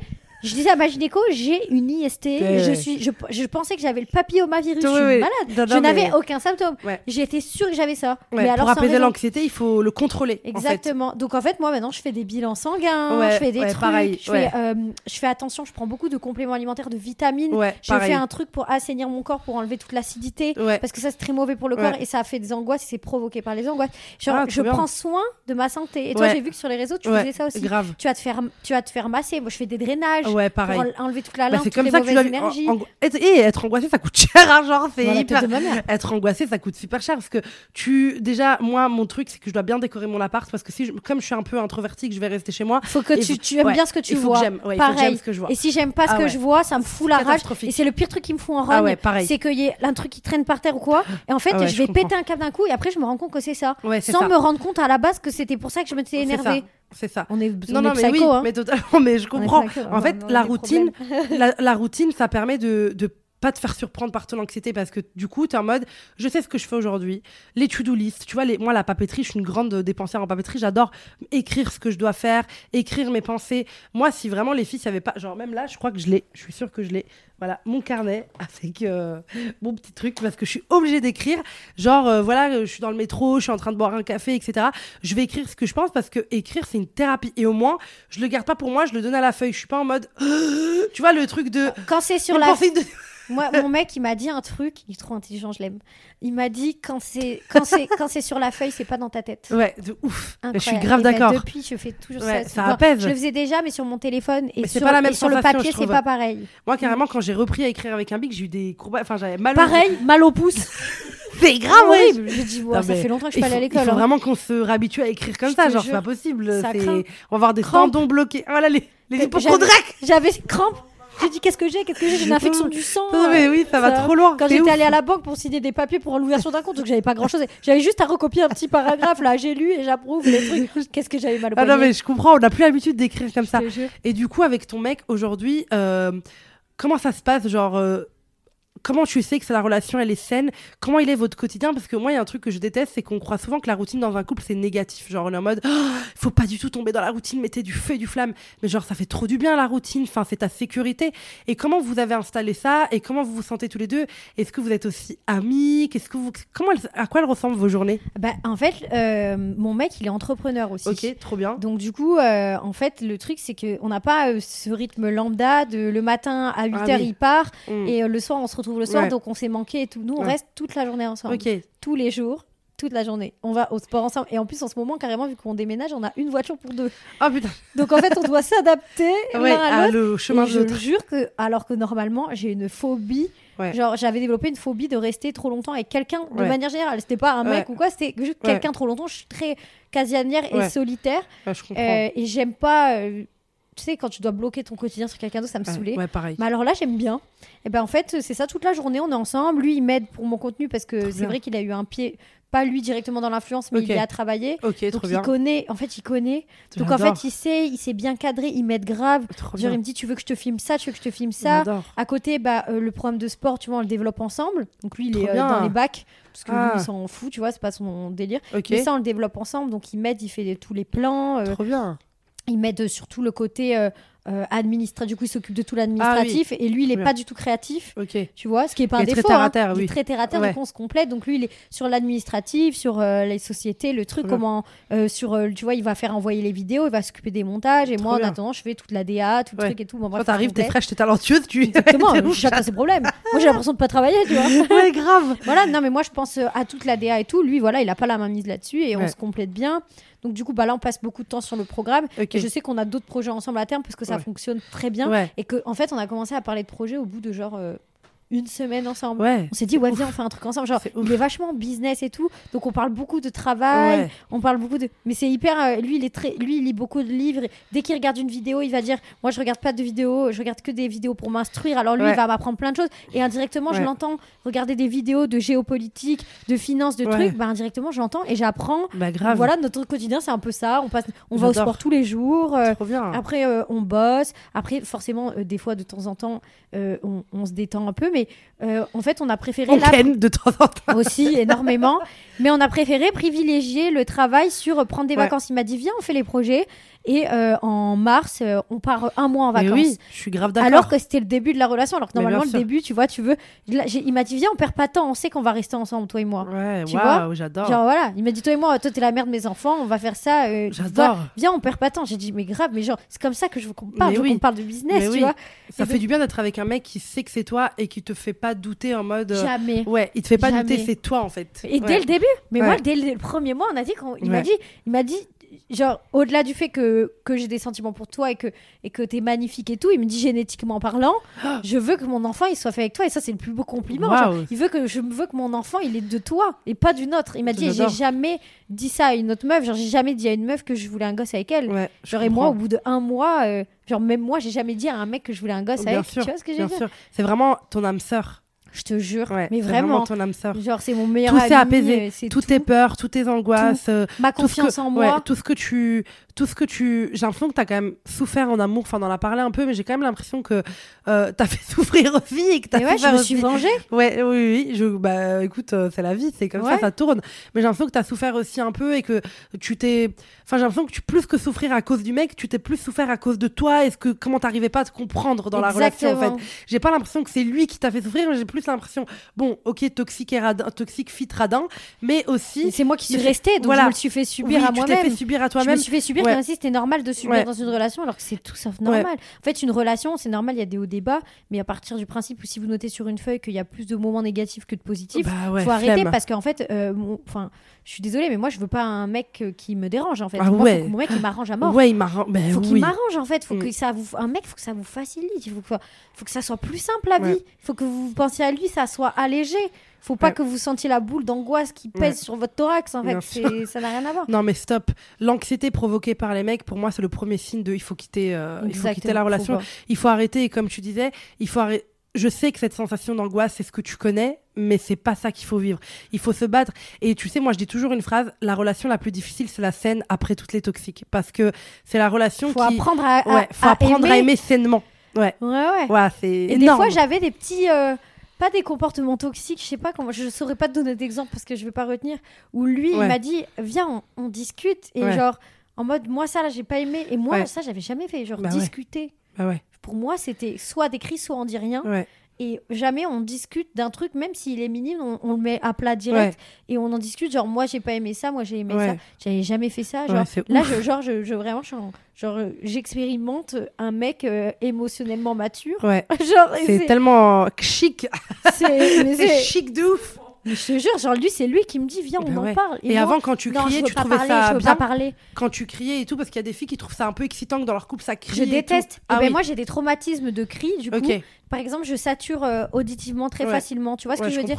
je disais à ma gynéco, j'ai une IST. Je, suis, je, je pensais que j'avais le papillomavirus. je suis malade. je n'avais aucun symptôme. J'étais sûre que j'avais ça. mais alors, pour apaiser l'anxiété, il faut le contrôler. Exactement. Donc en fait, moi maintenant, je fais des bilans sanguins, je fais des trucs. Pareil, je, fais, euh, je fais attention, je prends beaucoup de compléments alimentaires, de vitamines. je fais un truc pour assainir mon corps, pour enlever toute l'acidité. Parce que ça, c'est très mauvais pour le corps et ça a fait des angoisses et c'est provoqué par les angoisses. Ah, je prends soin de ma santé. Et toi, j'ai vu que sur les réseaux, tu faisais ça aussi. Grave. Tu vas te faire, tu vas te faire masser. Moi, je fais des drainages ouais, pareil. pour enlever toute la bah, c'est comme ça que tu énergies. Et être angoissé, ça coûte cher, hein, genre, c'est hyper. Être angoissé, ça coûte super cher parce que tu. Déjà, moi, mon truc, c'est que je dois bien décorer mon appart parce que si comme je suis un peu introvertie, que je vais rester chez moi. Faut que tu, tu aimes bien ce que tu vois. Pareil. ce que je vois. Et si j'aime pas ce ah que je vois, ça me fout la rage. Et c'est le pire truc qui me fout en ah rage. C'est qu'il y ait un truc qui traîne par terre ou quoi. Et en fait, ah je vais péter un câble d'un coup et après, je me rends compte que c'est ça. Sans me rendre compte à la base que c'était pour ça que je m'étais énervée. C'est ça. On est, non, non, mais oui, hein. mais totalement, mais je comprends. en fait, la routine, la, routine, ça permet de, de pas te faire surprendre par ton anxiété parce que du coup, tu es en mode, je sais ce que je fais aujourd'hui. Les to-do list, tu vois, les, moi, la papeterie, je suis une grande dépensière en papeterie. J'adore écrire ce que je dois faire, écrire mes pensées. Moi, si vraiment les filles, il avait pas, genre, même là, je crois que je l'ai, je suis sûre que je l'ai. Voilà, mon carnet avec euh, mon petit truc parce que je suis obligée d'écrire. Genre, euh, voilà, je suis dans le métro, je suis en train de boire un café, etc. Je vais écrire ce que je pense parce que écrire, c'est une thérapie. Et au moins, je le garde pas pour moi, je le donne à la feuille. Je suis pas en mode, tu vois, le truc de. Quand c'est sur la. Moi, mon mec, il m'a dit un truc, il est trop intelligent, je l'aime. Il m'a dit quand c'est quand c'est quand c'est sur la feuille, c'est pas dans ta tête. Ouais, de ouf. Je suis grave ben, d'accord. depuis, je fais toujours ça. Ça apaise. Je le faisais déjà, mais sur mon téléphone et sur, pas la même sur le papier, c'est pas pareil. Moi, carrément, quand j'ai repris à écrire avec un bic, j'ai eu des courbages. Enfin, j'avais mal. Pareil, mal au pouce. C'est grave horrible. J'ai dit, ça fait longtemps que je suis pas allée à l'école. Il faut hein. vraiment qu'on se réhabitue à écrire comme ça. Genre, c'est pas possible. On va avoir des tendons bloqués. Voilà, les, les J'avais crampes. J'ai dit qu'est-ce que j'ai Qu'est-ce que j'ai J'ai une infection du sang. Non, mais oui, ça, va trop loin. Quand j'étais allée à la banque pour signer des papiers pour l'ouverture d'un compte, donc j'avais pas grand chose. J'avais juste à recopier un petit paragraphe là. J'ai lu et j'approuve les trucs. Qu'est-ce que j'avais mal au Ah non, mais je comprends. On n'a plus l'habitude d'écrire comme ça. Et du coup, avec ton mec aujourd'hui, euh, comment ça se passe Genre, euh, comment tu sais que la relation elle est saine? Comment il est votre quotidien? Parce que moi, il y a un truc que je déteste, c'est qu'on croit souvent que la routine dans un couple c'est négatif. Genre, on est en mode, oh, faut pas du tout tomber dans la routine, mettez du feu et du flamme. Mais genre, ça fait trop du bien la routine. Enfin, c'est ta sécurité. Et comment vous avez installé ça? Et comment vous vous sentez tous les deux? Est-ce que vous êtes aussi amis? Qu'est-ce que vous, comment, à quoi elles ressemblent vos journées? Bah, en fait, euh, mon mec, il est entrepreneur aussi. Ok, trop bien. Donc du coup, euh, en fait, le truc c'est que on n'a pas euh, ce rythme lambda de le matin à 8h ah il part mm. et le soir on se retrouve le soir, donc on s'est manqué et tout. Nous, on reste toute la journée ensemble. Tous les jours, toute la journée. On va au sport ensemble. Et en plus, en ce moment, carrément, vu qu'on déménage, on a une voiture pour deux. Oh putain. Donc en fait, on doit s'adapter ouais, à, le chemin Je jure que, alors que normalement, j'ai une phobie. Genre, j'avais développé une phobie de rester trop longtemps avec quelqu'un de manière générale. C'était pas un mec ou quoi, c'était juste quelqu'un trop longtemps. Je suis très casanière et solitaire. je comprends. Euh, et j'aime pas. Euh, tu sais, quand tu dois bloquer ton quotidien sur quelqu'un d'autre, ça me saoulait. Ouais, pareil. Mais alors là, j'aime bien. Et ben en fait, c'est ça toute la journée, on est ensemble. Lui, il m'aide pour mon contenu parce que c'est vrai qu'il a eu un pied, pas lui directement dans l'influence, mais il y a travaillé. Ok, Donc il connaît, en fait, il connaît. Donc en fait, il sait, il s'est bien cadré, il m'aide grave. Genre, il me dit, tu veux que je te filme ça, tu veux que je te filme ça. À côté, bah, euh, le programme de sport, tu vois, on le développe ensemble. Donc lui, il est euh, dans les bacs parce que lui, il ah. s'en fout, tu vois, c'est pas son délire. Mais ça, on le développe ensemble. Donc il m'aide, il fait tous les plans. Euh, Trop bien. Il m'aide surtout le côté euh, administratif. Du coup, il s'occupe de tout l'administratif. Ah et lui, il est pas du tout créatif. Tu vois, ce qui est pas un défaut. Très terre à terre, hein. Il est très terre à terre, donc on se complète. Donc lui, il est sur l'administratif, sur euh, les sociétés, le truc, comment, euh, sur, tu vois, il va faire envoyer les vidéos, il va s'occuper des montages. Et moi, en attendant, je fais toute la DA, tout le truc et tout. Bon, bref, Quand t'arrives, t'es fraîche, t'es talentueuse, tu. Exactement, chacun ses problèmes. Moi, j'ai l'impression de pas travailler, tu vois. ouais, grave. voilà, non, mais moi, je pense à toute la DA et tout. Lui, voilà, il a pas la main mise là-dessus et on se complète bien. Donc du coup, bah là, on passe beaucoup de temps sur le programme. Et je sais qu'on a d'autres projets ensemble à terme parce que ça fonctionne très bien. Et qu'en en fait, on a commencé à parler de projets au bout de genre euh, une semaine ensemble. On s'est dit, ouais, viens, on fait un truc ensemble. Genre, il est vachement business et tout. Donc, on parle beaucoup de travail. On parle beaucoup de. Mais c'est hyper. Euh, lui, il est très. Lui, il lit beaucoup de livres. Dès qu'il regarde une vidéo, il va dire, moi, je regarde pas de vidéos. Je regarde que des vidéos pour m'instruire. Alors, lui, il va m'apprendre plein de choses. Et indirectement, je l'entends regarder des vidéos de géopolitique, de finance, de trucs. Bah, indirectement, je l'entends et j'apprends. Bah, grave. Voilà, notre quotidien, c'est un peu ça. On passe. On va au sport tous les jours. Euh, bien. Après, euh, on bosse. Après, forcément, des fois, de temps en temps, on, on, se détend un peu. Mais euh, en fait, on a préféré. On de temps en temps. Aussi, énormément. Mais on a préféré privilégier le travail sur prendre des vacances. Il m'a dit viens, on fait les projets. Et euh, en mars, euh, on part un mois en vacances. oui, je suis grave d'accord. Alors que c'était le début de la relation. Alors que normalement, le début, tu vois, tu veux. il m'a dit, viens, on perd pas de temps, on sait qu'on va rester ensemble, toi et moi. Ouais, tu vois j'adore. Genre voilà, il m'a dit, toi et moi, toi, t'es la mère de mes enfants, on va faire ça. Euh, j'adore. Viens, on perd pas de temps. J'ai dit, mais grave, mais genre, c'est comme ça que je veux qu'on parle. Je veux qu'on parle de business, tu vois. Ça fait du bien d'être avec un mec qui sait que c'est toi et qui te fait pas douter en mode. Jamais. Ouais, il te fait pas douter, c'est toi en fait. Et dès le début. Mais moi, dès le premier mois, on a dit, il m'a dit, il m'a dit, genre au-delà du fait que, que j'ai des sentiments pour toi et que et que t'es magnifique et tout il me dit génétiquement parlant je veux que mon enfant il soit fait avec toi. Et ça c'est le plus beau compliment il veut que je veux que mon enfant il est de toi et pas d'une autre. Il m'a dit j'ai jamais dit ça à une autre meuf. Genre j'ai jamais dit à une meuf que je voulais un gosse avec elle. Ouais, genre et moi au bout de un mois euh, genre même moi j'ai jamais dit à un mec que je voulais un gosse avec. Tu vois ce que j'ai c'est vraiment ton âme sœur je te jure, mais vraiment, ton âme sœur. Genre c'est mon meilleur tout ami. Tout s'est apaisé, euh, toutes tes peurs, toutes tes angoisses, euh, ma confiance en moi, tout ce que tu, tout ce que tu, j'ai l'impression que tu as quand même souffert en amour. Enfin, on en a parlé un peu, mais j'ai quand même l'impression que euh, tu as fait souffrir aussi et que t'as ouais, je me suis vengée. Ouais, oui, oui. Je, bah, écoute, euh, c'est la vie, c'est comme ça, ça tourne. Mais j'ai l'impression que tu as souffert aussi un peu et que tu t'es, enfin, j'ai l'impression que tu plus que souffrir à cause du mec, tu t'es plus souffert à cause de toi. Est-ce que comment t'arrivais pas à te comprendre dans la relation en fait J'ai pas l'impression que c'est lui qui t'a fait souffrir, mais j'ai plus plus l'impression, bon, ok, toxique et radin, toxique fit radin, mais aussi. C'est moi qui suis restée, donc voilà. je me le suis fait subir à moi-même. Tu t'es fait subir à toi-même. Je me suis fait subir, ouais. c'était normal de subir dans une relation, alors que c'est tout sauf normal. En fait, une relation, c'est normal, il y a des hauts débats, mais à partir du principe où si vous notez sur une feuille qu'il y a plus de moments négatifs que de positifs, il bah faut arrêter parce qu'en fait, euh, enfin, je suis désolée, mais moi je veux pas un mec euh, qui me dérange en fait. Ah ouais. mon mec il m'arrange à mort. Ouais, il m'arrange. Ben faut qu'il m'arrange en fait. Faut mm. que ça vous, un mec, faut que ça vous facilite. Il faut que, faut que ça soit plus simple la vie. Faut que vous pensiez à lui, ça soit allégé. Faut pas que vous sentiez la boule d'angoisse qui pèse sur votre thorax en fait. ça n'a rien à voir. Non mais stop. L'anxiété provoquée par les mecs, pour moi, c'est le premier signe de il faut quitter, euh, il faut quitter la relation. il faut arrêter. Et comme tu disais, il faut arrêter je sais que cette sensation d'angoisse, c'est ce que tu connais, mais c'est pas ça qu'il faut vivre. Il faut se battre. Et tu sais, moi, je dis toujours une phrase la relation la plus difficile, c'est la scène après toutes les toxiques. Parce que c'est la relation faut qui. Apprendre à, ouais, faut apprendre aimer. à aimer sainement. Ouais. Ouais, ouais. ouais c'est Et des fois, j'avais des petits. Euh, pas des comportements toxiques, je sais pas comment, je saurais pas te donner d'exemple parce que je vais pas retenir. Où lui, il m'a dit, viens, on, discute. Et genre, en mode, moi, ça, là, j'ai pas aimé. Et moi, ça, j'avais jamais fait. Genre, bah discuter. Bah pour moi, c'était soit d'écrit, soit on dit rien. Et jamais on discute d'un truc, même s'il est minime, on, le met à plat direct et on en discute. Genre, moi, j'ai pas aimé ça, moi, j'ai aimé ça. J'avais jamais fait ça. Genre, là, je, genre, je, vraiment, genre, j'expérimente un mec euh, émotionnellement mature. c'est tellement chic. C'est chic de ouf. Mais je te jure, genre lui, c'est lui qui me dit, viens, on ben en parle. Et, avant, quand tu criais, tu trouvais ça bien. parler. Quand tu criais et tout, parce qu'il y a des filles qui trouvent ça un peu excitant que dans leur couple ça crie. Je déteste. Et, ah ben moi, j'ai des traumatismes de cris, du coup. Par exemple, je sature euh, auditivement très facilement. Tu vois ce que je veux dire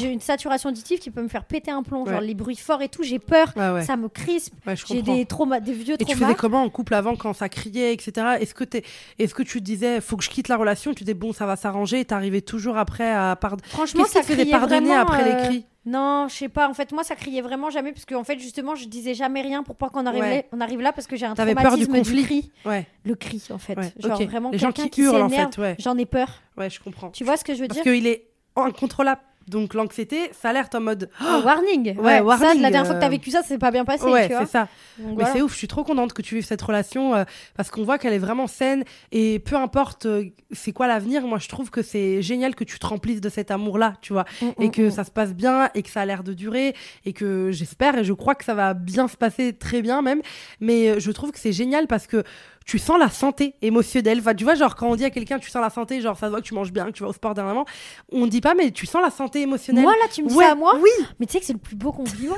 J'ai une saturation auditive qui peut me faire péter un plomb. Genre les bruits forts et tout, j'ai peur. Ça me crispe. j'ai des traumas, des vieux traumas. Et tu faisais comment en couple avant quand ça criait, etc. Est-ce que, es... Est que tu disais, faut que je quitte la relation? Tu disais, bon, ça va s'arranger et t'arrivais toujours après à pardonner Franchement, ça faisait pardonner après les euh, cris? Non, je sais pas. En fait, moi, ça criait vraiment jamais, parce qu'en fait, justement, je disais jamais rien pour pas qu'on arrive, on arrive là, parce que j'ai un traumatisme peur du, conflit. cri. Ouais. Le cri, en fait. Genre vraiment, les gens qui, hurlent, en fait. Ouais. J'en ai peur. Ouais, je comprends. Tu vois ce que je veux dire Parce qu'il est incontrôlable. Donc l'anxiété, ça alerte en mode oh, warning. Ouais, warning. Ça, la dernière fois que t'as euh. vécu ça, c'est pas bien passé. Ouais, c'est ça. mais c'est ouf. Je suis trop contente que tu vives cette relation euh, parce qu'on voit qu'elle est vraiment saine et peu importe euh, c'est quoi l'avenir. Moi, je trouve que c'est génial que tu te remplisses de cet amour-là, tu vois, mm, et mm, que mm. ça se passe bien et que ça a l'air de durer et que j'espère et je crois que ça va bien se passer très bien même. Mais je trouve que c'est génial parce que tu sens la santé émotionnelle. Enfin, tu vois, genre, quand on dit à quelqu'un, tu sens la santé, genre, ça se voit que tu manges bien, que tu vas au sport dernièrement. On dit pas, mais tu sens la santé émotionnelle. Moi, là, tu me dis ça à moi Oui. Mais tu sais que c'est le plus beau compliment.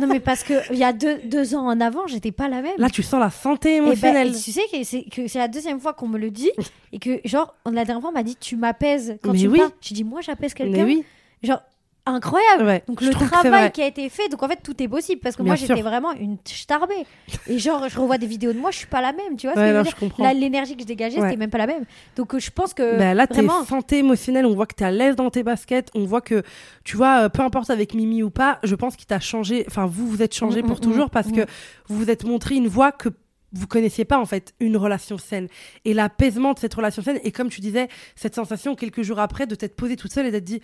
non, mais parce que il y a deux, deux, ans en avant, j'étais pas la même. Là, tu sens la santé eh ben, émotionnelle. tu sais que c'est, que c'est la deuxième fois qu'on me le dit. et que, genre, la dernière fois, on m'a dit, tu m'apaises quand mais tu oui. J'ai dit, moi, j'apaise quelqu'un. Mais oui. Genre, incroyable. donc le travail qui a été fait, donc en fait tout est possible parce que moi j'étais vraiment une starbée. Et genre je revois des vidéos de moi, je suis pas la même, tu vois veux dire l'énergie que je dégageais, c'était même pas la même. Donc euh, je pense que bah, là vraiment... t'es santé émotionnelle, on voit que t'es à l'aise dans tes baskets, on voit que tu vois euh, peu importe avec Mimi ou pas, je pense qu'il t'a changé, enfin vous vous êtes changé mm, pour mm, toujours mm, parce que vous vous êtes montré une voie que vous connaissiez pas en fait une relation saine et l'apaisement de cette relation saine et comme tu disais cette sensation quelques jours après de t'être posée toute seule et d'être dit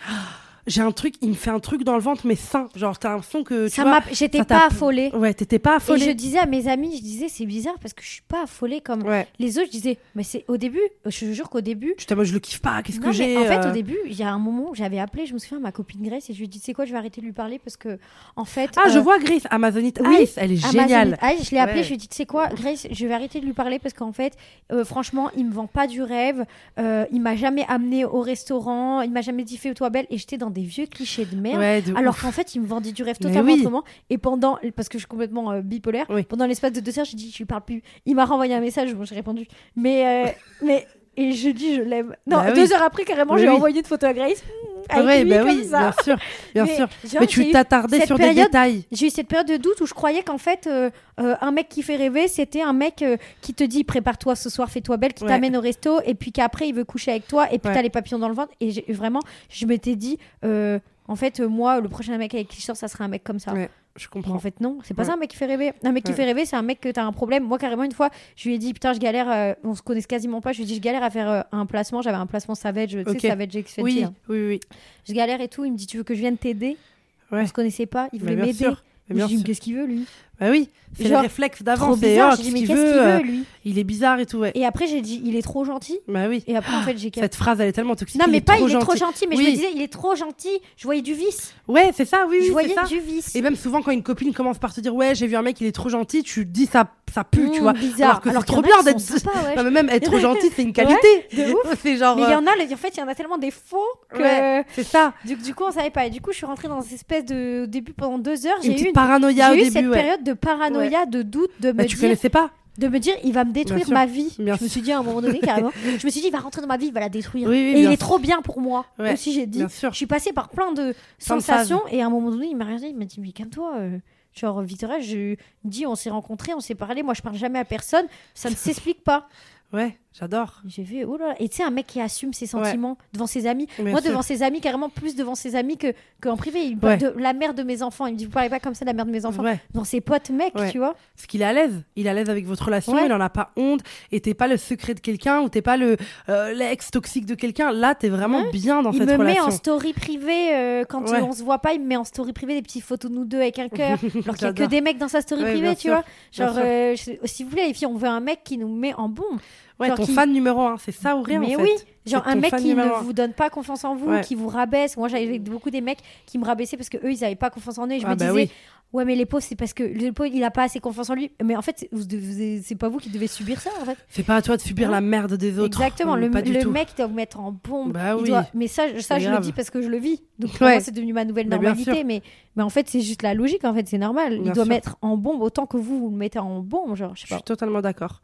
j'ai un truc, il me fait un truc dans le ventre, mais sain. Genre, t'as l'impression que. Tu ça J'étais pas affolée. Ouais, t'étais pas affolée. Et je disais à mes amis, je disais, c'est bizarre parce que je suis pas affolée comme les autres. Je disais, mais c'est au début, je te jure qu'au début. Je moi, je le kiffe pas, qu'est-ce que j'ai. En fait, au euh début, il y a un moment où j'avais appelé, je me souviens, ma copine Grace, et je lui ai dit, c'est quoi, je vais arrêter de lui parler parce que, en fait. Ah, je euh, vois Grace, Amazonite. Oui, elle est géniale. Ah, je l'ai appelé, je lui ai dit, tu sais quoi, Grace, je vais arrêter de lui parler parce qu'en fait, euh, franchement, il me vend pas du rêve. il m'a jamais amené au restaurant, il m'a jamais dit fais-toi belle, et j'étais dans des vieux clichés merde. alors qu'en fait, il me vendait du rêve totalement autrement. Et pendant, parce que je suis complètement euh, bipolaire, pendant l'espace de deux heures, j'ai dit, je lui parle plus. Il m'a renvoyé un message, bon, j'ai répondu. Mais, euh, mais, et je dis, je l'aime. Non, bah deux heures après, carrément, j'ai envoyé une photo à Grace. Avec bah oui, bien sûr, bien mais, sûr. mais tu t'attardais sur des détails. J'ai eu cette période de doute où je croyais qu'en fait, euh, un mec qui fait rêver, c'était un mec qui te dit prépare-toi ce soir, fais-toi belle, qui t'amène au resto, et puis qu'après il veut coucher avec toi, et puis t'as les papillons dans le ventre. Et vraiment, je m'étais dit, en fait, euh, moi, le prochain mec avec qui je sors, ça serait un mec comme ça. Ouais, je comprends. en fait, non, c'est pas ça un mec qui fait rêver. Un mec qui fait rêver, c'est un mec que t'as un problème. Moi, carrément, une fois, je lui ai dit, putain, je galère, euh, on se connaît quasiment pas. Je lui ai dit, je galère à faire euh, un placement. J'avais un placement Savage, tu sais, Savage X oui, hein. oui, oui. Je galère et tout. Il me dit, tu veux que je vienne t'aider? On se connaissait pas. Il voulait m'aider. Qu'est-ce qu'il veut, lui? Bah oui, c'est le réflexe d'avant. C'est bizarre. oh, J'ai dit, qu'est-ce qu'il veut euh, veut, lui Il est bizarre et tout, ouais. Et après, j'ai dit, il est trop gentil. Bah oui. Et après, en fait, j'ai. Cette phrase, elle est tellement toxique. Non, mais pas il est trop gentil. mais je Oui. me disais, il est trop gentil. Je voyais du vice. Ouais, c'est ça, oui, je oui, voyais ça. du vice. Et même souvent, quand une copine commence par te dire, ouais, j'ai vu un mec, il est trop gentil, tu dis, ça, ça pue, tu Mmh, vois. bizarre. Alors que y trop bien d'être. Non, mais même être trop gentil, c'est une qualité. de ouf. C'est genre. Mais il y euh, en a, en fait, il y en a tellement des faux que. c'est ça. Du, coup, on savait pas. Et du coup, je suis rentrée dans cette espèce de. Début, pendant deux heures, j'ai eu, paranoïa au début, cette ouais. période de paranoïa, de doute, de me Bah, tu dire. connaissais pas de me dire il va me détruire ma vie. Bien je me suis dit à un moment donné carrément, je me suis dit il va rentrer dans ma vie, il va la détruire. Oui, oui, et il est trop bien pour moi. Ouais, Aussi j'ai dit. Je suis passée par plein de Plein de sensations et à un moment donné il m'a regardé, il m'a dit mais calme-toi. euh, Genre Victoria, je dis on s'est rencontrés, on s'est parlé, moi je parle jamais à personne, ça ne s'explique pas. Ouais, j'adore. J'ai vu là. et tu sais un mec qui assume ses sentiments devant ses amis. Bien moi sûr. devant ses amis carrément plus devant ses amis que qu'en privé. Il Ouais. de la mère de mes enfants, il me dit vous parlez pas comme ça de la mère de mes enfants. Ouais. Dans ses potes Ouais. tu vois. Parce qu'il est à l'aise. Il est à l'aise avec votre relation, il en a pas honte. Et t'es pas le secret de quelqu'un ou t'es pas le euh, l'ex toxique de quelqu'un. Là, t'es vraiment bien dans il cette me met relation. en story privée euh, quand on se voit pas il me met en story privée des petites photos de nous deux avec un cœur alors qu'il y a que des mecs dans sa story privée tu sûr, vois genre euh, je- si vous voulez les filles on veut un mec qui nous met en bombe Ouais, genre ton qui- fan numéro un, c'est ça ou rien mais en fait. oui genre un mec qui ne un. vous donne pas confiance en vous Ouais. qui vous rabaisse moi j'avais beaucoup des mecs qui me rabaissaient parce que eux ils avaient pas confiance en eux et je Ah me bah disais oui. Ouais mais les pauvres c'est parce que le pauvre il a pas assez confiance en lui mais en fait c'est- pas vous qui devez subir ça en fait C'est pas à toi de subir Ouais. la merde des autres. Exactement, le, pas du le tout. mec doit vous mettre en bombe. Bah Il oui. doit- Mais ça, ça je le dis parce que je le vis. Donc pour Ouais. moi, c'est devenu ma nouvelle normalité. Mais, mais en fait, c'est juste la logique. En fait, c'est normal. Bien il doit sûr. mettre en bombe autant que vous, vous le mettez en bombe. Genre, je suis totalement d'accord.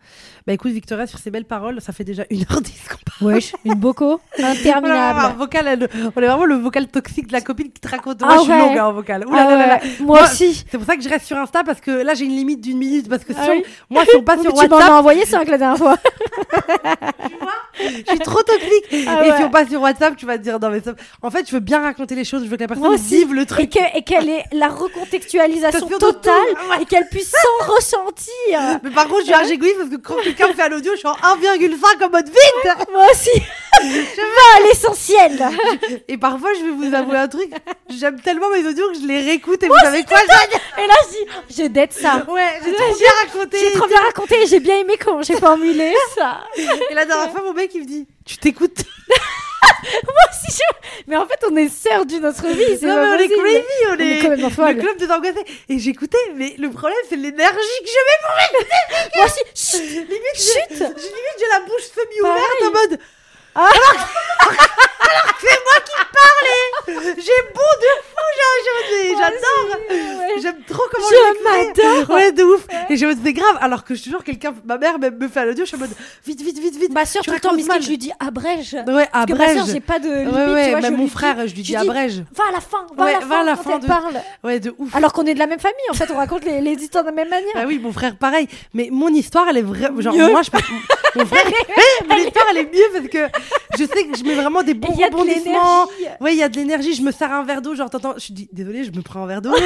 Bah écoute Victoria, sur ces belles paroles, ça fait déjà 1h10 qu'on parle. Wesh, une boco un interminable. vocal, elle- on est vraiment le vocal toxique de la copine qui te raconte. Ah Moi, je suis ouais. longue hein, en vocal. Ouh là Ah Moi, aussi. C'est pour ça que je reste sur Insta parce que là j'ai une limite d'une minute parce que si Ah on- oui moi si on passe sur tu m'en WhatsApp, as envoyé ça la dernière fois. je suis trop toxique. Ah Et ouais. si on passe sur WhatsApp, tu vas te dire non mais ça... en fait je veux bien raconter les choses, je veux que la personne vive le truc. et qu'elle ait la recontextualisation totale ouais. et qu'elle puisse s'en ressentir. Mais par contre, je suis archi parce que quand quelqu'un me fait un audio, je suis en 1,5 en mode vite. Moi aussi. Je vais à l'essentiel. Et parfois, je vais vous avouer un truc. J'aime tellement mes audios que je les réécoute et vous savez quoi Et là, je dis, je dette ça. Ouais, j'ai trop bien raconté. J'ai trop bien raconté et j'ai bien aimé comment j'ai formulé ça. Et la dernière fois, mon mec, il me dit Tu t'écoutes Si je- Mais en fait, on est sœurs d'une autre vie. Non, mais on est crazy, on On est Le club des angoissés. Et j'écoutais, mais le problème, c'est l'énergie que je mets. Moi aussi. Chut. Limite, Chut. j'ai limite, j'ai la bouche semi-ouverte en mode. Ah. Alors, alors que c'est moi qui parlais J'ai beau de fou, j'adore Ouais. J'aime trop comment Je m'adore. Ouais, de ouf Et je me dis, c'est grave, alors que je suis toujours quelqu'un, ma mère même me fait à l'audio, je suis en mode vite, vite, vite, vite Ma soeur, tout le temps, je lui dis abrège. Ouais, Parce que ma soeur, abrège j'ai pas de limite, Ouais, ouais, tu vois, même mon frère, je lui dis abrège Va à la fin, va à la va fin, à la fin de- parle. Ouais, de ouf Alors qu'on est de la même famille, en fait, on raconte les, les histoires de la même manière. Bah oui, mon frère, pareil. Mais mon histoire, elle est vraiment. Genre, moi, je. Mon frère, mon histoire, elle est mieux parce que je sais que je mets vraiment des bons rebondissements. Ouais, il y a de l'énergie. Je me sers un verre d'eau, genre, t'entends. Je dis, désolé, je me prends un verre d'eau. Et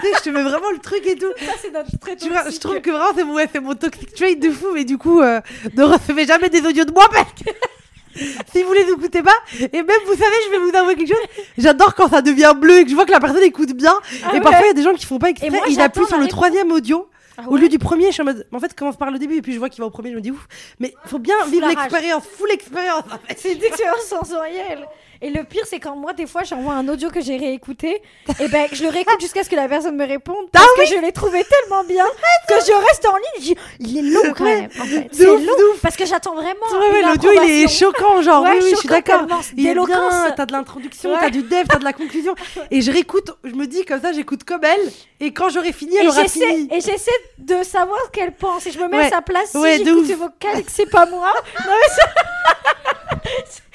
tu sais, je te mets vraiment le truc et tout. Ça, c'est notre trait Tu vois, je trouve que vraiment, c'est mon, ouais, mon toxic trait de fou. Mais du coup, euh, ne recevez jamais des audios de moi parce que. Si vous les écoutez pas, et même vous savez, je vais vous avouer quelque chose. J'adore quand ça devient bleu et que je vois que la personne écoute bien. Ah et ouais. parfois, il y a des gens qui font pas exprès. ils appuient j'attends sur le troisième audio. Ah Au lieu du premier, je suis en mode. En fait, commence par le début et puis je vois qu'il va au premier, je me dis ouf. Mais faut bien vivre l'expérience, full expérience. C'est une expérience sensorielle. Et le pire, c'est quand moi, des fois, j'envoie un audio que j'ai réécouté, et ben, je le réécoute jusqu'à ce que la personne me réponde, Ah parce que je l'ai trouvé tellement bien que je reste en ligne. Je dis, il est long quand même. En fait. De C'est long ouf. parce que j'attends vraiment. L'audio il est choquant, genre Ouais, oui, oui, je suis d'accord. Il est bien, t'as de l'introduction, Ouais. t'as du dev, t'as de la conclusion. Et je réécoute, je me dis comme ça, j'écoute comme elle. Et quand j'aurai fini, elle Et aura fini. et j'essaie de savoir ce qu'elle pense. Et je me mets Ouais. à sa place. Si j'écoute ses vocales et que c'est pas moi. Non, mais ça-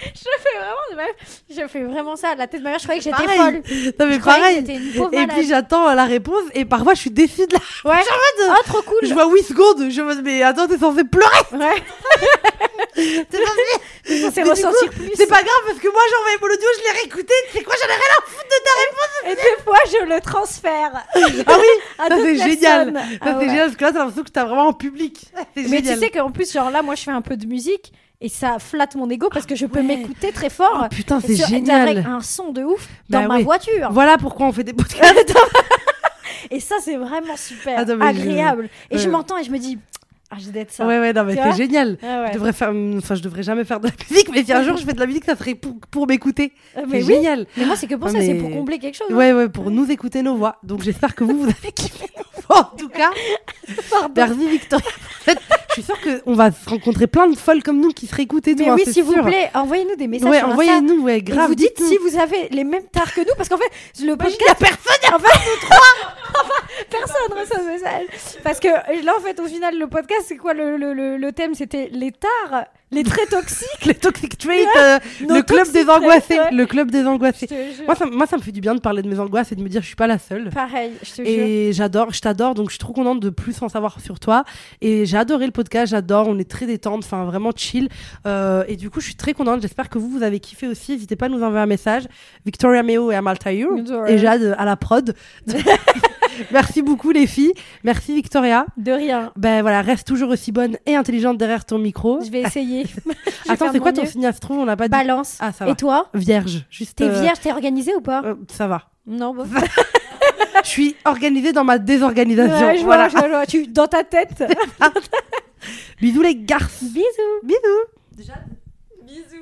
je fais vraiment de même. Je fais vraiment ça. La tête de ma mère, je croyais que j'étais folle. Non, mais Je pareil. j'étais une pauvre Et malade. puis j'attends la réponse et parfois je suis déçue de la. Ouais. de- Oh, trop cool. Je vois 8 secondes, je me dis mais attends, t'es censé pleurer. Ouais. T'es censé- du ressentir coup, plus. C'est pas grave parce que moi j'ai envoyé mon audio, je l'ai réécouté. C'est quoi, j'en ai rien à foutre de ta réponse. Et des fois, je le transfère. Ah oui, ça c'est génial. Ça Ah c'est ouais. génial parce que là t'as l'impression que t'as vraiment en public. C'est Mais génial. tu sais qu'en plus, genre là, moi, je fais un peu de musique et ça flatte mon ego parce que je peux ouais. m'écouter très fort. Oh, putain, c'est génial. Avec un son de ouf Bah dans ma oui. voiture. Voilà pourquoi on fait des podcasts. Et ça, c'est vraiment super agréable. Et je m'entends et je me dis, ah, j'ai d'être ça. Ouais, ouais, non, mais c'est génial. Ah je devrais faire, enfin, je devrais jamais faire de la musique, mais si un jour je fais de la musique, ça serait pour, pour m'écouter. Ah, c'est génial. Mais moi, c'est que pour ça, c'est pour combler quelque chose. Ouais, hein. ouais, pour nous écouter nos voix. Donc, j'espère que vous, vous avez kiffé en tout cas. Victoria. En fait, je suis sûre qu'on va se rencontrer plein de folles comme nous qui seraient écoutées. Mais oui, s'il vous plaît, envoyez-nous des messages. Ouais, envoyez-nous, ouais, grave. vous dites si vous avez les mêmes tares que nous, parce qu'en fait, le podcast. Il n'y a personne, en fait, nous trois. Personne reçoit ce message. Parce que là, en fait, au final, le podcast, c'est quoi le, le, le thème? C'était les tares les traits toxiques, les toxic traits, euh, le club des angoissés, le club des angoissés. Moi ça, moi ça, me fait du bien de parler de mes angoisses et de me dire je suis pas la seule. Pareil, je te jure. Et j'adore, je t'adore, donc je suis trop contente de plus en savoir sur toi. Et j'ai adoré le podcast, j'adore, on est très détente, enfin vraiment chill. Euh, et du coup, je suis très contente. J'espère que vous vous avez kiffé aussi. N'hésitez pas à nous envoyer un message. Victoria Meo et Amal Taylor et Jade à la prod. Merci beaucoup les filles. Merci Victoria. De rien. Ben voilà, reste toujours aussi bonne et intelligente derrière ton micro. Je vais essayer. Attends, c'est quoi ton signe astro? On n'a pas dit. Balance. Ah ça va. Et toi? Vierge. Juste. T'es euh, vierge, t'es organisée ou pas? euh, Ça va. Non. Bon. je suis organisée dans ma désorganisation. Ouais, je voilà. vois, je vois. Tu dans ta tête. Bisous les garces. Bisous. Bisous. Déjà. Bisous.